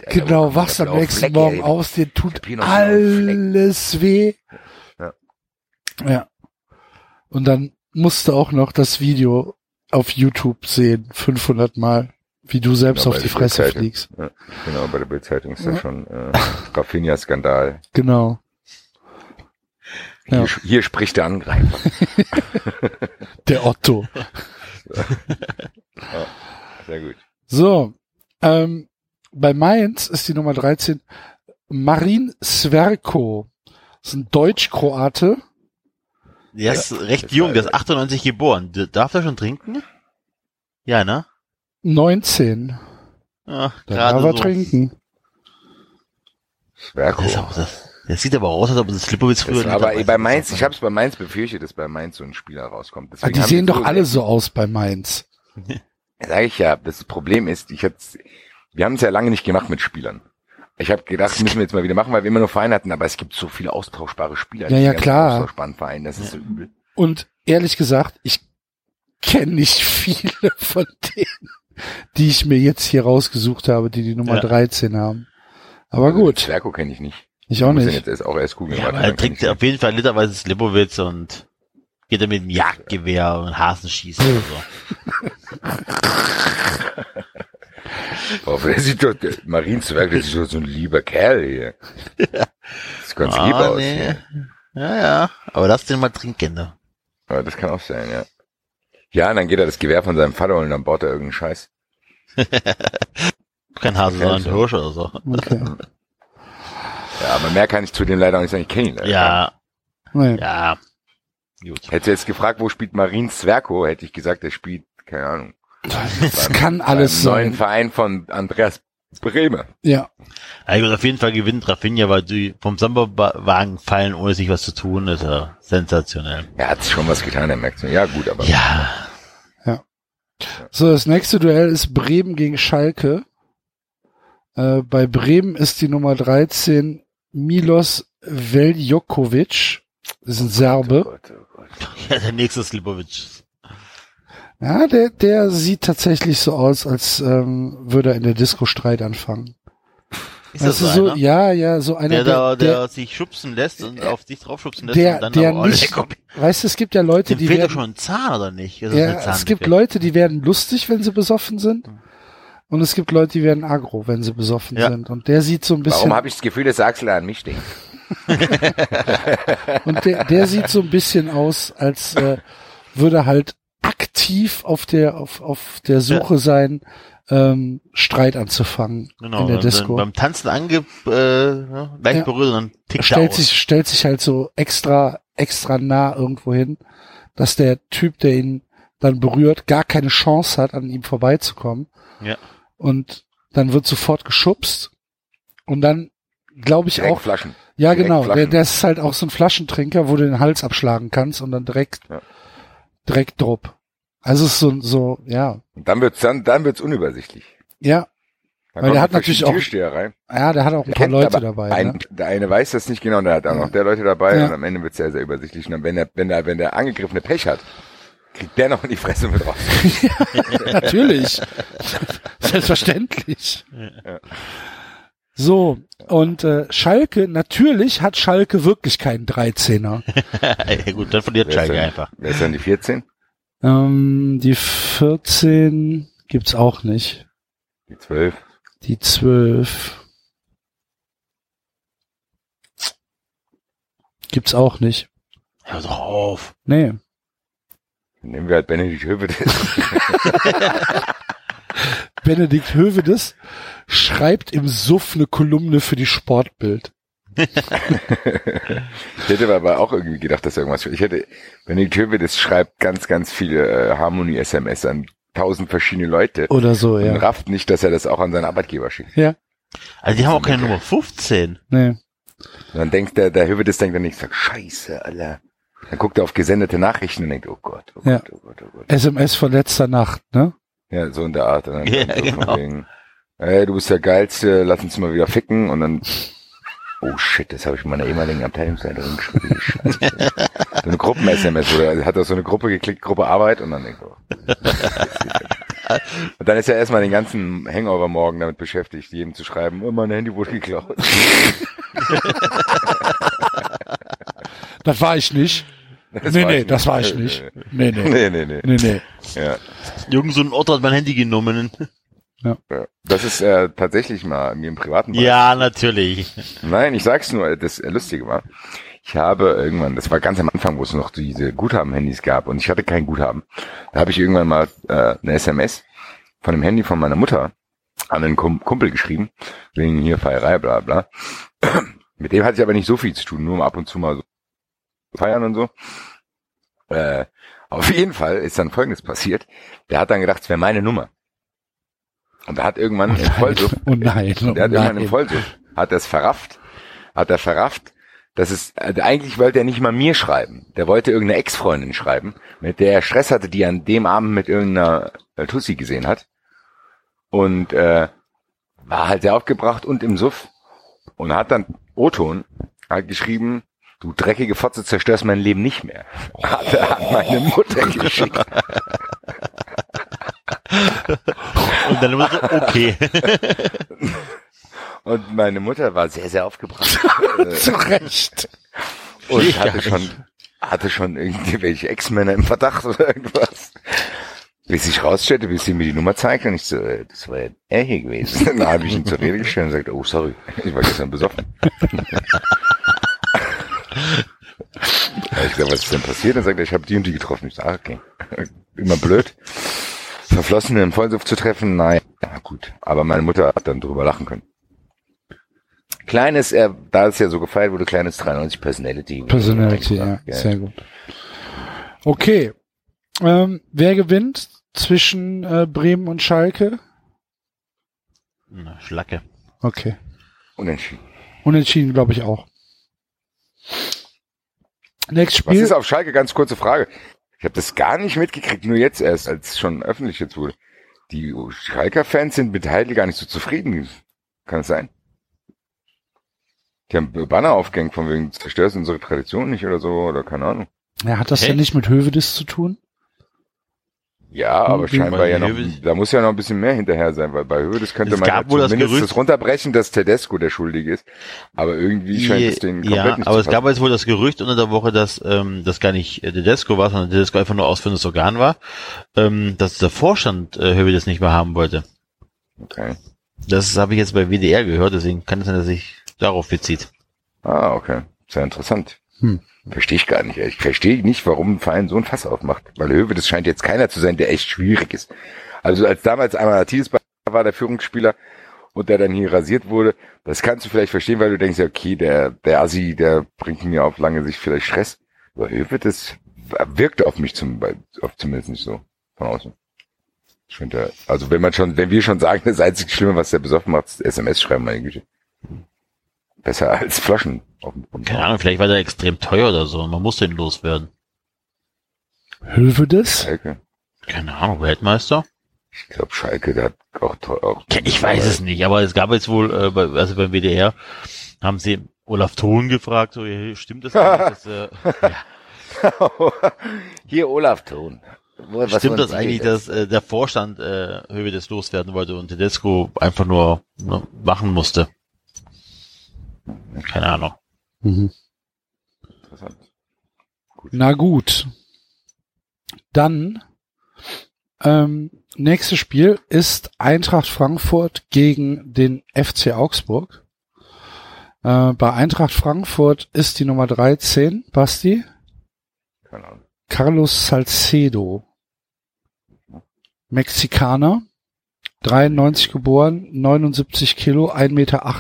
Genau, wachst am nächsten Fleck, Morgen ey. aus, dir tut alles weh. Ja. Ja. Und dann musst du auch noch das Video auf YouTube sehen, 500 Mal, wie du selbst Genau, auf die Fresse fliegst. Ja, genau, bei der Bildzeitung ist das Ja. schon äh, Raffinia-Skandal. Genau. Ja. Hier, hier spricht der Angreifer. Der Otto. Sehr gut. So, ähm, bei Mainz ist die Nummer 13 Marin Sverko. Das ist ein Deutsch-Kroate. Der ist recht das jung, war- der ist 98 geboren. Darf er schon trinken? Ja, ne? 19. Ja, Da gerade darf er so. trinken. Sverko. Das auch das. Das sieht aber aus, als ob es Slipowitz früher Das, nicht aber dabei bei. Mainz, ich habe es bei Mainz befürchtet, dass bei Mainz so ein Spieler rauskommt. Ah, Deswegen die sehen doch alle so aus bei Mainz. Sag ich ja, das Problem ist, ich hat's, wir haben es ja lange nicht gemacht mit Spielern. Ich habe gedacht, müssen wir jetzt mal wieder machen, weil wir immer nur Vereine hatten, aber es gibt so viele austauschbare Spieler. Ja, in ja, klar. Austauschbaren Vereinen, das ist so übel. Und ehrlich gesagt, ich kenne nicht viele von denen, die ich mir jetzt hier rausgesucht habe, die die Nummer Ja. 13 haben. Aber gut, Zwerko kenne ich nicht. ich auch nicht. Jetzt erst auch erst googeln. Ja, er trinkt auf jeden Fall literweise Slipowitz und geht dann mit dem Jagdgewehr und Hasen schießen oder so. Boah, der sieht doch, der Marienzwerg, der sieht doch so ein lieber Kerl hier. Das ganz lieb Ah, aus. nee. hier. Ja, ja. Aber lass den mal trinken, ne? Ja, das kann auch sein, ja. Ja, und dann geht er das Gewehr von seinem Vater und dann baut er irgendeinen Scheiß. Kein Hase, Okay, sondern ein so. Hirsch oder so. Okay. Ja, aber mehr kann ich zu dem leider auch nicht sagen. Ich kenne ihn leider. Ja, Nee. ja. Gut. Hättest du jetzt gefragt, wo spielt Marin Zwerko, hätte ich gesagt, der spielt, keine Ahnung. Das kann alles beim neuen sein. Verein von Andreas Bremer. Ja, Ja, würde auf jeden Fall gewinnen Rafinha, weil die vom Samba-Wagen fallen, ohne sich was zu tun, ist ja sensationell. Er hat schon was getan, er merkt Ja, gut, aber. Ja, So, das nächste Duell ist Bremen gegen Schalke. Äh, bei Bremen ist die Nummer 13 Milos Veljokovic. Das ist ein Oh Serbe. Gott, oh Gott. ja der nächste Slipovic. Ja, der, der sieht tatsächlich so aus, als ähm, würde er in der Disco Streit anfangen. Ist das du, so, so, einer? ja, ja, so einer, der, da, der, der, sich schubsen lässt und auf dich draufschubsen lässt der, und dann der aber nicht, lecker- weißt du, es gibt ja Leute, Dem die werden, schon ein Zahn, oder nicht? Ist das ja, es gibt Leute, die werden lustig, wenn sie besoffen sind. Und es gibt Leute, die werden aggro, wenn sie besoffen Ja. sind. Und der sieht so ein bisschen, Warum habe ich das Gefühl, dass Axel an mich denkt? und der, der sieht so ein bisschen aus, als äh, würde halt aktiv auf der, auf, auf der Suche sein, ähm, Streit anzufangen Genau, in der Disco. beim Tanzen ange, äh, ne, leicht Ja. berührt und dann tickt er stellt aus. sich, stellt sich halt so extra, extra nah irgendwo hin, dass der Typ, der ihn dann berührt, gar keine Chance hat, an ihm vorbeizukommen. Ja. Und dann wird sofort geschubst. Und dann glaube ich Direkt auch, Flaschen. ja direkt genau, der, Flaschen. der ist halt auch so ein Flaschentrinker, wo du den Hals abschlagen kannst und dann direkt, Ja. Direkt drupp. Also es ist so, so, ja, Und dann wird's, dann, dann wird's unübersichtlich. ja, Dann Weil der hat natürlich auch- rein. ja, der hat auch ein Der paar Leute dabei. Ein, ne? Der eine weiß das nicht genau, der hat auch noch der Leute dabei Ja. und am Ende wird's sehr, sehr übersichtlich. Und dann, wenn der, wenn der, wenn der angegriffene Pech hat, kriegt der noch in die Fresse mit raus. Natürlich. Selbstverständlich. So, und äh, Schalke, natürlich hat Schalke wirklich keinen 13er. ja, gut, dann verliert Wer ist Schalke denn- einfach. Wer ist denn die 14? Ähm, die 14 gibt's auch nicht. Die 12? Die 12 gibt's auch nicht. Hör doch auf. Nee. Dann nehmen wir halt Benedikt Hövedes. Benedikt Hövedes schreibt im Suff eine Kolumne für die Sportbild. Ich hätte aber auch irgendwie gedacht, dass irgendwas. Ich hätte, Benedikt Hövedes schreibt ganz, ganz viele äh, Harmony-SMS an tausend verschiedene Leute Oder so, und ja. rafft nicht, dass er das auch an seinen Arbeitgeber schickt. Ja, Also die haben auch keine Nummer 15. nee. Und dann denkt der, der Hövedes denkt dann nicht, sagt, scheiße, Alter. Dann guckt er auf gesendete Nachrichten und denkt, oh Gott, oh Ja. Gott, oh Gott, oh Gott. SMS von letzter Nacht, ne? Ja, so in der Art. Und dann Ja, so genau. von wegen, ey, du bist der Geilste, lass uns mal wieder ficken. Und dann, oh shit, das habe ich meiner ehemaligen Abteilungsleiterin geschrieben. Scheiße. so eine Gruppen-SMS, oder hat er so eine Gruppe geklickt, Gruppe Arbeit und dann denkt er, oh. Und dann ist er erstmal den ganzen Hangover morgen damit beschäftigt, jedem zu schreiben, oh, mein Handy wurde geklaut. Das war ich nicht. Das nee, nee, ich das nicht. war ich nicht. Nee, nee. Nee, nee, nee. Nee, nee. Ja. Irgend so ein Ort hat mein Handy genommen. Ja. Das ist äh, tatsächlich mal mir im privaten Bereich. Ja, natürlich. Nein, ich sag's nur, das Lustige war, ich habe irgendwann, das war ganz am Anfang, wo es noch diese Guthaben-Handys gab und ich hatte kein Guthaben. Da habe ich irgendwann mal äh, eine SMS von dem Handy von meiner Mutter an einen Kum Kumpel geschrieben, wegen hier Feierei, bla bla. Mit dem hatte ich aber nicht so viel zu tun, nur ab und zu mal so feiern und so. Äh, auf jeden Fall ist dann Folgendes passiert. Der hat dann gedacht, es wäre meine Nummer. Und da hat irgendwann im Vollsuff Oh nein, oh der hat irgendwann im nein. Vollsuff, hat er es verrafft, hat er verrafft, dass es, also eigentlich wollte er nicht mal mir schreiben. Der wollte irgendeine Ex-Freundin schreiben, mit der er Stress hatte, die er an dem Abend mit irgendeiner äh, Tussi gesehen hat. Und äh, war halt sehr aufgebracht und im Suff. Und hat dann O-Ton halt geschrieben, du dreckige Fotze zerstörst mein Leben nicht mehr. Hat er an meine Mutter geschickt. Und dann so, okay. Und meine Mutter war sehr, sehr aufgebracht. Zu Recht. Und Ich hatte schon, hatte schon irgendwelche Ex-Männer im Verdacht oder irgendwas. Bis ich rausstellte, bis sie mir die Nummer zeigte und ich so, äh, das war ja er hier gewesen. Dann habe ich ihn zur Rede gestellt und gesagt, oh sorry, ich war gestern besoffen. Ja, ich gesagt, was ist denn passiert? Dann sagt er, ich habe die und die getroffen. Ich sage, okay. Immer blöd. Verflossene im Vollsuff zu treffen, nein. Ja, gut. Aber meine Mutter hat dann drüber lachen können. Kleines, äh, da es ja so gefeiert wurde, kleines 93 Personality. Personality, ja, sehr gut. Okay. Ähm, wer gewinnt zwischen äh, Bremen und Schalke? Na, Schlacke. Okay. Unentschieden. Unentschieden, glaube ich auch. Nächstes Was Spiel. ist auf Schalke? Ganz kurze Frage. Ich habe das gar nicht mitgekriegt, nur jetzt erst, als es schon öffentlich jetzt wurde. Die Schalker-Fans sind mit Heidel gar nicht so zufrieden. Kann es sein? Die haben Banner aufgehängt von wegen, zerstörst unsere Tradition nicht oder so, oder keine Ahnung. ja, hat das Hä? denn nicht mit Hövedes zu tun? Ja, aber scheinbar ja noch, da muss ja noch ein bisschen mehr hinterher sein, weil bei Höhe, das könnte Es man ja das zumindest Gerücht- das runterbrechen, dass Tedesco der Schuldige ist. Aber irgendwie scheint es denen komplett ja, nicht aber es gab jetzt wohl das Gerücht unter der Woche, dass ähm, das gar nicht äh, Tedesco war, sondern Tedesco einfach nur ausführendes Organ war, ähm, dass der Vorstand äh, das nicht mehr haben wollte. Okay. Das habe ich jetzt bei WDR gehört, deswegen kann es sein, dass sich darauf bezieht. Ah, okay. Sehr interessant. Hm. Verstehe ich gar nicht. Ich verstehe nicht, warum ein Verein so ein Fass aufmacht. Weil Höwe, das scheint jetzt keiner zu sein, der echt schwierig ist. Also als damals einmal Matthias war der Führungsspieler und der dann hier rasiert wurde, das kannst du vielleicht verstehen, weil du denkst, okay, der, der Assi, der bringt mir auf lange Sicht vielleicht Stress. Aber Höwe, das wirkt auf mich zum, auf zumindest nicht so von außen. Ich finde, also wenn man schon, wenn wir schon sagen, das einzige Schlimme, was der besoffen macht, ist SMS schreiben, meine Güte. Besser als Flaschen auf dem Boden. Keine Ahnung, vielleicht war der extrem teuer oder so und man musste ihn loswerden. Hövedes? Schalke. Keine Ahnung, Weltmeister? Ich glaube, Schalke, der hat auch, teuer- auch Ich weiß es nicht, aber es gab jetzt wohl, äh, bei, also beim WDR haben sie Olaf Thon gefragt, so, hey, stimmt das eigentlich, dass, äh, ja, Hier Olaf Thon. Wo- was stimmt das eigentlich, dass äh, der Vorstand äh, Höwe das loswerden wollte und Tedesco einfach nur ne, machen musste? Keine Ahnung. Mhm. Interessant. Na gut. Dann ähm, nächstes Spiel ist Eintracht Frankfurt gegen den FC Augsburg. Äh, bei Eintracht Frankfurt ist die Nummer 13, Basti, Keine Ahnung. Carlos Salcedo. Mexikaner, 93 geboren, 79 Kilo, 1,88 Meter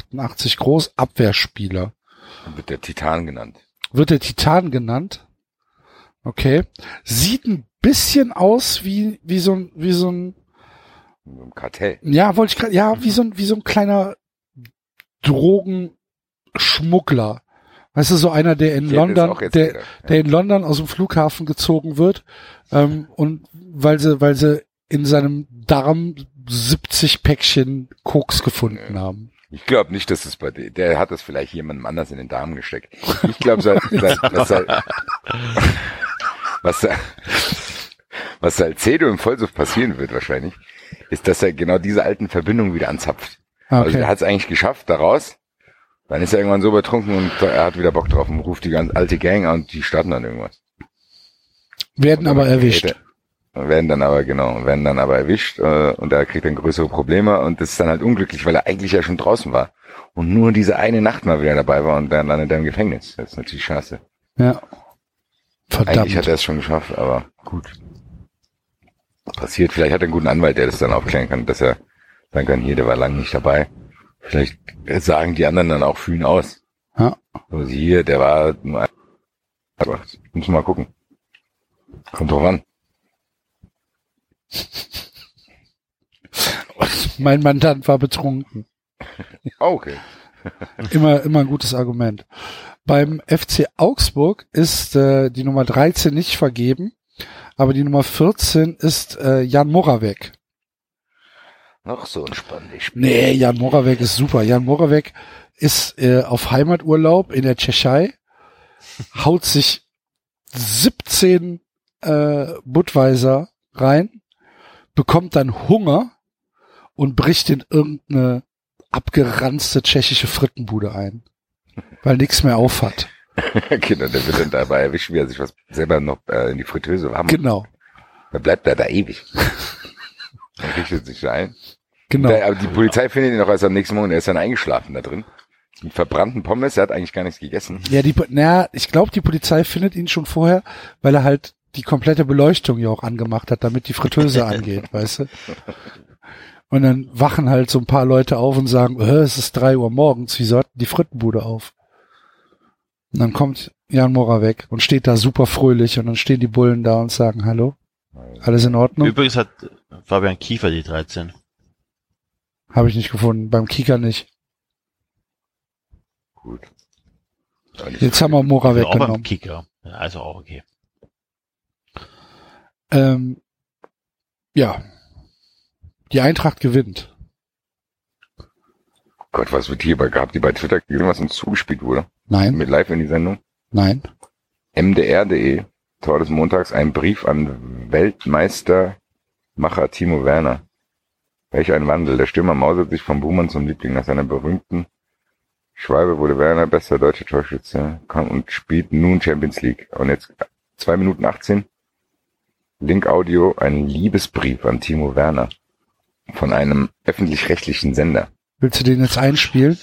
groß, Abwehrspieler. Dann wird der Titan genannt. Wird der Titan genannt. Okay. Sieht ein bisschen aus wie, wie so ein, wie so ein, Kartell. ja, wollte ich gerade, ja, wie so ein, wie so ein kleiner Drogenschmuggler. Weißt du, so einer, der in Ich London, der, ja. der in London aus dem Flughafen gezogen wird, ähm, und weil sie, weil sie in seinem Darm 70 Päckchen Koks gefunden haben. Ich glaube nicht, dass es bei der, der hat das vielleicht jemandem anders in den Darm gesteckt. Ich glaube, Sal, Sal, was, Sal, was, was Salcedo im Vollsuff passieren wird wahrscheinlich, ist, dass er genau diese alten Verbindungen wieder anzapft. Also Okay. er hat es eigentlich geschafft, daraus. Dann ist er irgendwann so betrunken und er hat wieder Bock drauf und ruft die ganz alte Gang an und die starten dann irgendwas. Werden aber erwischt. Werden dann aber, genau, werden dann aber erwischt äh, und er kriegt dann größere Probleme und das ist dann halt unglücklich, weil er eigentlich ja schon draußen war und nur diese eine Nacht mal wieder dabei war und dann landet er im Gefängnis. Das ist natürlich scheiße. Ja. Eigentlich hat Verdammt. er es schon geschafft, aber gut. Passiert, vielleicht hat er einen guten Anwalt, der das dann aufklären kann, dass er sagen kann, hier, der war lange nicht dabei. Vielleicht sagen die anderen dann auch für ihn aus. Ja. Also hier, der war nur ein- muss mal gucken. Kommt drauf an. Mein Mandant war betrunken. Oh, okay. Immer, immer ein gutes Argument. Beim FC Augsburg ist äh, die Nummer 13 nicht vergeben, aber die Nummer 14 ist äh, Jan Moravec. Noch so ein spannendes Spiel. Nee, Jan Moravec ist super. Jan Moravec ist äh, auf Heimaturlaub in der Tschechei, haut sich 17 äh, Budweiser rein, bekommt dann Hunger und bricht in irgendeine abgeranzte tschechische Frittenbude ein, weil nichts mehr auf hat. genau, der wird dann dabei erwischen, wie er sich was selber noch äh, in die Fritteuse haben. Genau, Dann bleibt er da ewig. Dann richtet sich ein. genau. Der, aber die Polizei findet ihn noch erst am nächsten Morgen, er ist dann eingeschlafen da drin. Mit verbrannten Pommes, er hat eigentlich gar nichts gegessen. Ja, die, na, ich glaube, die Polizei findet ihn schon vorher, weil er halt die komplette Beleuchtung ja auch angemacht hat, damit die Fritteuse angeht, weißt du? Und dann wachen halt so ein paar Leute auf und sagen, äh, es ist drei Uhr morgens, wieso hat die Frittenbude auf? Und dann kommt Jan Mora weg und steht da super fröhlich und dann stehen die Bullen da und sagen, hallo, alles in Ordnung? Übrigens hat Fabian Kiefer die 13. Habe ich nicht gefunden, beim Kika nicht. Gut. Jetzt haben wir Mora Also auch beim weggenommen. Ja, Also auch okay. Ähm, ja, die Eintracht gewinnt. Gott, was wird hier bei gehabt, die bei Twitter gesehen, was uns zugespielt wurde? Nein, Mit live in die Sendung. nein. mdr.de, Tor des Montags, ein Brief an Weltmeistermacher Timo Werner. Welch ein Wandel. Der Stürmer mausert sich vom Buhmann zum Liebling. Nach seiner berühmten Schwalbe wurde Werner bester deutscher Torschütze kam und spielt nun Champions League. Und jetzt zwei Minuten 18. Link Audio, ein Liebesbrief an Timo Werner von einem öffentlich-rechtlichen Sender. Willst du den jetzt einspielen?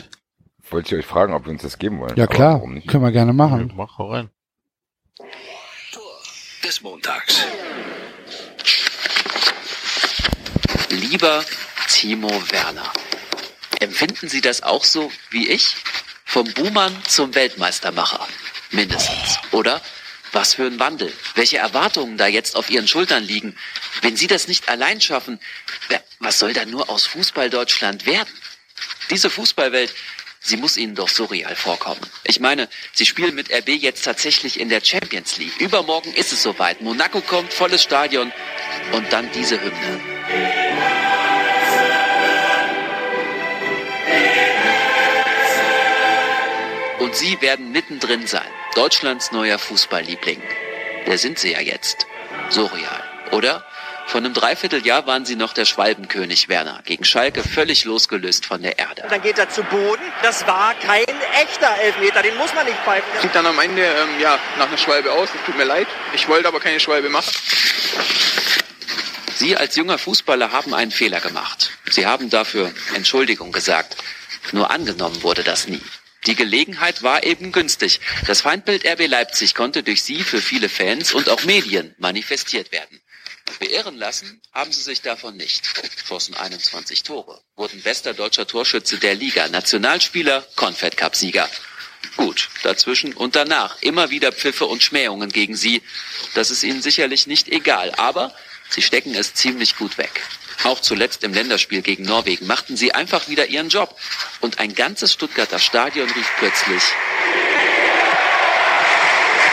Wollte ich euch fragen, ob wir uns das geben wollen. Ja Aber klar, Warum nicht? können wir gerne machen. Mach hau rein. des Montags. Lieber Timo Werner, empfinden Sie das auch so wie ich? Vom Buhmann zum Weltmeistermacher. Mindestens. Oder? Was für ein Wandel. Welche Erwartungen da jetzt auf Ihren Schultern liegen. Wenn Sie das nicht allein schaffen, was soll da nur aus Fußball Deutschland werden? Diese Fußballwelt, sie muss Ihnen doch surreal vorkommen. Ich meine, Sie spielen mit RB jetzt tatsächlich in der Champions League. Übermorgen ist es soweit. Monaco kommt, volles Stadion und dann diese Hymne. Und Sie werden mittendrin sein. Deutschlands neuer Fußballliebling. Der sind Sie ja jetzt. Surreal, oder? Vor einem Dreivierteljahr waren Sie noch der Schwalbenkönig Werner. Gegen Schalke völlig losgelöst von der Erde. Dann geht er zu Boden. Das war kein echter Elfmeter, den muss man nicht pfeifen. Sieht dann am Ende ähm, ja, nach einer Schwalbe aus. Es tut mir leid. Ich wollte aber keine Schwalbe machen. Sie als junger Fußballer haben einen Fehler gemacht. Sie haben dafür Entschuldigung gesagt. Nur angenommen wurde das nie. Die Gelegenheit war eben günstig. Das Feindbild RB Leipzig konnte durch Sie für viele Fans und auch Medien manifestiert werden. Beirren lassen haben sie sich davon nicht. Schossen 21 Tore, wurden bester deutscher Torschütze der Liga, Nationalspieler, Confed Cup Sieger. Gut, dazwischen und danach immer wieder Pfiffe und Schmähungen gegen sie. Das ist ihnen sicherlich nicht egal, aber sie stecken es ziemlich gut weg. Auch zuletzt im Länderspiel gegen Norwegen machten sie einfach wieder ihren Job. Und ein ganzes Stuttgarter Stadion rief plötzlich,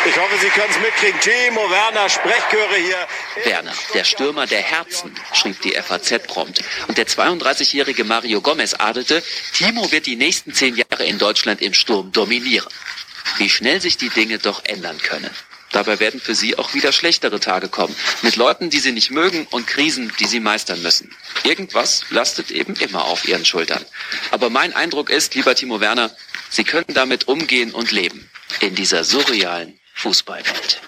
Ich hoffe, Sie können es mitkriegen. Timo Werner, Sprechchöre hier. Werner, der Stürmer der Herzen, schrieb die FAZ prompt. Und der 32-jährige Mario Gomez adelte, Timo wird die nächsten zehn Jahre in Deutschland im Sturm dominieren. Wie schnell sich die Dinge doch ändern können. Dabei werden für sie auch wieder schlechtere Tage kommen. Mit Leuten, die sie nicht mögen und Krisen, die sie meistern müssen. Irgendwas lastet eben immer auf ihren Schultern. Aber mein Eindruck ist, lieber Timo Werner, sie können damit umgehen und leben. In dieser surrealen Fußballwelt.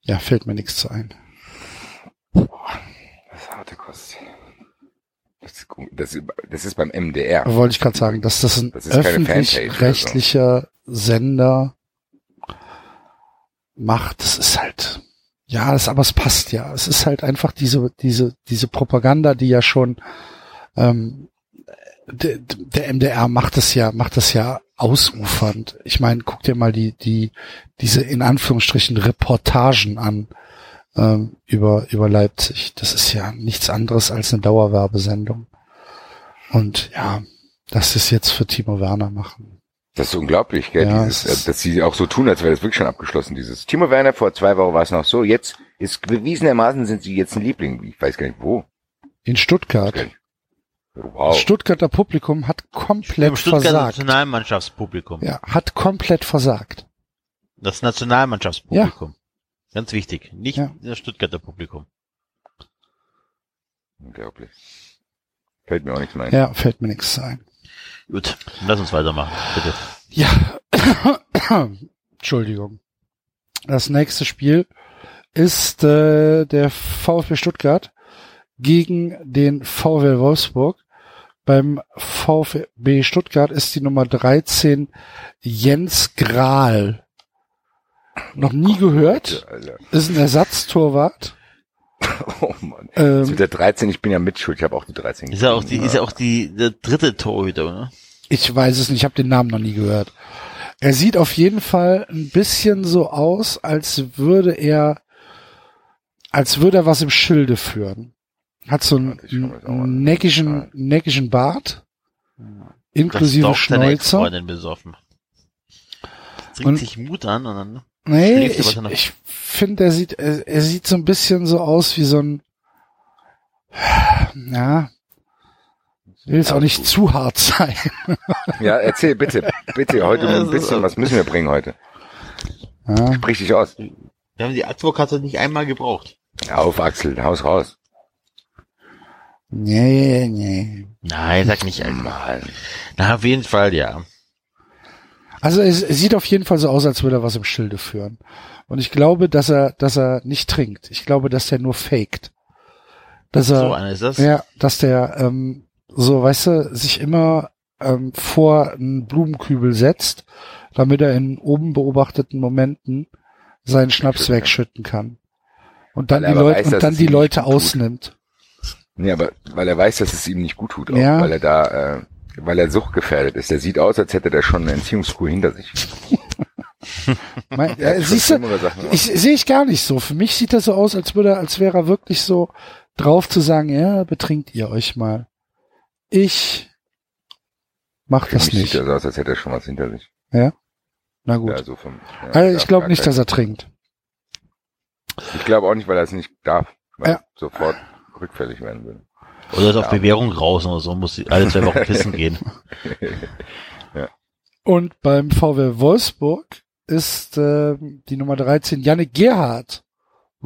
Ja, fällt mir nichts zu ein. Das ist harte Kost. Das ist, das ist, das ist beim MDR. Wollte ich gerade sagen, dass das ein Das öffentlich-rechtlicher Sender macht. Das ist halt, ja, das, aber es passt ja. Es ist halt einfach diese, diese, diese Propaganda, die ja schon, ähm, der, der MDR macht das ja, macht das ja ausufernd. Ich meine, guck dir mal die, die, diese in Anführungsstrichen Reportagen an, ähm, über, über Leipzig. Das ist ja nichts anderes als eine Dauerwerbesendung. Und ja, das ist jetzt für Timo Werner machen. Das ist unglaublich, gell? Ja, Dieses, es ist- äh, dass sie auch so tun, als wäre das wirklich schon abgeschlossen. Dieses Timo Werner vor zwei Wochen war es noch so. Jetzt ist bewiesenermaßen sind sie jetzt ein Liebling. Ich weiß gar nicht wo. In Stuttgart. Okay. Das Wow. Stuttgarter Publikum hat komplett Im Stuttgarter versagt. Nationalmannschaftspublikum. Ja, hat komplett versagt. Das Nationalmannschaftspublikum. Ganz wichtig. Nicht Ja. das Stuttgarter Publikum. Unglaublich. Fällt mir auch nichts ein. Ja, fällt mir nichts ein. Gut, lass uns weitermachen, bitte. Ja, Entschuldigung. Das nächste Spiel ist äh, der VfB Stuttgart gegen den VW Wolfsburg. Beim VfB Stuttgart ist die Nummer 13 Jens Grahl. Noch nie gehört. Alter. Ist ein Ersatztorwart. Oh Mann. Das mit Ähm, der 13, ich bin ja mitschuld, ich habe auch die 13 Ist ja auch die, ist ja auch die, der dritte Torhüter, oder? ich weiß es nicht, ich habe den Namen noch nie gehört. Er sieht auf jeden Fall ein bisschen so aus, als würde er, als würde er was im Schilde führen. Hat so einen, neckischen, neckischen Bart, inklusive Das ist doch seine Schnäuzer. Trinkt Und- sich Mut an und dann, Nee, ich, ich finde, er sieht, er, er sieht so ein bisschen so aus wie so ein, ja, will es auch nicht zu hart sein. Ja, erzähl bitte, bitte, heute Ja, ein bisschen, was müssen wir bringen heute? Ja, Sprich dich aus. wir haben die Advokate nicht einmal gebraucht. Auf, Axel, haus raus. nee, nee. Nein, sag nicht einmal. Na, auf jeden Fall, ja. Also es, sieht auf jeden Fall so aus, als würde er was im Schilde führen. Und ich glaube, dass er, dass er nicht trinkt. Ich glaube, dass der nur faked. Dass er, So einer ist das. ja, dass der ähm, so, weißt du, sich immer ähm, vor einen Blumenkübel setzt, damit er in oben beobachteten Momenten seinen Schnaps Wegschütten wegschütten kann. Und dann er die Leute weiß, und dann die Leute ausnimmt. Nee, aber weil er weiß, dass es ihm nicht gut tut, auch, Ja. weil er da, äh, weil er suchtgefährdet ist. Der sieht aus, als hätte der schon eine Entziehungskur hinter sich. Mein, äh, siehst du, ich sehe ich gar nicht so. Für mich sieht das so aus, als würde er, als wäre er wirklich so drauf zu sagen, ja, betrinkt ihr euch mal. Ich mach Für das mich nicht. sieht das aus, als hätte er schon was hinter sich. Na gut. Ja, so vom, ja, also ich glaube nicht, dass er trinkt. Ich glaube auch nicht, weil er es nicht darf. Weil Ja. er sofort rückfällig werden würde. Oder ist auf Bewährung raus oder so, muss sie alle zwei Wochen pissen gehen. Und beim VW Wolfsburg ist äh, die Nummer 13 Yannick Gerhardt.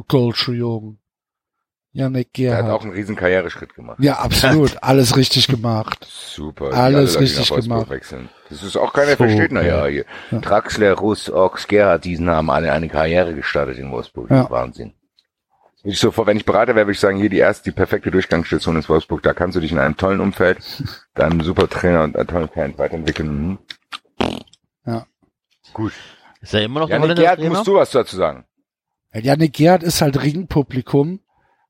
Goldschjung. Yannick Er hat auch Gerhardt. einen riesen Karriereschritt gemacht. Ja, absolut. Alles richtig gemacht. Super. Alles alle richtig gemacht. Wechseln. Das ist auch keiner So, versteht, na ja, ja. hier. Ja. Traxler, Russ, Ochs, Gerhard, diesen haben alle eine Karriere gestartet in Wolfsburg. Ja. Wahnsinn. Wenn ich sofort, wenn ich Berater wäre, würde ich sagen, hier die erste, die perfekte Durchgangsstation ist Wolfsburg. Da kannst du dich in einem tollen Umfeld, deinem super Trainer und einem tollen Fan weiterentwickeln. Mhm. Ja. Gut. Ist er immer noch Janik Gerhard, Trainer? musst du was dazu sagen? Ja, Yannick Gerhardt ist halt Ringpublikum.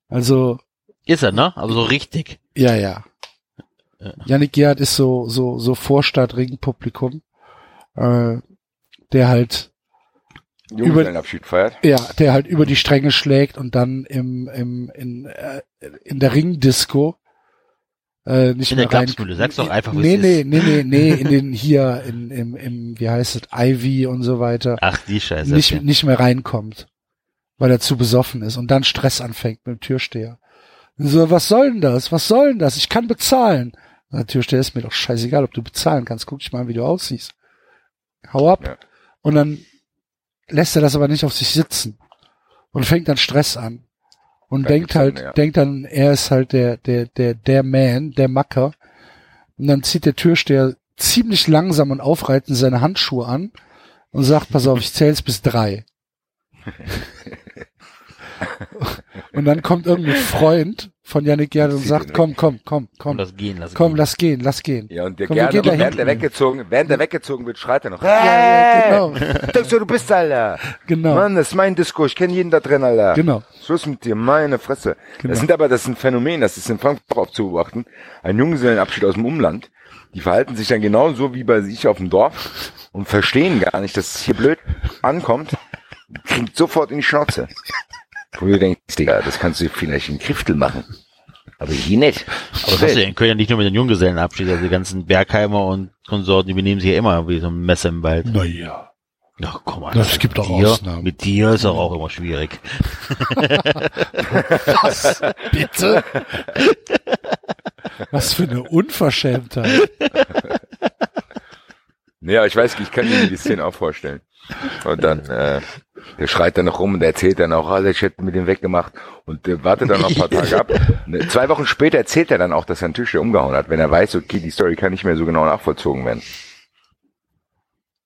Also, Ist er, ne? Aber so richtig. ja, ja. Ja. Yannick Gerhardt ist so, so, so Vorstadt-Ringpublikum. Äh, der halt Junggesellenabschied feiert. Ja, der halt über die Stränge schlägt und dann im, im, in, äh, in der Ringdisco äh, nicht In mehr der rein. Klapsmühle, sag's doch einfach, wie Nee, es nee, ist. nee, nee, nee, in den hier, in, im, im, wie heißt es, Ivy und so weiter, Ach, die Scheiße. nicht, okay. nicht mehr reinkommt, weil er zu besoffen ist und dann Stress anfängt mit dem Türsteher. So, was soll denn das? Was soll denn das? Ich kann bezahlen. Der Türsteher ist mir doch scheißegal, ob du bezahlen kannst. Guck dich mal an, wie du aussiehst. Hau ab. Ja. Und dann lässt er das aber nicht auf sich sitzen und fängt dann Stress an und Geil denkt halt, gezogen, ja. denkt dann, er ist halt der, der, der, der Man, der Macker. Und dann zieht der Türsteher ziemlich langsam und aufreizend seine Handschuhe an und sagt, pass auf, ich zähl's bis drei. und dann kommt irgendein Freund von Yannick Gerhardt und sagt, komm, komm, komm, Komm, komm, lass gehen, lass komm, gehen. lass gehen, lass gehen. Ja, und der Komm, da während er weggezogen, während er weggezogen wird, schreit er noch. Ja, ja, genau, Denkst du, du bist, Alter? genau, Mann, das ist mein Disco, ich kenne jeden da drin, Alter. genau. Schluss mit dir, meine Fresse. Genau. Das sind aber, das ist ein Phänomen, das ist in Frankfurt auch zu beobachten. Ein Junggesellenabschied aus dem Umland. Die verhalten sich dann genauso wie bei sich auf dem Dorf und verstehen gar nicht, dass es hier blöd ankommt. Klingt sofort in die Schnauze. Wo du denkst, Digga, das kannst du vielleicht in Kriftel machen. Aber hier nicht. Aber das hast du ja in Köln ja nicht nur mit den Junggesellenabschied, also die ganzen Bergheimer und Konsorten, die benehmen sich ja immer wie so ein Messer im Wald. Naja. Ach, komm mal. Das gibt doch mit dir, Ausnahmen. Mit dir ist auch, auch immer schwierig. Was? Bitte? Was für eine Unverschämtheit. Ja, ich weiß, ich kann mir die Szene auch vorstellen. Und dann, äh, der schreit dann noch rum und erzählt dann auch, alles, ich hätte mit dem weggemacht und der wartet dann noch ein paar Tage ab. Ne, Zwei Wochen später erzählt er dann auch, dass er einen Tisch hier umgehauen hat, wenn er weiß, okay, die Story kann nicht mehr so genau nachvollzogen werden.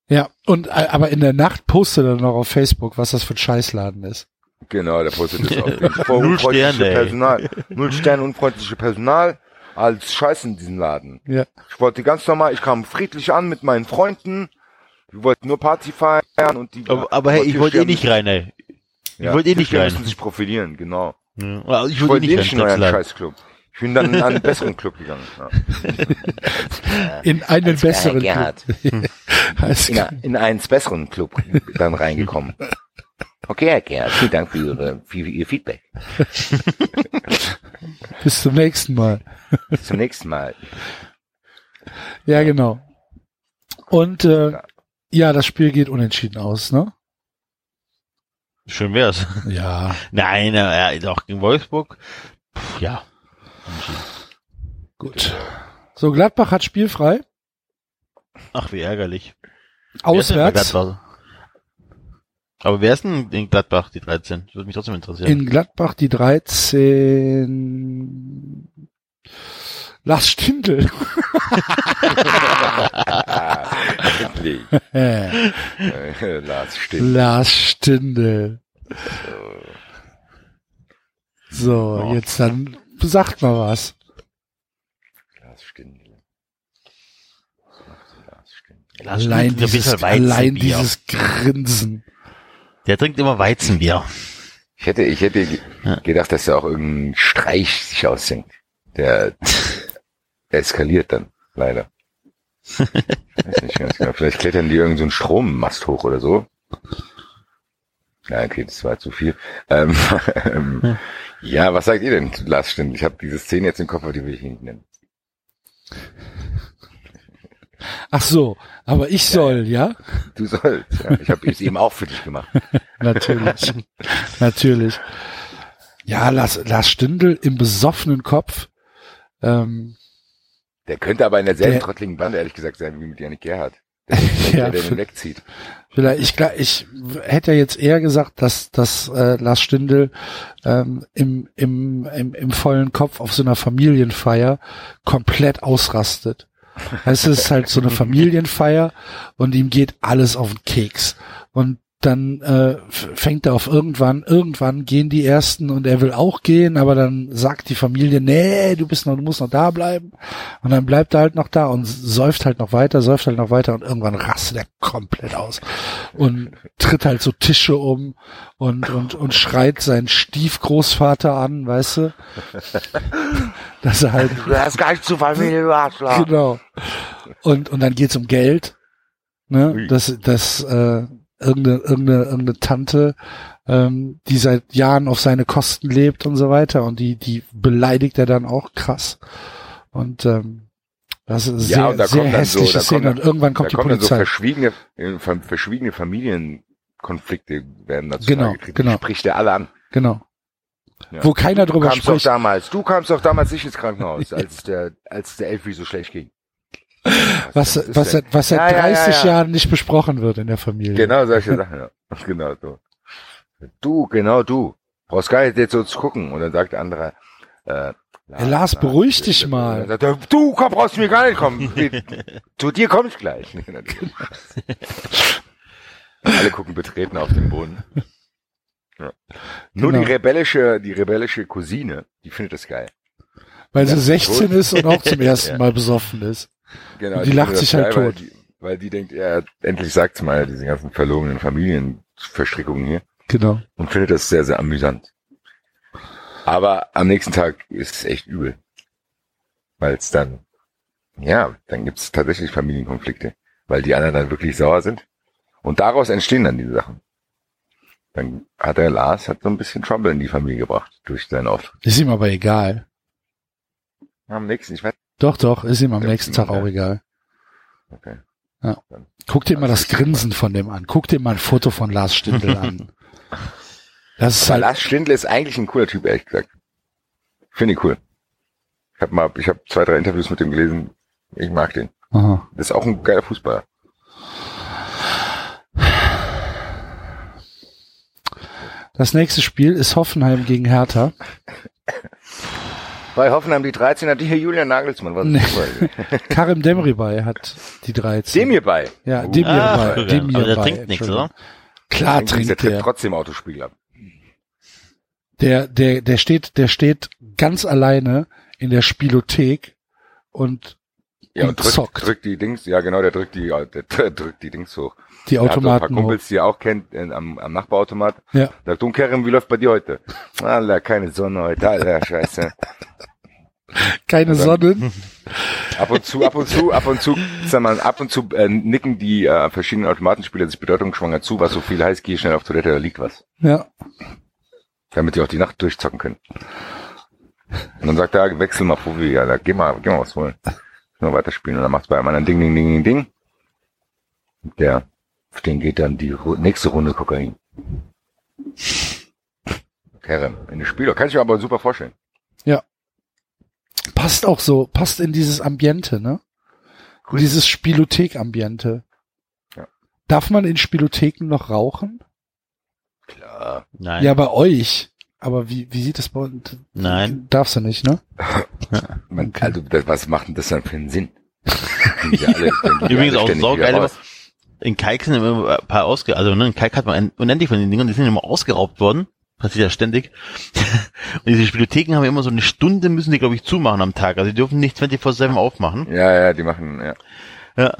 Ja, und äh, aber in der Nacht postet er noch auf Facebook, was das für ein Scheißladen ist. Genau, der postet das den Null Sterne. Personal. Null Sterne, unfreundliche Personal. Alles Scheiß in diesem Laden. Ja. Ich wollte ganz normal, ich kam friedlich an mit meinen Freunden. Wir wollten nur Party feiern und die. Aber, aber hey, ich wollte eh nicht rein, ey. Ich wollte eh nicht Die rein. müssen sich profilieren, genau. Ja, Ich Ich wollte eh eh nicht in euren Scheißclub. Ich bin dann in einen besseren Club gegangen. Ja. In einen Als besseren Gerhard. Club. In, in einen besseren Club dann reingekommen. Okay, Herr Gerhard, vielen Dank für, Ihre, für Ihr Feedback. Bis zum nächsten Mal. Bis zum nächsten Mal. Ja, genau. Und äh, ja, das Spiel geht unentschieden aus, ne? Schön wär's. Ja. Nein, äh, doch gegen Wolfsburg. Puh, ja. Gut. So, Gladbach hat spielfrei. Ach, wie ärgerlich. Wer Auswärts. Gladbach? Aber wer ist denn in Gladbach, die 13? Das würde mich trotzdem interessieren. In Gladbach die 13. Lars Stindl. Endlich. Lars stimmt. Lars Stindl. So, jetzt dann sagt mal was. Lars stimmt. Lars. Lars Allein dieses, allein dieses Grinsen. Der trinkt immer Weizenbier. Ich hätte, ich hätte Ja. gedacht, dass er auch irgendein Streich sich ausdenkt. Der eskaliert dann, leider. Weiß nicht ganz genau. Vielleicht klettern die irgendeinen so einen Strommast hoch oder so. Nein, okay, das war zu viel. Ähm, ähm, ja, was sagt ihr denn, Lars Stindl? Ich habe diese Szene jetzt im Kopf, aber die will ich nicht nennen. Ach so, aber ich soll, ja? Du sollst. Ja. Ich habe es eben auch für dich gemacht. Natürlich. Natürlich. Ja, Lars, Lars Stindl im besoffenen Kopf. Ähm, Der könnte aber in derselben Der- trottligen Bande, ehrlich gesagt, sein wie mit Janik Gerhardt. Der, Ja, der, der den wegzieht. vielleicht, ich, ich hätte ja jetzt eher gesagt, dass, dass äh, Lars Stindl ähm, im, im, im, im vollen Kopf auf so einer Familienfeier komplett ausrastet. Es ist halt so eine Familienfeier und ihm geht alles auf den Keks. Und dann äh, fängt er auf irgendwann, irgendwann gehen die ersten und er will auch gehen, aber dann sagt die Familie, nee, du bist noch, du musst noch da bleiben. Und dann bleibt er halt noch da und säuft halt noch weiter, säuft halt noch weiter und irgendwann rastet er komplett aus und tritt halt so Tische um und, und, und schreit seinen Stiefgroßvater an, weißt du? Dass er halt Du hast gar nicht zu Familie. Genau. Und, und dann geht's um Geld. Ne? Das, das, äh, irgendeine, irgendeine, irgendeine Tante, ähm, die seit Jahren auf seine Kosten lebt und so weiter. Und die, die beleidigt er dann auch krass. Und ähm, das ist Ja, sehr, und da sehr kommt dann so- hässliche da Szene. kommt Und irgendwann kommt da die kommen dann so Polizei. verschwiegene, äh, ver- verschwiegene Familienkonflikte werden dazu Genau, genau. Spricht er alle an. genau. Ja. Wo keiner Du drüber kamst doch spricht. damals, du kamst doch damals nicht ins Krankenhaus, als der, als der Elfi so schlecht ging. Was, was, was seit Ja, ja, ja, 30 ja. Jahren nicht besprochen wird in der Familie. Genau solche Sachen, ja. Genau so. Du, genau du. Brauchst gar nicht jetzt so zu gucken. Und dann sagt der andere, äh, Ey, Lars, beruhig dich mal. Dann sagt er, du komm, brauchst mir gar nicht kommen. zu dir komm ich gleich. Alle gucken betreten auf den Boden. Ja. Nur Genau. die rebellische, die rebellische Cousine, die findet das geil. Weil sie 16 ist und auch zum ersten. Mal besoffen ist. Genau, die findet lacht sich halt Weil tot. die, weil die denkt, ja, endlich sagt's mal, diese ganzen verlogenen Familienverstrickungen hier. Genau. Und findet das sehr, sehr amüsant. Aber am nächsten Tag ist es echt übel. Weil es dann, ja, dann gibt's tatsächlich Familienkonflikte. Weil die anderen dann wirklich sauer sind. Und daraus entstehen dann diese Sachen. Dann hat der Lars hat so ein bisschen Trouble in die Familie gebracht durch seinen Auftritt. Ist ihm aber egal. Am nächsten, ich weiß. Doch, doch, ist ihm am Ja, nächsten Tag ja. auch egal. Okay. Guck dir mal das Grinsen von dem an. Guck dir mal ein Foto von Lars Stindl an. Das ist halt, Lars Stindl ist eigentlich ein cooler Typ, ehrlich gesagt. Finde ich cool. Ich habe mal, ich habe zwei, drei Interviews mit ihm gelesen. Ich mag den. aha. Das ist auch ein geiler Fußballer. Das nächste Spiel ist Hoffenheim gegen Hertha. Bei Hoffenheim die 13 hat die hier Julian Nagelsmann. Was Nee. Karim Demribay hat die 13. Dem hier bei. Ja, Uh, Demir Ah, bei. aber Demir der trinkt nichts, oder? Klar der trinkt tritt der. trotzdem Autospiegel ab. Der, der, der steht, der steht ganz alleine in der Spielothek und, Ja, und und drückt, zockt drückt die Dings, ja genau, der drückt die, der drückt die Dings hoch. Die so ein paar Automaten. Kumpels, die er auch kennt, äh, am, am Nachbarautomat. Ja. Sagt, du Kerem, wie läuft bei dir heute? Alter, keine Sonne heute, Alter, scheiße. Keine Sonne. Ab und zu, ab und zu, ab und zu, sag mal, ab und zu äh, nicken die äh, verschiedenen Automatenspieler sich bedeutungsschwanger zu, was so viel heißt, geh schnell auf Toilette, da liegt was. Ja. Damit die auch die Nacht durchzocken können. Und dann sagt er, wechsel mal Profi, ja, da, geh mal, geh mal was holen. Nur weiterspielen. Und dann macht's bei einem anderen Ding, Ding, Ding, Ding, Ding. Und der, auf den geht dann die nächste Runde Kokain. Kerem, in das Spiel. Kann ich mir aber super vorstellen. Passt auch so, passt in dieses Ambiente, ne? In dieses Spielothek-Ambiente. Ja. Darf man in Spielotheken noch rauchen? Klar. Nein. Ja, bei euch. Aber wie, wie sieht das bei uns? Nein. Darfst du nicht, ne? Man, Okay. Also, das, was macht denn das dann für einen Sinn? Ja alle- Übrigens auch ständig saugeil, wieder aber raus. In Kalk sind immer ein paar ausge, also ne, in Kalk hat man unendlich von den Dingern, die sind immer ausgeraubt worden. Passiert ja ständig. Und diese Spielotheken haben immer so eine Stunde müssen die, glaube ich, zumachen am Tag. Also die dürfen nicht 24-7 aufmachen. Ja, ja, die machen, ja. Ja.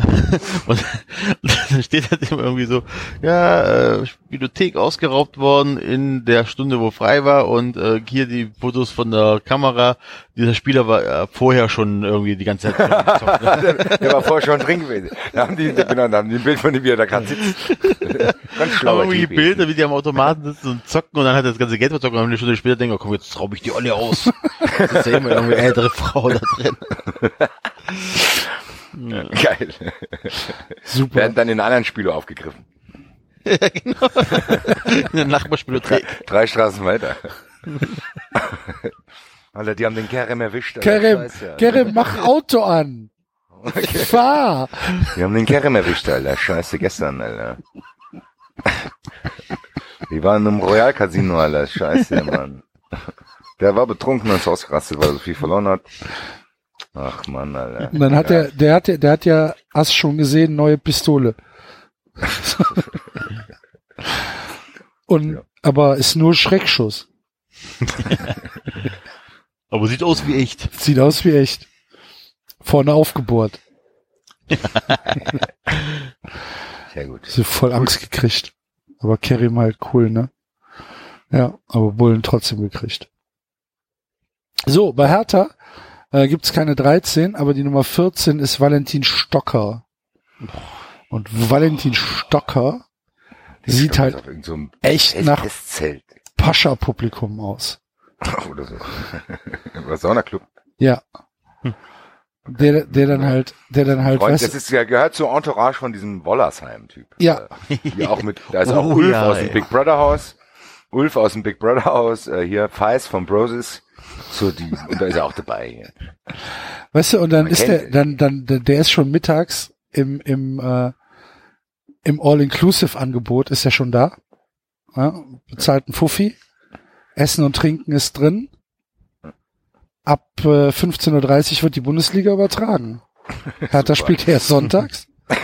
Und, und dann steht halt immer irgendwie so, ja, äh, Bibliothek ausgeraubt worden in der Stunde, wo frei war und äh, hier die Fotos von der Kamera. Dieser Spieler war äh, vorher schon irgendwie die ganze Zeit ne? Der war vorher schon drin gewesen. Da haben die, genau, da haben die ein Bild von dem, wie er da gerade sitzt. Ganz Aber schlauer irgendwie Typ. Bilder, wie die am Automaten sitzen und zocken und dann hat er das ganze Geld verzocken und eine Stunde später denkt, oh, komm, jetzt raub ich die alle aus. Das ist ja immer irgendwie ältere Frau da drin. Geil. Super. Werden dann in anderen Spieler aufgegriffen. In der Nachbarspielothek. Drei Straßen weiter. Alter, die haben den Kerem erwischt. Alter. Kerem, Scheiße. Kerem, mach Auto an. Fahr. Die haben den Kerem erwischt, Alter. Scheiße, gestern, Alter. Die waren im Royal Casino, Alter. Scheiße, Mann. Der war betrunken und ist ausgerastet, weil er so viel verloren hat. Ach, Mann, Alter. Und dann hat ja. er, der hat, ja- der hat ja, hast schon gesehen, neue Pistole. Und, Ja. aber ist nur Schreckschuss. Aber sieht aus wie echt. Sieht aus wie echt. Vorne aufgebohrt. Sehr gut. Sie voll Angst gekriegt. Aber Kerim halt cool, ne? Ja, aber Bullen trotzdem gekriegt. So, bei Hertha äh, gibt's keine 13, aber die Nummer 14 ist Valentin Stocker. Und Valentin Stocker sieht halt so echt nach. Pascha-Publikum aus. Oder so. Oder Saunaclub. Ja. Der, der dann halt, der dann halt, Freund, weißt, das ist ja gehört zur Entourage von diesem Wollersheim-Typ. Ja. Äh, Hier auch mit, da ist auch Oh, Ulf ja, aus dem ey. Big Brother Haus. Ulf aus dem Big Brother Haus, äh, hier Feist vom Broses. So die, und da ist er auch dabei. Weißt du, und dann Man ist der, dann, dann, der der ist schon mittags im, im, äh, im All-Inclusive-Angebot ist er schon da. Ja, bezahlt ein Fuffi. Essen und Trinken ist drin. Ab äh, 15.30 Uhr wird die Bundesliga übertragen. Hertha spielt erst sonntags.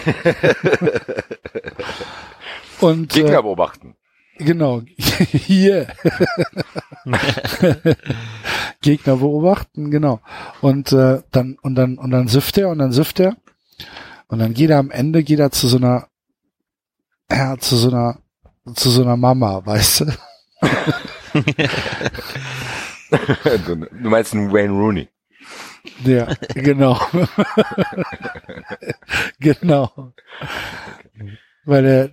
und Gegner äh, beobachten. Genau. Hier. Gegner beobachten, genau. Und äh, dann und dann und dann süfft er und dann süfft er und dann geht er am Ende geht er zu so einer ja, zu so einer zu so einer Mama, weißt du? du, du meinst einen Wayne Rooney. Ja, genau. genau. Weil er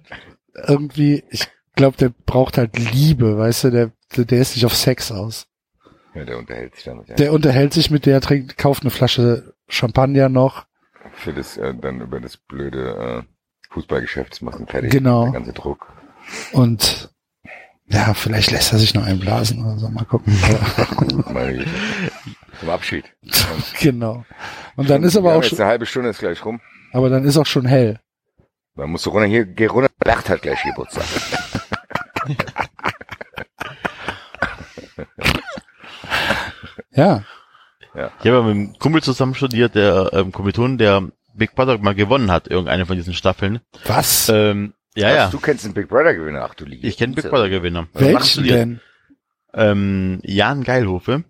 irgendwie, ich, glaube, der braucht halt Liebe, weißt du, der, der ist nicht auf Sex aus. Ja, der unterhält sich damit. Ja. Der unterhält sich mit der, trinkt, kauft eine Flasche Champagner noch. Für das, äh, dann über das blöde äh, Fußballgeschäft machen fertig. Genau. Der ganze Druck. Und ja, vielleicht lässt er sich noch einblasen oder so. Mal gucken. Zum Abschied. genau. Und dann ist aber auch schon, eine halbe Stunde ist gleich rum. aber dann ist auch schon hell. Dann musst du runter, hier, geh runter, Bert hat gleich Geburtstag. Ja. Ich habe mit einem Kumpel zusammen studiert, der ähm, Kommilitonen, der Big Brother mal gewonnen hat, irgendeine von diesen Staffeln. Was? Ähm, ja, ja. Ach, Du kennst den Big Brother Gewinner, ach du Liebe. Ich kenne Big Brother Gewinner. Welchen denn? Ähm, Jan Geilhofe.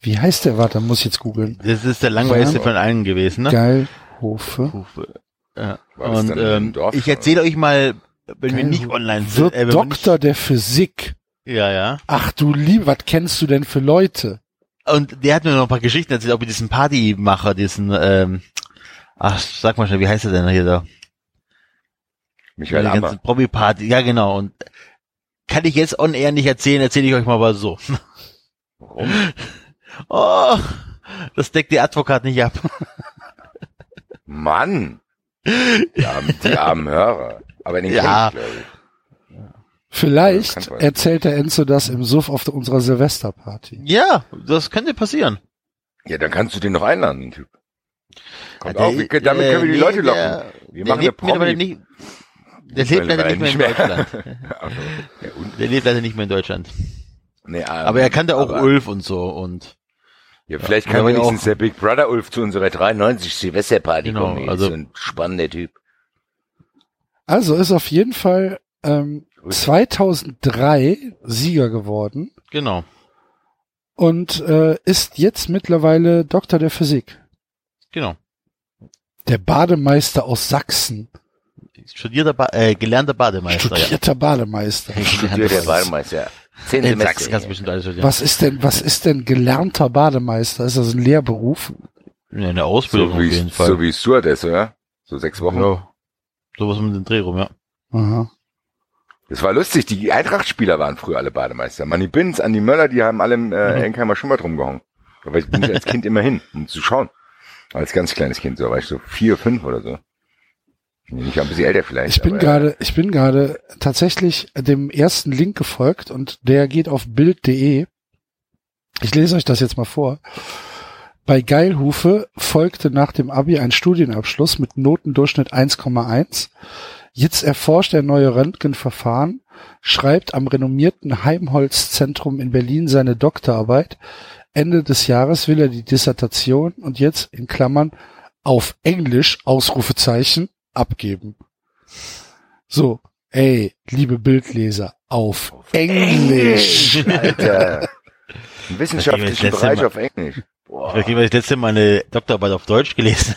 Wie heißt der? Warte, muss ich jetzt googeln. Das ist der langweiligste von allen gewesen, ne? Geilhofe. Hofe. Ja. Und ähm, Dorf ich erzähle euch mal, wenn wir nicht online sind. Wird äh, Doktor der Physik. Nicht, ja, ja. Ach du Liebe, was kennst du denn für Leute? Und der hat mir noch ein paar Geschichten erzählt, auch mit diesem Partymacher, diesen, ähm, ach, sag mal schnell, wie heißt er denn hier da? Michael Die Ammer. ganze Promi-Party, ja genau. Und kann ich jetzt on air nicht erzählen, erzähle ich euch mal aber so. Warum? Oh, das deckt die Advokat nicht ab. Mann! Die armen, die armen Hörer. Aber den Ja. kenn ich, glaube ich. Vielleicht Ja, erzählt der Enzo das im Suff auf unserer Silvesterparty. Ja, das könnte passieren. Ja, dann kannst du den noch einladen, den Typ. Kommt Ja, der- wir, damit äh, können wir die nee, Leute der- locken. Wir Der machen eine Promi. nicht, der lebt leider nicht mehr in Deutschland. Also, Der lebt leider nicht mehr in Deutschland. nee, ähm, Aber er kannte auch aber- Ulf und so und Ja, vielleicht Ja, kann wenigstens auch- der Big Brother Ulf zu unserer 93 Silvesterparty Genau, kommen. also- Also, so ein spannender Typ. Also ist auf jeden Fall ähm, 2003 Sieger geworden genau. und äh, ist jetzt mittlerweile Doktor der Physik. Genau. Der Bademeister aus Sachsen. Studierter, ba äh, gelernter Bademeister, ja. Studierter Bademeister. Studiert der Bademeister. Zehn In Semester. Sachsen kannst du bestimmt alles studieren. Was ist denn, was ist denn gelernter Bademeister? Ist das ein Lehrberuf? Ja, eine Ausbildung So auf jeden wie, Fall. so wie Stewardess, oder? So sechs Wochen. ja. Sowas um den Dreh rum, ja. Aha. Das war lustig. Die Eintracht-Spieler waren früher alle Bademeister. Manny Binz, Andi Möller, die haben alle im äh, Mhm. Enkheimer Schwimmbad rumgehangen. War ich, bin als Kind immer hin, um zu schauen. Als ganz kleines Kind, so war ich so vier, fünf oder so. Nee, Ich ein bisschen älter vielleicht. Ich bin gerade, ich bin gerade tatsächlich dem ersten Link gefolgt und der geht auf bild.de. Ich lese euch das jetzt mal vor. Bei Geilhufe folgte nach dem Abi ein Studienabschluss mit Notendurchschnitt 1,1. Jetzt erforscht er neue Röntgenverfahren, schreibt am renommierten Heimholz-Zentrum in Berlin seine Doktorarbeit. Ende des Jahres will er die Dissertation und jetzt in Klammern auf Englisch Ausrufezeichen abgeben. So, ey, liebe Bildleser, auf, Englisch. Alter. Im wissenschaftlichen Bereich letzte auf Englisch. Boah. Ich das letzte Mal eine Doktorarbeit auf Deutsch gelesen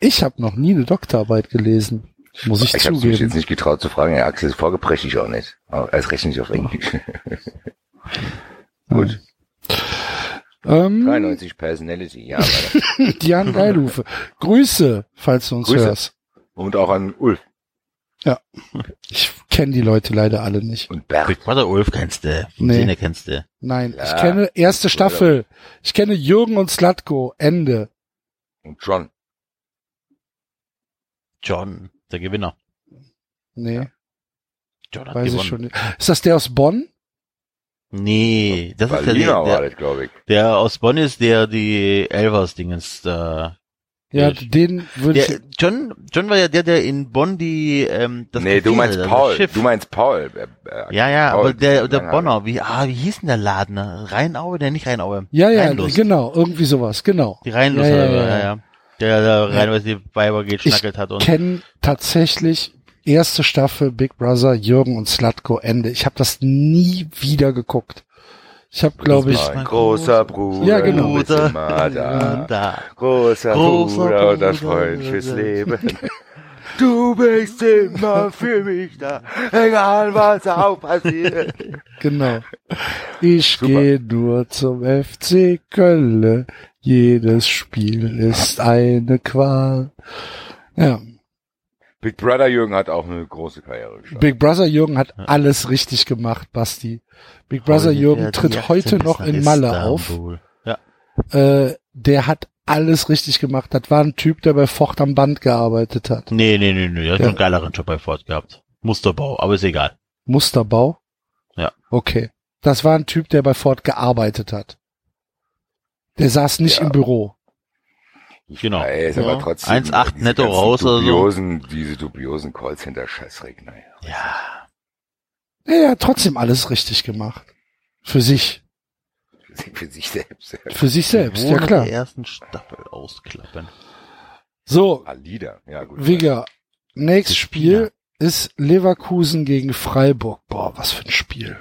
Ich habe noch nie eine Doktorarbeit gelesen, muss ich, Ich habe mich jetzt zugeben. nicht getraut zu fragen. Ja, Axel, das vorgeprägt ich auch nicht. Aber erst recht nicht auf Englisch. Gut. Ähm, 93 Personality, ja. Jan Geilhufe, Grüße, falls du uns Grüße. hörst. Und auch an Ulf Ich kenne die Leute leider alle nicht. und Bert. Big Brother Ulf kennst du. Nee. Szene kennst du. Nein, Ja, ich kenne erste Big Staffel. Ich kenne Jürgen und Slatko. Ende. Und John. John, der Gewinner. Nee, John hat weiß ich gewonnen. schon nicht. Ist das der aus Bonn? Nee, das ist der, Berliner war der, das, glaube ich. der aus Bonn ist, der die Elvers-Dingens da. Ja, Ich- den würde Der, ich. John, John war ja der, der in Bonn die, ähm, das nee, du Café meinst hatte, das Paul. Schiff. Du meinst Paul. Äh, äh, ja, ja, Paul, aber der, der. Bonner, wie, ah, wie hieß denn der Laden? ne? Rheinaue? Der nicht Rheinaue. Ja, ja, Rheinlust. genau, irgendwie sowas, genau. Die Rheinlust, Ja, ja, ja, ja, ja, ja, ja. Der da Rheinlust die Weiber geschnackelt hat und. Kenn tatsächlich erste Staffel Big Brother Jürgen und Slatko Ende. Ich habe das nie wieder geguckt. Ich habe, glaube ich, Mein großer Bruder. Ja, genau. Bist immer da. da. Großer, Großer Bruder und das Bruder. freundliches Leben. Du bist immer für mich da, egal was auch passiert. genau. Ich gehe nur zum FC Köln. Jedes Spiel ist eine Qual. Ja, Big Brother Jürgen hat auch eine große Karriere gestartet. Big Brother Jürgen hat alles richtig gemacht, Basti. Big Brother Jürgen tritt heute noch in Malle auf. Ja. Äh, der hat alles richtig gemacht. Das war ein Typ, der bei Ford am Band gearbeitet hat. Nee, nee, nee, nee. Der hat Ja. einen geileren Job bei Ford gehabt. Musterbau, aber ist egal. Musterbau? Ja. Okay. Das war ein Typ, der bei Ford gearbeitet hat. Der saß nicht Ja. im Büro. Genau. Ja, ist Ja. aber trotzdem 1,8 diese netto raus oder so. dubiosen, Diese dubiosen Callcenter Scheißreck, naja. Ja. Ja, er hat trotzdem alles richtig gemacht. Für sich. Für sich selbst. Für sich selbst, ja klar. der ersten Staffel ausklappen. So, Alida, ja gut. Vega. Nächstes Spiel ist Leverkusen gegen Freiburg. Boah, was für ein Spiel.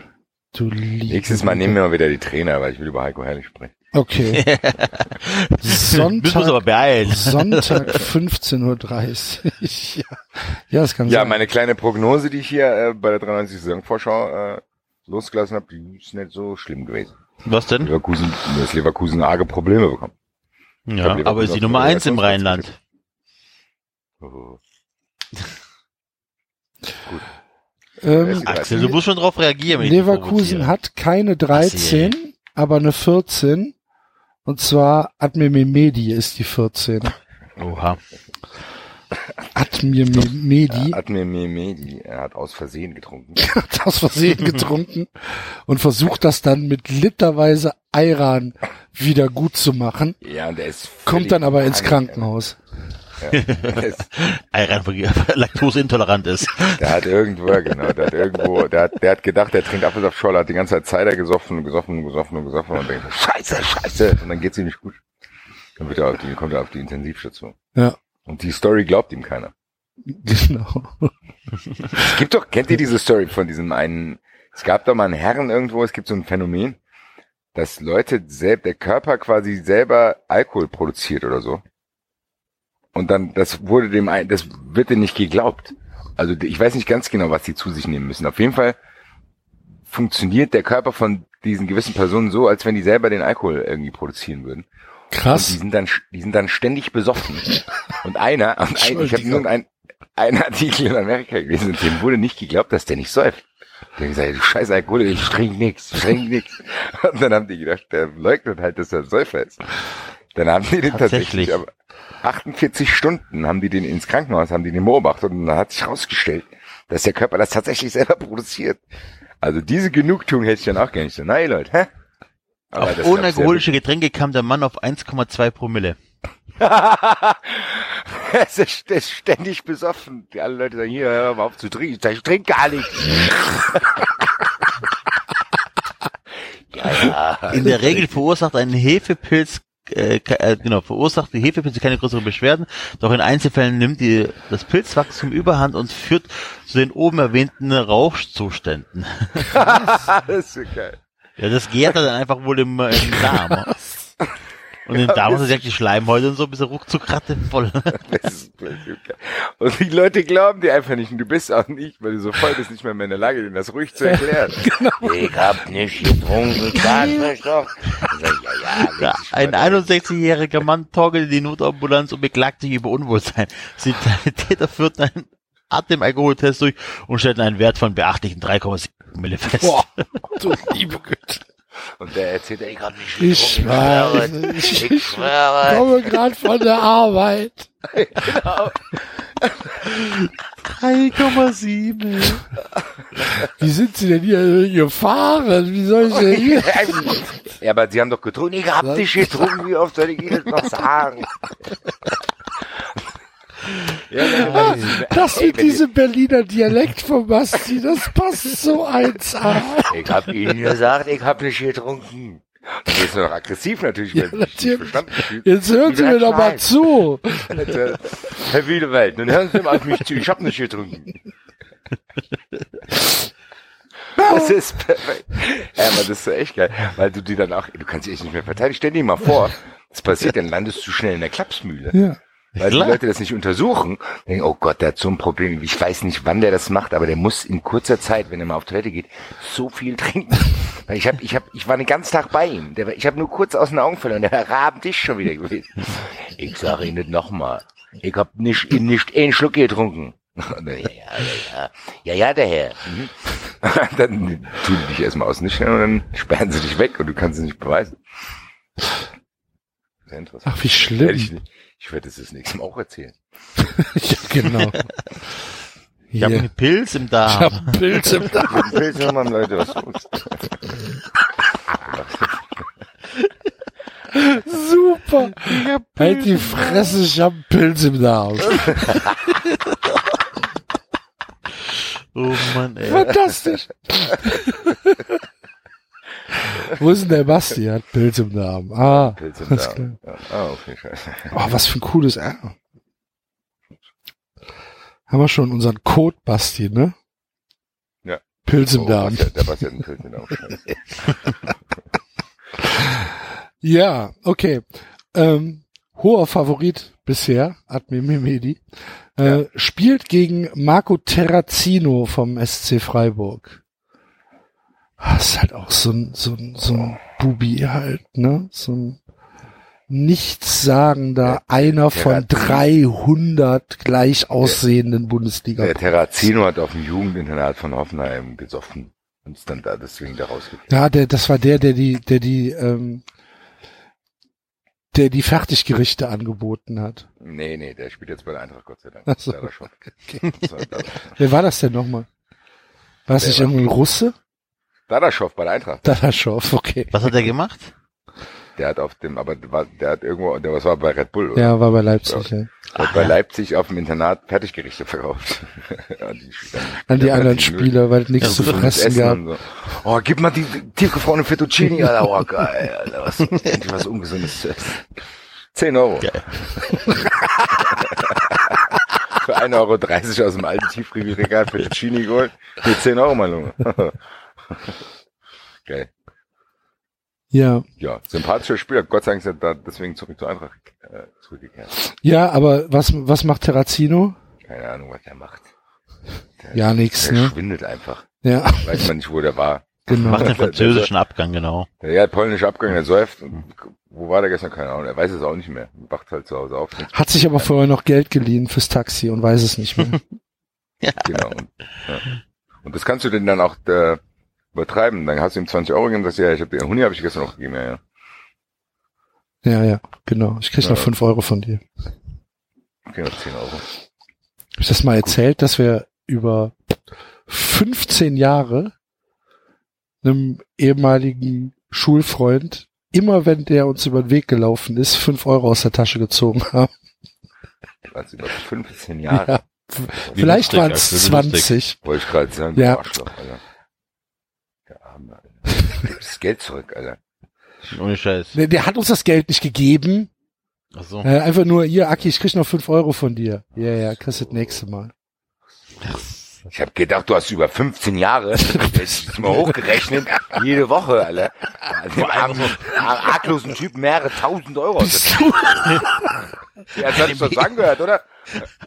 Du liebes. Nächstes Mal nehmen wir mal wieder die Trainer, weil ich will über Heiko Herrlich sprechen. Okay. Müssen wir uns aber Sonntag, beeilen. Sonntag 15.30 Uhr. ja. ja, das kann Ja, sein. meine kleine Prognose, die ich hier äh, bei der 93 Saisonvorschau äh, losgelassen habe, die ist nicht so schlimm gewesen. Was denn? Leverkusen, dass Leverkusen arge Probleme bekommen. Ja, aber ist die Nummer eins im Rheinland. Oh. ähm, Axel, du musst schon drauf reagieren. wenn ich dich Leverkusen hat keine 13, aber eine 14. Und zwar Admir Mehmedi ist die 14. Oha. Admir Mehmedi, er hat aus Versehen getrunken. hat aus Versehen getrunken und versucht das dann mit literweise Ayran wieder gut zu machen, Ja, und der ist kommt dann aber ins Krankenhaus. laktoseintolerant ist. der hat irgendwo, genau, der hat irgendwo, der hat, der hat gedacht, der trinkt Apfelsaftschorle, hat die ganze Zeit Cider gesoffen und gesoffen und gesoffen und gesoffen und denkt, scheiße, scheiße, und dann geht's ihm nicht gut. Dann wird er auf die, kommt er auf die Intensivstation. Ja, Und die Story glaubt ihm keiner. genau. Es gibt doch, kennt ihr diese Story von diesem einen, es gab doch mal einen Herren irgendwo, es gibt so ein Phänomen, dass Leute selbst, der Körper quasi selber Alkohol produziert oder so. Und dann, das wurde dem, ein- das wird denen nicht geglaubt. Also ich weiß nicht ganz genau, was die zu sich nehmen müssen. Auf jeden Fall funktioniert der Körper von diesen gewissen Personen so, als wenn die selber den Alkohol irgendwie produzieren würden. Und die Krass. sind dann, die sind dann ständig besoffen. Und einer, und ein, ich habe Entschuldigung. irgendein, ein Artikel in Amerika gelesen, und dem wurde nicht geglaubt, dass der nicht säuft. Der hat gesagt, du scheiß Alkohol, ich trink nix, ich trink nix. Und dann haben die gedacht, der leugnet halt, dass er ein Säufer ist. Dann haben die den tatsächlich, Tatsächlich. aber 48 Stunden haben die den ins Krankenhaus, haben die den beobachtet und dann hat sich herausgestellt, dass der Körper das tatsächlich selber produziert. Also diese Genugtuung hätte ich dann auch gerne nicht so. Nein, Leute, hä? Aber Auf unalkoholische Getränke kam der Mann auf 1,2 Promille. er ist, ist ständig besoffen. Die alle Leute sagen, hier, hör mal auf zu trinken. Ich trinke gar nicht. ja, ja. In der Regel verursacht ein Hefepilz äh, äh, genau, verursacht die Hefepilze keine größeren Beschwerden, doch in Einzelfällen nimmt die, das Pilzwachstum überhand und führt zu den oben erwähnten Rauschzuständen. das ist so geil. Ja, das gärt dann einfach wohl im, äh, im Darm. Und im Darm sind direkt die Schleimhäute und so ein bisschen ruckzuck voll. Und die Leute glauben dir einfach nicht. Und du bist auch nicht, weil du so voll bist, nicht mehr, mehr in der Lage, denen das ruhig zu erklären. Ich hab nicht getrunken, sag mich doch. Ja, ja, Ja, ein mal hin. 61-jähriger Mann torkelte die Notambulanz und beklagte sich über Unwohlsein. Die Täter führten einen Atemalkoholtest durch und stellten einen Wert von beachtlichen 3,7 Promille fest. Boah, du liebe Güte. Und der erzählt, ich hab nicht Ich weiß, ich, Ich ich komme gerade von der Arbeit. 3,7. Wie sind Sie denn hier gefahren? Wie soll ich denn hier? Ja, aber sie haben doch getrunken. Ich hab nicht getrunken. Wie oft soll ich Ihnen das noch sagen? Ja, ja, Das Ey, mit diesem Berliner Dialekt von Basti, das passt so 1A. Ich hab Ihnen gesagt, ich hab nicht getrunken. Du bist doch aggressiv natürlich, Ja, natürlich. Jetzt hören Sie mir doch mal zu. Herr Wiedewald, nun hören Sie mal auf mich zu, ich hab nicht getrunken. Das ist perfekt. Ja, aber das ist so echt geil, weil du die dann auch, du kannst dich echt nicht mehr verteidigen. Stell dir mal vor, das passiert, dann landest du schnell in der Klapsmühle. Ja. Weil Klar. die Leute das nicht untersuchen, denken, oh Gott, der hat so ein Problem. Ich weiß nicht, wann der das macht, aber der muss in kurzer Zeit, wenn er mal auf Toilette geht, so viel trinken. Weil ich hab, ich hab, ich war den ganzen Tag bei ihm. Der, ich habe nur kurz aus den Augen verloren. Der war rabend schon wieder gewesen. Ich sage Ihnen das nochmal. Ich hab nicht, nicht einen Schluck getrunken. ja, ja, ja, ja. Ja, ja, der Herr. Mhm. dann tun die dich erstmal ausnüchtern und dann sperren sie dich weg und du kannst es nicht beweisen. Sehr interessant. Ach, wie schlimm. Ich, ich werde es das nächste Mal auch erzählen. ja, genau. Ich habe einen Pilz im Ich Darm. hab einen Pilz im Darm. Ich will sagen, Mann, Leute, was los? Super. Halt die Fresse, ich hab einen Pilz im Darm. Oh Mann, ey. Fantastisch. Wo ist denn der Basti? Er hat Pilz im Darm. Ah, Pilz im Darm. Ja. Ah, okay, scheiße. Oh, was für ein cooles R. Haben wir schon unseren Code, Basti, ne? Ja. Pilz im Oh, Darm. ja- Der Basti hat einen Pilz im Darm. Ja, okay. Ähm, hoher Favorit bisher, Admir Mehmedi, äh, spielt gegen Marco Terrazino vom SC Freiburg. Ah, ist halt auch so ein, so ein, so ein Bubi halt, ne? So ein nichtssagender, einer von Terrazino. 300 gleich aussehenden Der Bundesliga. Terrazino hat auf dem Jugendinternat von Hoffenheim gesoffen und ist dann da deswegen da rausgekriegt. Ja, der, das war der, der die, der die, ähm, der die Fertiggerichte angeboten hat. Nee, nee, der spielt jetzt bei der Eintracht, Gott sei Dank. Ach so. Das Wer war das denn nochmal? War es Der nicht war- irgendwie ein Russe? Dadaschow bei der Eintracht. Dadaschow, okay. Was hat er gemacht? Der hat auf dem, aber der hat irgendwo, der was war bei Red Bull, oder? Ja, war bei Leipzig, ja. Der hat bei Leipzig auf dem Internat Fertiggerichte verkauft. ja, die, dann, An die der anderen Spieler, weil nichts Ja, zu fressen Essen gab. So. Oh, gib mal die tiefgefrorene Fettuccine, Alter. Oh, geil, Alter. Was, endlich was Ungesundes zu essen. 10 Euro. Geil. Für 1,30 Euro aus dem alten Tiefkühlregal Fettuccine geholt. Für 10 Euro, mein Junge. Geil. Ja. Ja, sympathischer Spieler. Gott sei Dank ist er da deswegen zurück zur Eintracht äh, zurückgekehrt. Ja, aber was, was macht Terrazino? Keine Ahnung, was der macht. Der, Ja, nix, der ne? schwindelt einfach. Ja, Weiß man nicht, wo der war. genau. Macht den französischen Abgang, genau. Der hat polnische Abgang, der säuft. Und Wo war der gestern? Keine Ahnung. Er weiß es auch nicht mehr. Wacht halt zu Hause auf. Hat sich aber vorher noch Geld geliehen fürs Taxi und weiß es nicht mehr. Genau. Und, ja. und das kannst du denn dann auch äh, übertreiben. Dann hast du ihm 20 Euro gegeben und sagst, ja, ich habe den Huni habe ich gestern noch gegeben, ja, ja. Ja, ja, genau. Ich krieg noch Ja. fünf Euro von dir. Okay, noch 10 Euro. Hab ich das mal erzählt, dass wir über 15 Jahre einem ehemaligen Schulfreund, immer wenn der uns über den Weg gelaufen ist, fünf Euro aus der Tasche gezogen haben. Also über 15 Jahre. Ja. Wie Vielleicht waren es wie lustig. 20. Wollte ich gerade sagen, Ja. Arschloch, Alter. Gib das Geld zurück, Alter. Ohne Scheiß. Der, der hat uns das Geld nicht gegeben. Ach so. Äh, einfach nur, hier, Aki, ich krieg noch fünf Euro von dir. Ja, ja, kriegst du das nächste Mal. Ich habe gedacht, du hast über 15 Jahre, das ist mal hochgerechnet, jede Woche, Alter. Dem armen, arglosen Typ mehrere tausend Euro. der Tasche. Ja, das hat sich doch angehört, oder?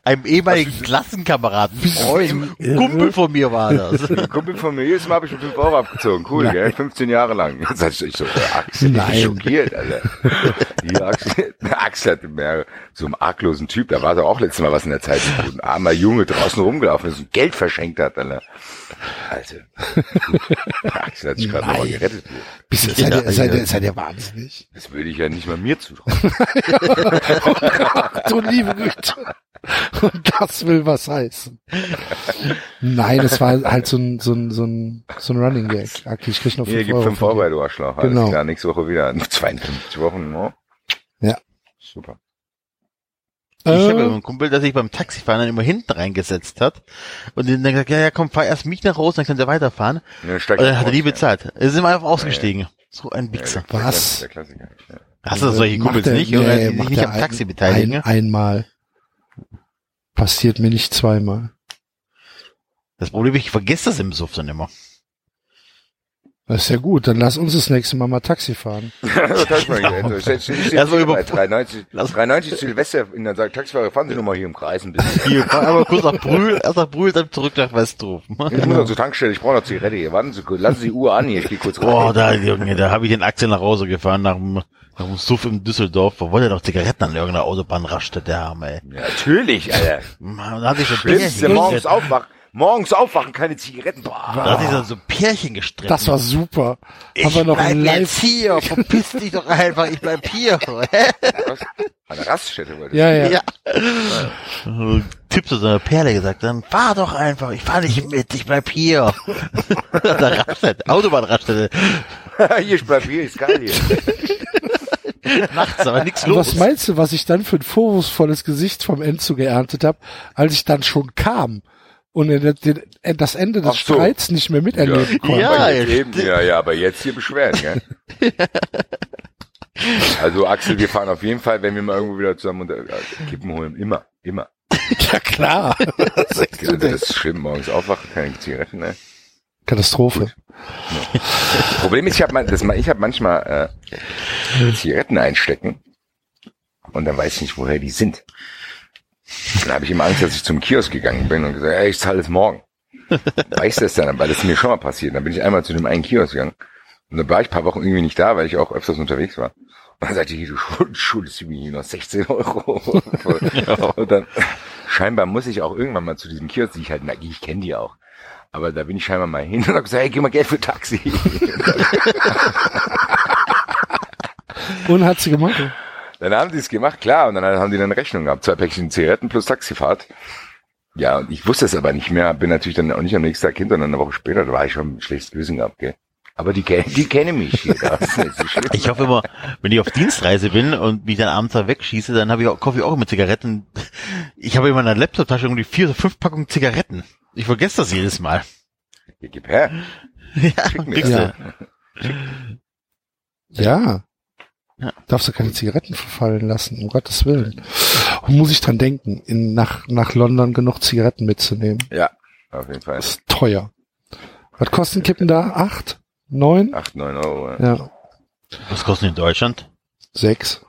Einem ehemaligen Klassenkameraden. Freund, Kumpel von mir war das. Ein Kumpel von mir, jedes Mal habe ich schon 5 Euro abgezogen. Cool, Nein. gell? 15 Jahre lang. Jetzt hatte ich so, Axel, ich bin schockiert, Alter. Die Axel, Axel hatte mehr, so einen arglosen Typ, da war doch auch letztes Mal was in der Zeit, ein armer Junge draußen rumgelaufen ist und Geld verschenkt hat, Alter. Alter. Axel hat sich gerade nochmal gerettet. Bist du, seid, ihr, seid, ihr, seid ihr wahnsinnig? Das würde ich ja nicht mal mir zutrauen. du liebe Güte. Und das will was heißen. Nein, das war halt so ein, so ein, so ein, so ein Running Gag. Aki, ich krieg noch Hier, fünf gib Euro. 5 von Euro du Arschloch. Alles Genau. klar, nächste Woche wieder. 52 Wochen, oh. Ja. Super. Ich habe Äh, einen Kumpel, der sich beim Taxifahren dann immer hinten reingesetzt hat. Und dann gesagt, ja, ja, komm, fahr erst mich nach raus, dann könnt ihr weiterfahren. Steigt Und dann er hat er ja. bezahlt. Er ist immer einfach ausgestiegen. So ein Wichser. Ja, Was? Der Klassiker. Hast du solche Kumpels er- nicht? Oder die sich macht nicht am ein- Taxi beteiligen? Ein, einmal. Passiert mir nicht zweimal. Das Problem ist, ich vergesse das im Suff dann immer. Das ist ja gut, dann lass uns das nächste Mal mal Taxi fahren. das. Ich, ich, ich, Erst mal ich, über- bei 390, 390 Silvester in der Taxifahrer, fahren Sie nur mal hier im Kreis ein bisschen. Hier, einmal kurz nach Brühl, erst nach Brühl, dann zurück nach Westrof. Ich muss noch zur Tankstelle, ich brauche noch Zigarette hier. Warten Sie kurz, lassen Sie die Uhr an hier, ich gehe kurz rein. Boah, da, Junge, da habe ich den Axel nach Hause gefahren, nach dem, nach dem Suff in Düsseldorf. Wo wollte er noch Zigaretten an irgendeiner Autobahnraststätte der haben, ey. Ja, natürlich, Alter. Man, Da hat sich so Schlimmste, morgens aufwachen, morgens aufwachen, keine Zigaretten. Boah. Da hat sich so, so Pärchen gestritten. Das war super. ich Haben wir noch ein bleib Live. jetzt hier, verpiss dich doch einfach, ich bleib hier. An der Raststätte wollte Ja, ja. ja. Tipp zu so einer Perle gesagt, dann fahr doch einfach, ich fahr nicht mit, ich bleib hier. Der Raststätte, Autobahnraststätte, hier, ich bleib hier, ist geil hier. nachts, aber nichts Und los. was meinst du, was ich dann für ein vorwurfsvolles Gesicht vom Enzo geerntet habe, als ich dann schon kam und er den- das Ende des so. Streits nicht mehr miterleben konnte? Ja, aber jetzt ja, eben, ja, ja, aber jetzt hier beschweren, gell? Also Axel, wir fahren auf jeden Fall, wenn wir mal irgendwo wieder zusammen unter, äh, Kippen holen, immer, immer. Ja klar. Das Also das ist schlimm, morgens aufwachen, keine Zigaretten, ne? Katastrophe. Problem ist, ich habe das, ich hab manchmal äh, Zigaretten einstecken und dann weiß ich nicht, woher die sind. Dann habe ich immer Angst, dass ich zum Kiosk gegangen bin und gesagt, ey, ich zahle es morgen. Weiß das dann, weil das ist mir schon mal passiert. Dann bin ich einmal zu dem einen Kiosk gegangen und dann war ich ein paar Wochen irgendwie nicht da, weil ich auch öfters unterwegs war. Und dann sagte ich, du schuld- schuldest mir hier noch 16 Euro. und dann scheinbar muss ich auch irgendwann mal zu diesem Kiosk, die ich halt, na, ich kenne die auch. Aber da bin ich scheinbar mal hin und habe gesagt, hey, gib mal Geld für Taxi. Und hat sie gemacht. Dann haben die es gemacht, klar, und dann haben die dann Rechnung gehabt. Zwei Päckchen Zigaretten plus Taxifahrt. Ja, und ich wusste es aber nicht mehr, bin natürlich dann auch nicht am nächsten Tag hinter, sondern eine Woche später, da war ich schon ein schlechtes Gewissen gehabt, gell. Aber die, kennen- die kennen mich hier. So. Ich hoffe immer, wenn ich auf Dienstreise bin und mich dann abends da wegschieße, dann habe ich auch, kaufe ich auch immer Zigaretten. Ich habe in meiner Laptop-Tasche irgendwie vier oder fünf Packungen Zigaretten. Ich vergesse das jedes Mal. Gib her. Ja, Schick mir Ja. Ja. Ja. Darfst du keine Zigaretten verfallen lassen, um Gottes Willen. Und muss ich dran denken, in, nach, nach London genug Zigaretten mitzunehmen. Ja, auf jeden Fall. Das ist teuer. Was kosten Kippen da? Acht? Neun? Acht, neun Euro. Ja. Ja. Was kostet in Deutschland? Sechs.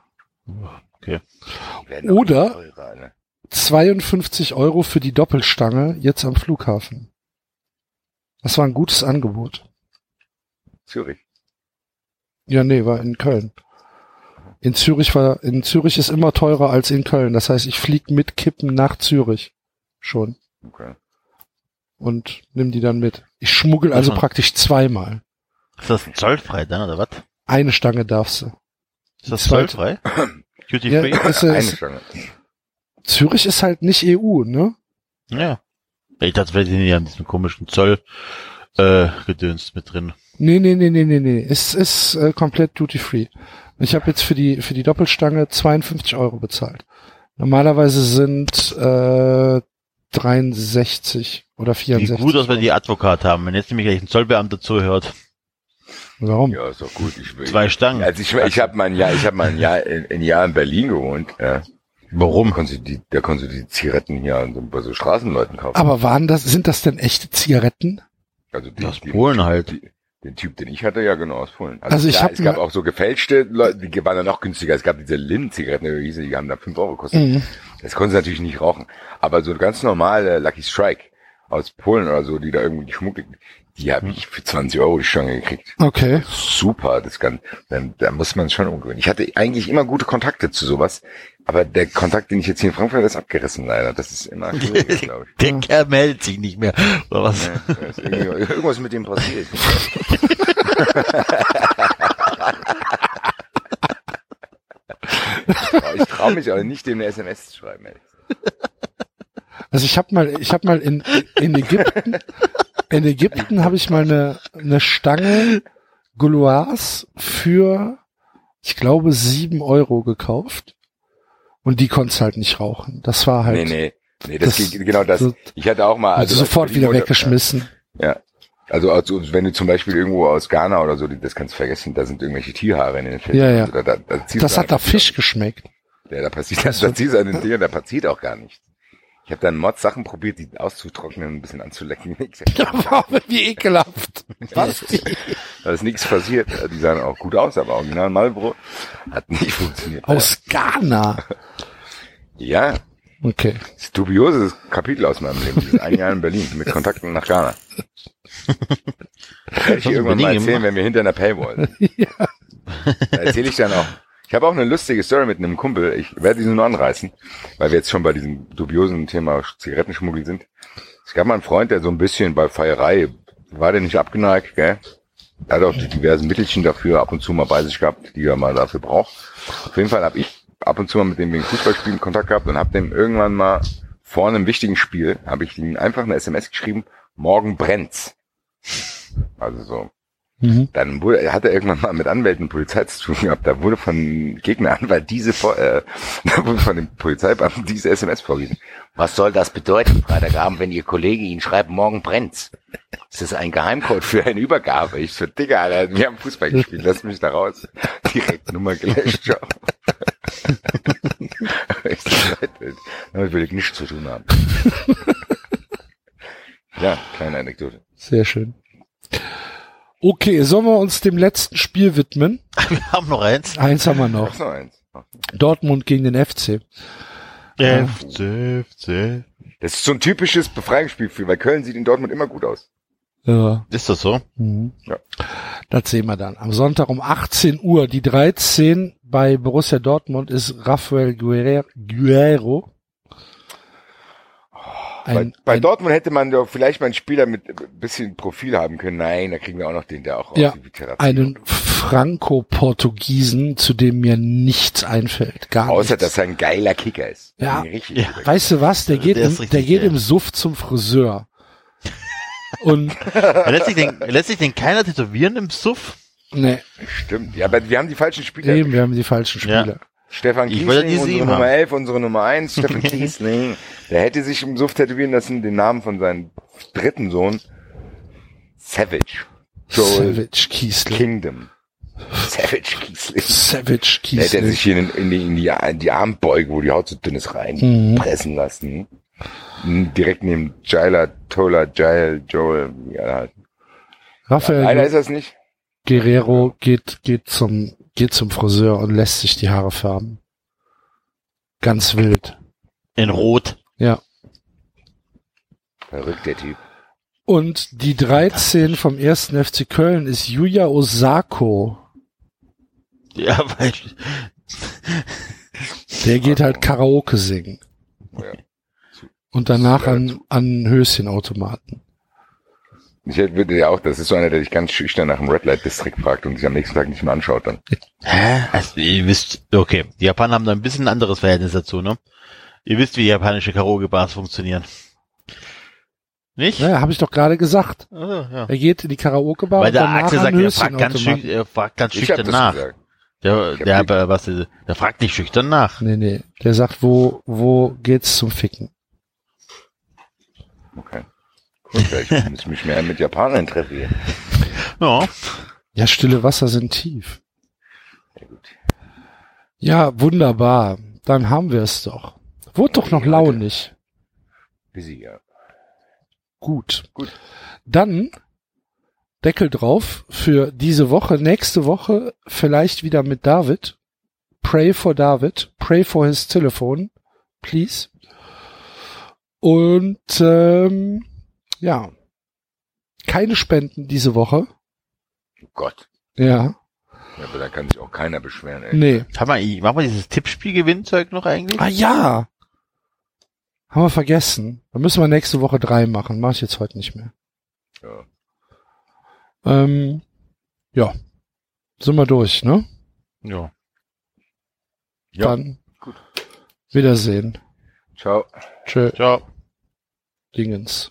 Auch Oder- teurer, ne? 52 Euro für die Doppelstange jetzt am Flughafen. Das war ein gutes Angebot. Zürich. Ja, nee, war in Köln. In Zürich war, in Zürich ist immer teurer als in Köln. Das heißt, ich flieg mit Kippen nach Zürich. Schon. Okay. Und nimm die dann mit. Ich schmuggel also Aha. praktisch zweimal. Ist das zollfrei dann, oder was? Eine Stange darfst du. Ist das zollfrei? Duty Ja, free? ist, Eine ist, Stange. Zürich ist halt nicht EU, ne? Ja. Ich dachte, vielleicht sind ja in diesem komischen Zoll, äh, gedönst mit drin. Nee, nee, nee, nee, nee, nee. Es ist äh, komplett duty free. Ich habe jetzt für die für die Doppelstange 52 Euro bezahlt. Normalerweise sind äh, 63 oder Wie 64. gut, dass wir die Advokat haben. Wenn jetzt nämlich gleich ein Zollbeamter zuhört. Warum? Ja, ist doch gut. Ich, will- Zwei Stangen. Also ich, ich habe mal ein Jahr, ich habe mal ein Jahr, in, ein Jahr in Berlin gewohnt. Ja. Warum? Da konntest du die, da konntest du die Zigaretten hier an so, bei so Straßenleuten kaufen. Aber waren das sind das denn echte Zigaretten? Also die, Aus die, Polen halt. Die, den Typ, den ich hatte, ja genau aus Polen. Also ich klar, es gab auch so gefälschte Leute, die waren dann noch günstiger. Es gab diese Lin-Zigaretten, die hießen, die haben da 5 Euro gekostet. Mhm. Das konnten sie natürlich nicht rauchen. Aber so ganz normale Lucky Strike aus Polen oder so, die da irgendwie geschmuggelt, die habe ich für 20 Euro die Stange gekriegt. Okay. Super, das kann, dann, da muss man schon umgewöhnen. Ich hatte eigentlich immer gute Kontakte zu sowas, aber der Kontakt, den ich jetzt hier in Frankfurt habe, ist abgerissen leider. Das ist immer schwierig, glaube ich. Der Kerl meldet sich nicht mehr. Oder was? Ja, da ist irgendwie- Irgendwas mit dem passiert. ich traue mich aber nicht, dem eine SMS zu schreiben. Ehrlich. Also ich habe mal ich habe mal in in Ägypten in Ägypten habe ich mal eine eine Stange Gauloise für ich glaube sieben Euro gekauft und die konntest halt nicht rauchen. Das war halt Nee, nee. Nee, das, Das- geht, genau das. das- Ich hatte auch mal, also sofort wieder Mutter- weggeschmissen. Ja. Also, also wenn du zum Beispiel irgendwo aus Ghana oder so, das kannst du vergessen, da sind irgendwelche Tierhaare in den Fällen. Ja, ja. Also, da, da, da Das hat einfach- Fisch geschmeckt. Ja, da passiert, da, da ziehst du an den Dingern, da passiert auch gar nichts. Ich habe dann Mods Sachen probiert, die auszutrocknen, ein bisschen anzulecken. Ja, wie ekelhaft. Was? Da ist nichts passiert. Die sahen auch gut aus, aber original Marlboro hat nicht funktioniert. Aus Ghana. Ja, Okay. das ist dubioses Kapitel aus meinem Leben. Dieses ein Jahr in Berlin mit Kontakten nach Ghana. Werde ich dir irgendwann mal erzählen, wenn wir hinter einer Paywall sind. Da erzähle ich dann auch. Ich habe auch eine lustige Story mit einem Kumpel. Ich werde diese nur anreißen, weil wir jetzt schon bei diesem dubiosen Thema Zigarettenschmuggel sind. Es gab mal einen Freund, der so ein bisschen bei Feierei war der nicht abgeneigt, gell? Er hat auch die diversen Mittelchen dafür ab und zu mal bei sich gehabt, die er mal dafür braucht. Auf jeden Fall habe ich ab und zu mal mit dem wegen Fußballspielen Kontakt gehabt und habe dem irgendwann mal vor einem wichtigen Spiel, habe ich ihm einfach eine SMS geschrieben, morgen brennt's. Also so. Mhm. Dann wurde, hat er irgendwann mal mit Anwälten und Polizei zu tun gehabt. Da wurde von Gegneranwalt diese, vor- äh, da wurde von den Polizeibeamten diese SMS vorgelesen. Was soll das bedeuten, Freitagabend, wenn Ihr Kollege Ihnen schreibt, morgen brennt's? Ist das ein Geheimcode für eine Übergabe? Ich so, Digga, Alter, wir haben Fußball gespielt, lass mich da raus. Direkt Nummer gelöscht, ciao. ich so, Leute, damit will ich nichts zu tun haben. ja, kleine Anekdote. Sehr schön. Okay, sollen wir uns dem letzten Spiel widmen? Wir haben noch eins. Eins haben wir noch. Noch eins. Dortmund gegen den FC. FC, FC. Das ist so ein typisches Befreiungsspiel für, weil Köln sieht in Dortmund immer gut aus. Ja. Ist das so? Mhm. Ja. Das sehen wir dann. Am Sonntag um 18 Uhr. Die 13 bei Borussia Dortmund ist Rafael Guerre- Guerrero. Bei, Ein, bei ein, Dortmund hätte man doch vielleicht mal einen Spieler mit ein bisschen Profil haben können. Nein, da kriegen wir auch noch den, der auch Ja, aussieht wie Terrazzi. einen Franco-Portugiesen, zu dem mir nichts einfällt. Gar Außer, nichts. dass er ein geiler Kicker ist. Ja. Richtig Ja. Weißt du was? Der geht, Der im, richtig der geht im Suff zum Friseur. Und lässt sich den, lässt sich den keiner tätowieren im Suff? ne, Kicker. Stimmt. Ja, aber wir haben die falschen Spieler. eben, wir haben die falschen Ja. Stefan Ich Kiesling, unsere Nummer haben. 11, unsere Nummer 1, Stefan Kiesling. Der hätte sich im Suff tätowieren lassen, den Namen von seinem dritten Sohn. Savage. Joel Savage Kiesling. Kingdom. Savage Kiesling. Savage Der hätte Kiesling. sich hier in, in, die, in, die, in die Armbeuge, wo die Haut so dünn ist, Mhm. reinpressen lassen. Direkt neben Jaila, Tola, Jail, Joel, wie alle halt. Raphael Einer ist das nicht. Guerrero geht, geht zum, geht zum Friseur und lässt sich die Haare färben. Ganz wild. In Rot. Ja. Verrückt, der Typ. Und die 13 vom ersten FC Köln ist Yuya Osako. Ja, weil, Der geht halt Karaoke singen. Ja. Und danach an, an Höschenautomaten. Ich würde ja auch, das ist so einer, der dich ganz schüchtern nach dem Red Light District fragt und sich am nächsten Tag nicht mehr anschaut dann. hä? Also, ihr wisst, okay, die Japaner haben da ein bisschen ein anderes Verhältnis dazu, ne? Ihr wisst, wie japanische Karaoke-Bars funktionieren. Nicht? Naja, habe ich doch gerade gesagt. Ah, ja. Er geht in die Karaoke-Bar Weil und der danach Axel sagt, er fragt ganz, schüch er fragt ganz Ich habe schüchtern das nach. gesagt. Der, Ich hab der, die- aber was, der fragt nicht schüchtern nach. Nee, nee. Der sagt, wo, wo geht's zum Ficken? Okay. Ja, ich muss mich mehr mit Japanern treffen hier. Ja. Ja, stille Wasser sind tief. Sehr gut. Ja, wunderbar. Dann haben wir es doch. Wurde doch noch launig. Busy, ja. Gut. Gut. Dann Deckel drauf für diese Woche. Nächste Woche vielleicht wieder mit David. Pray for David. Pray for his telephone. Please. Und ähm, ja. Keine Spenden diese Woche. Oh Gott. Ja. Ja, aber da kann sich auch keiner beschweren, ey. Nee. Haben wir, machen wir dieses Tippspiel-Gewinnzeug noch eigentlich? Ah ja. Haben wir vergessen. Dann müssen wir nächste Woche drei machen. Mach ich jetzt heute nicht mehr. Ja. Ähm, ja. Sind wir durch, ne? Ja. Ja. Dann Wiedersehen. Ciao. Tschö. Ciao. Dingens.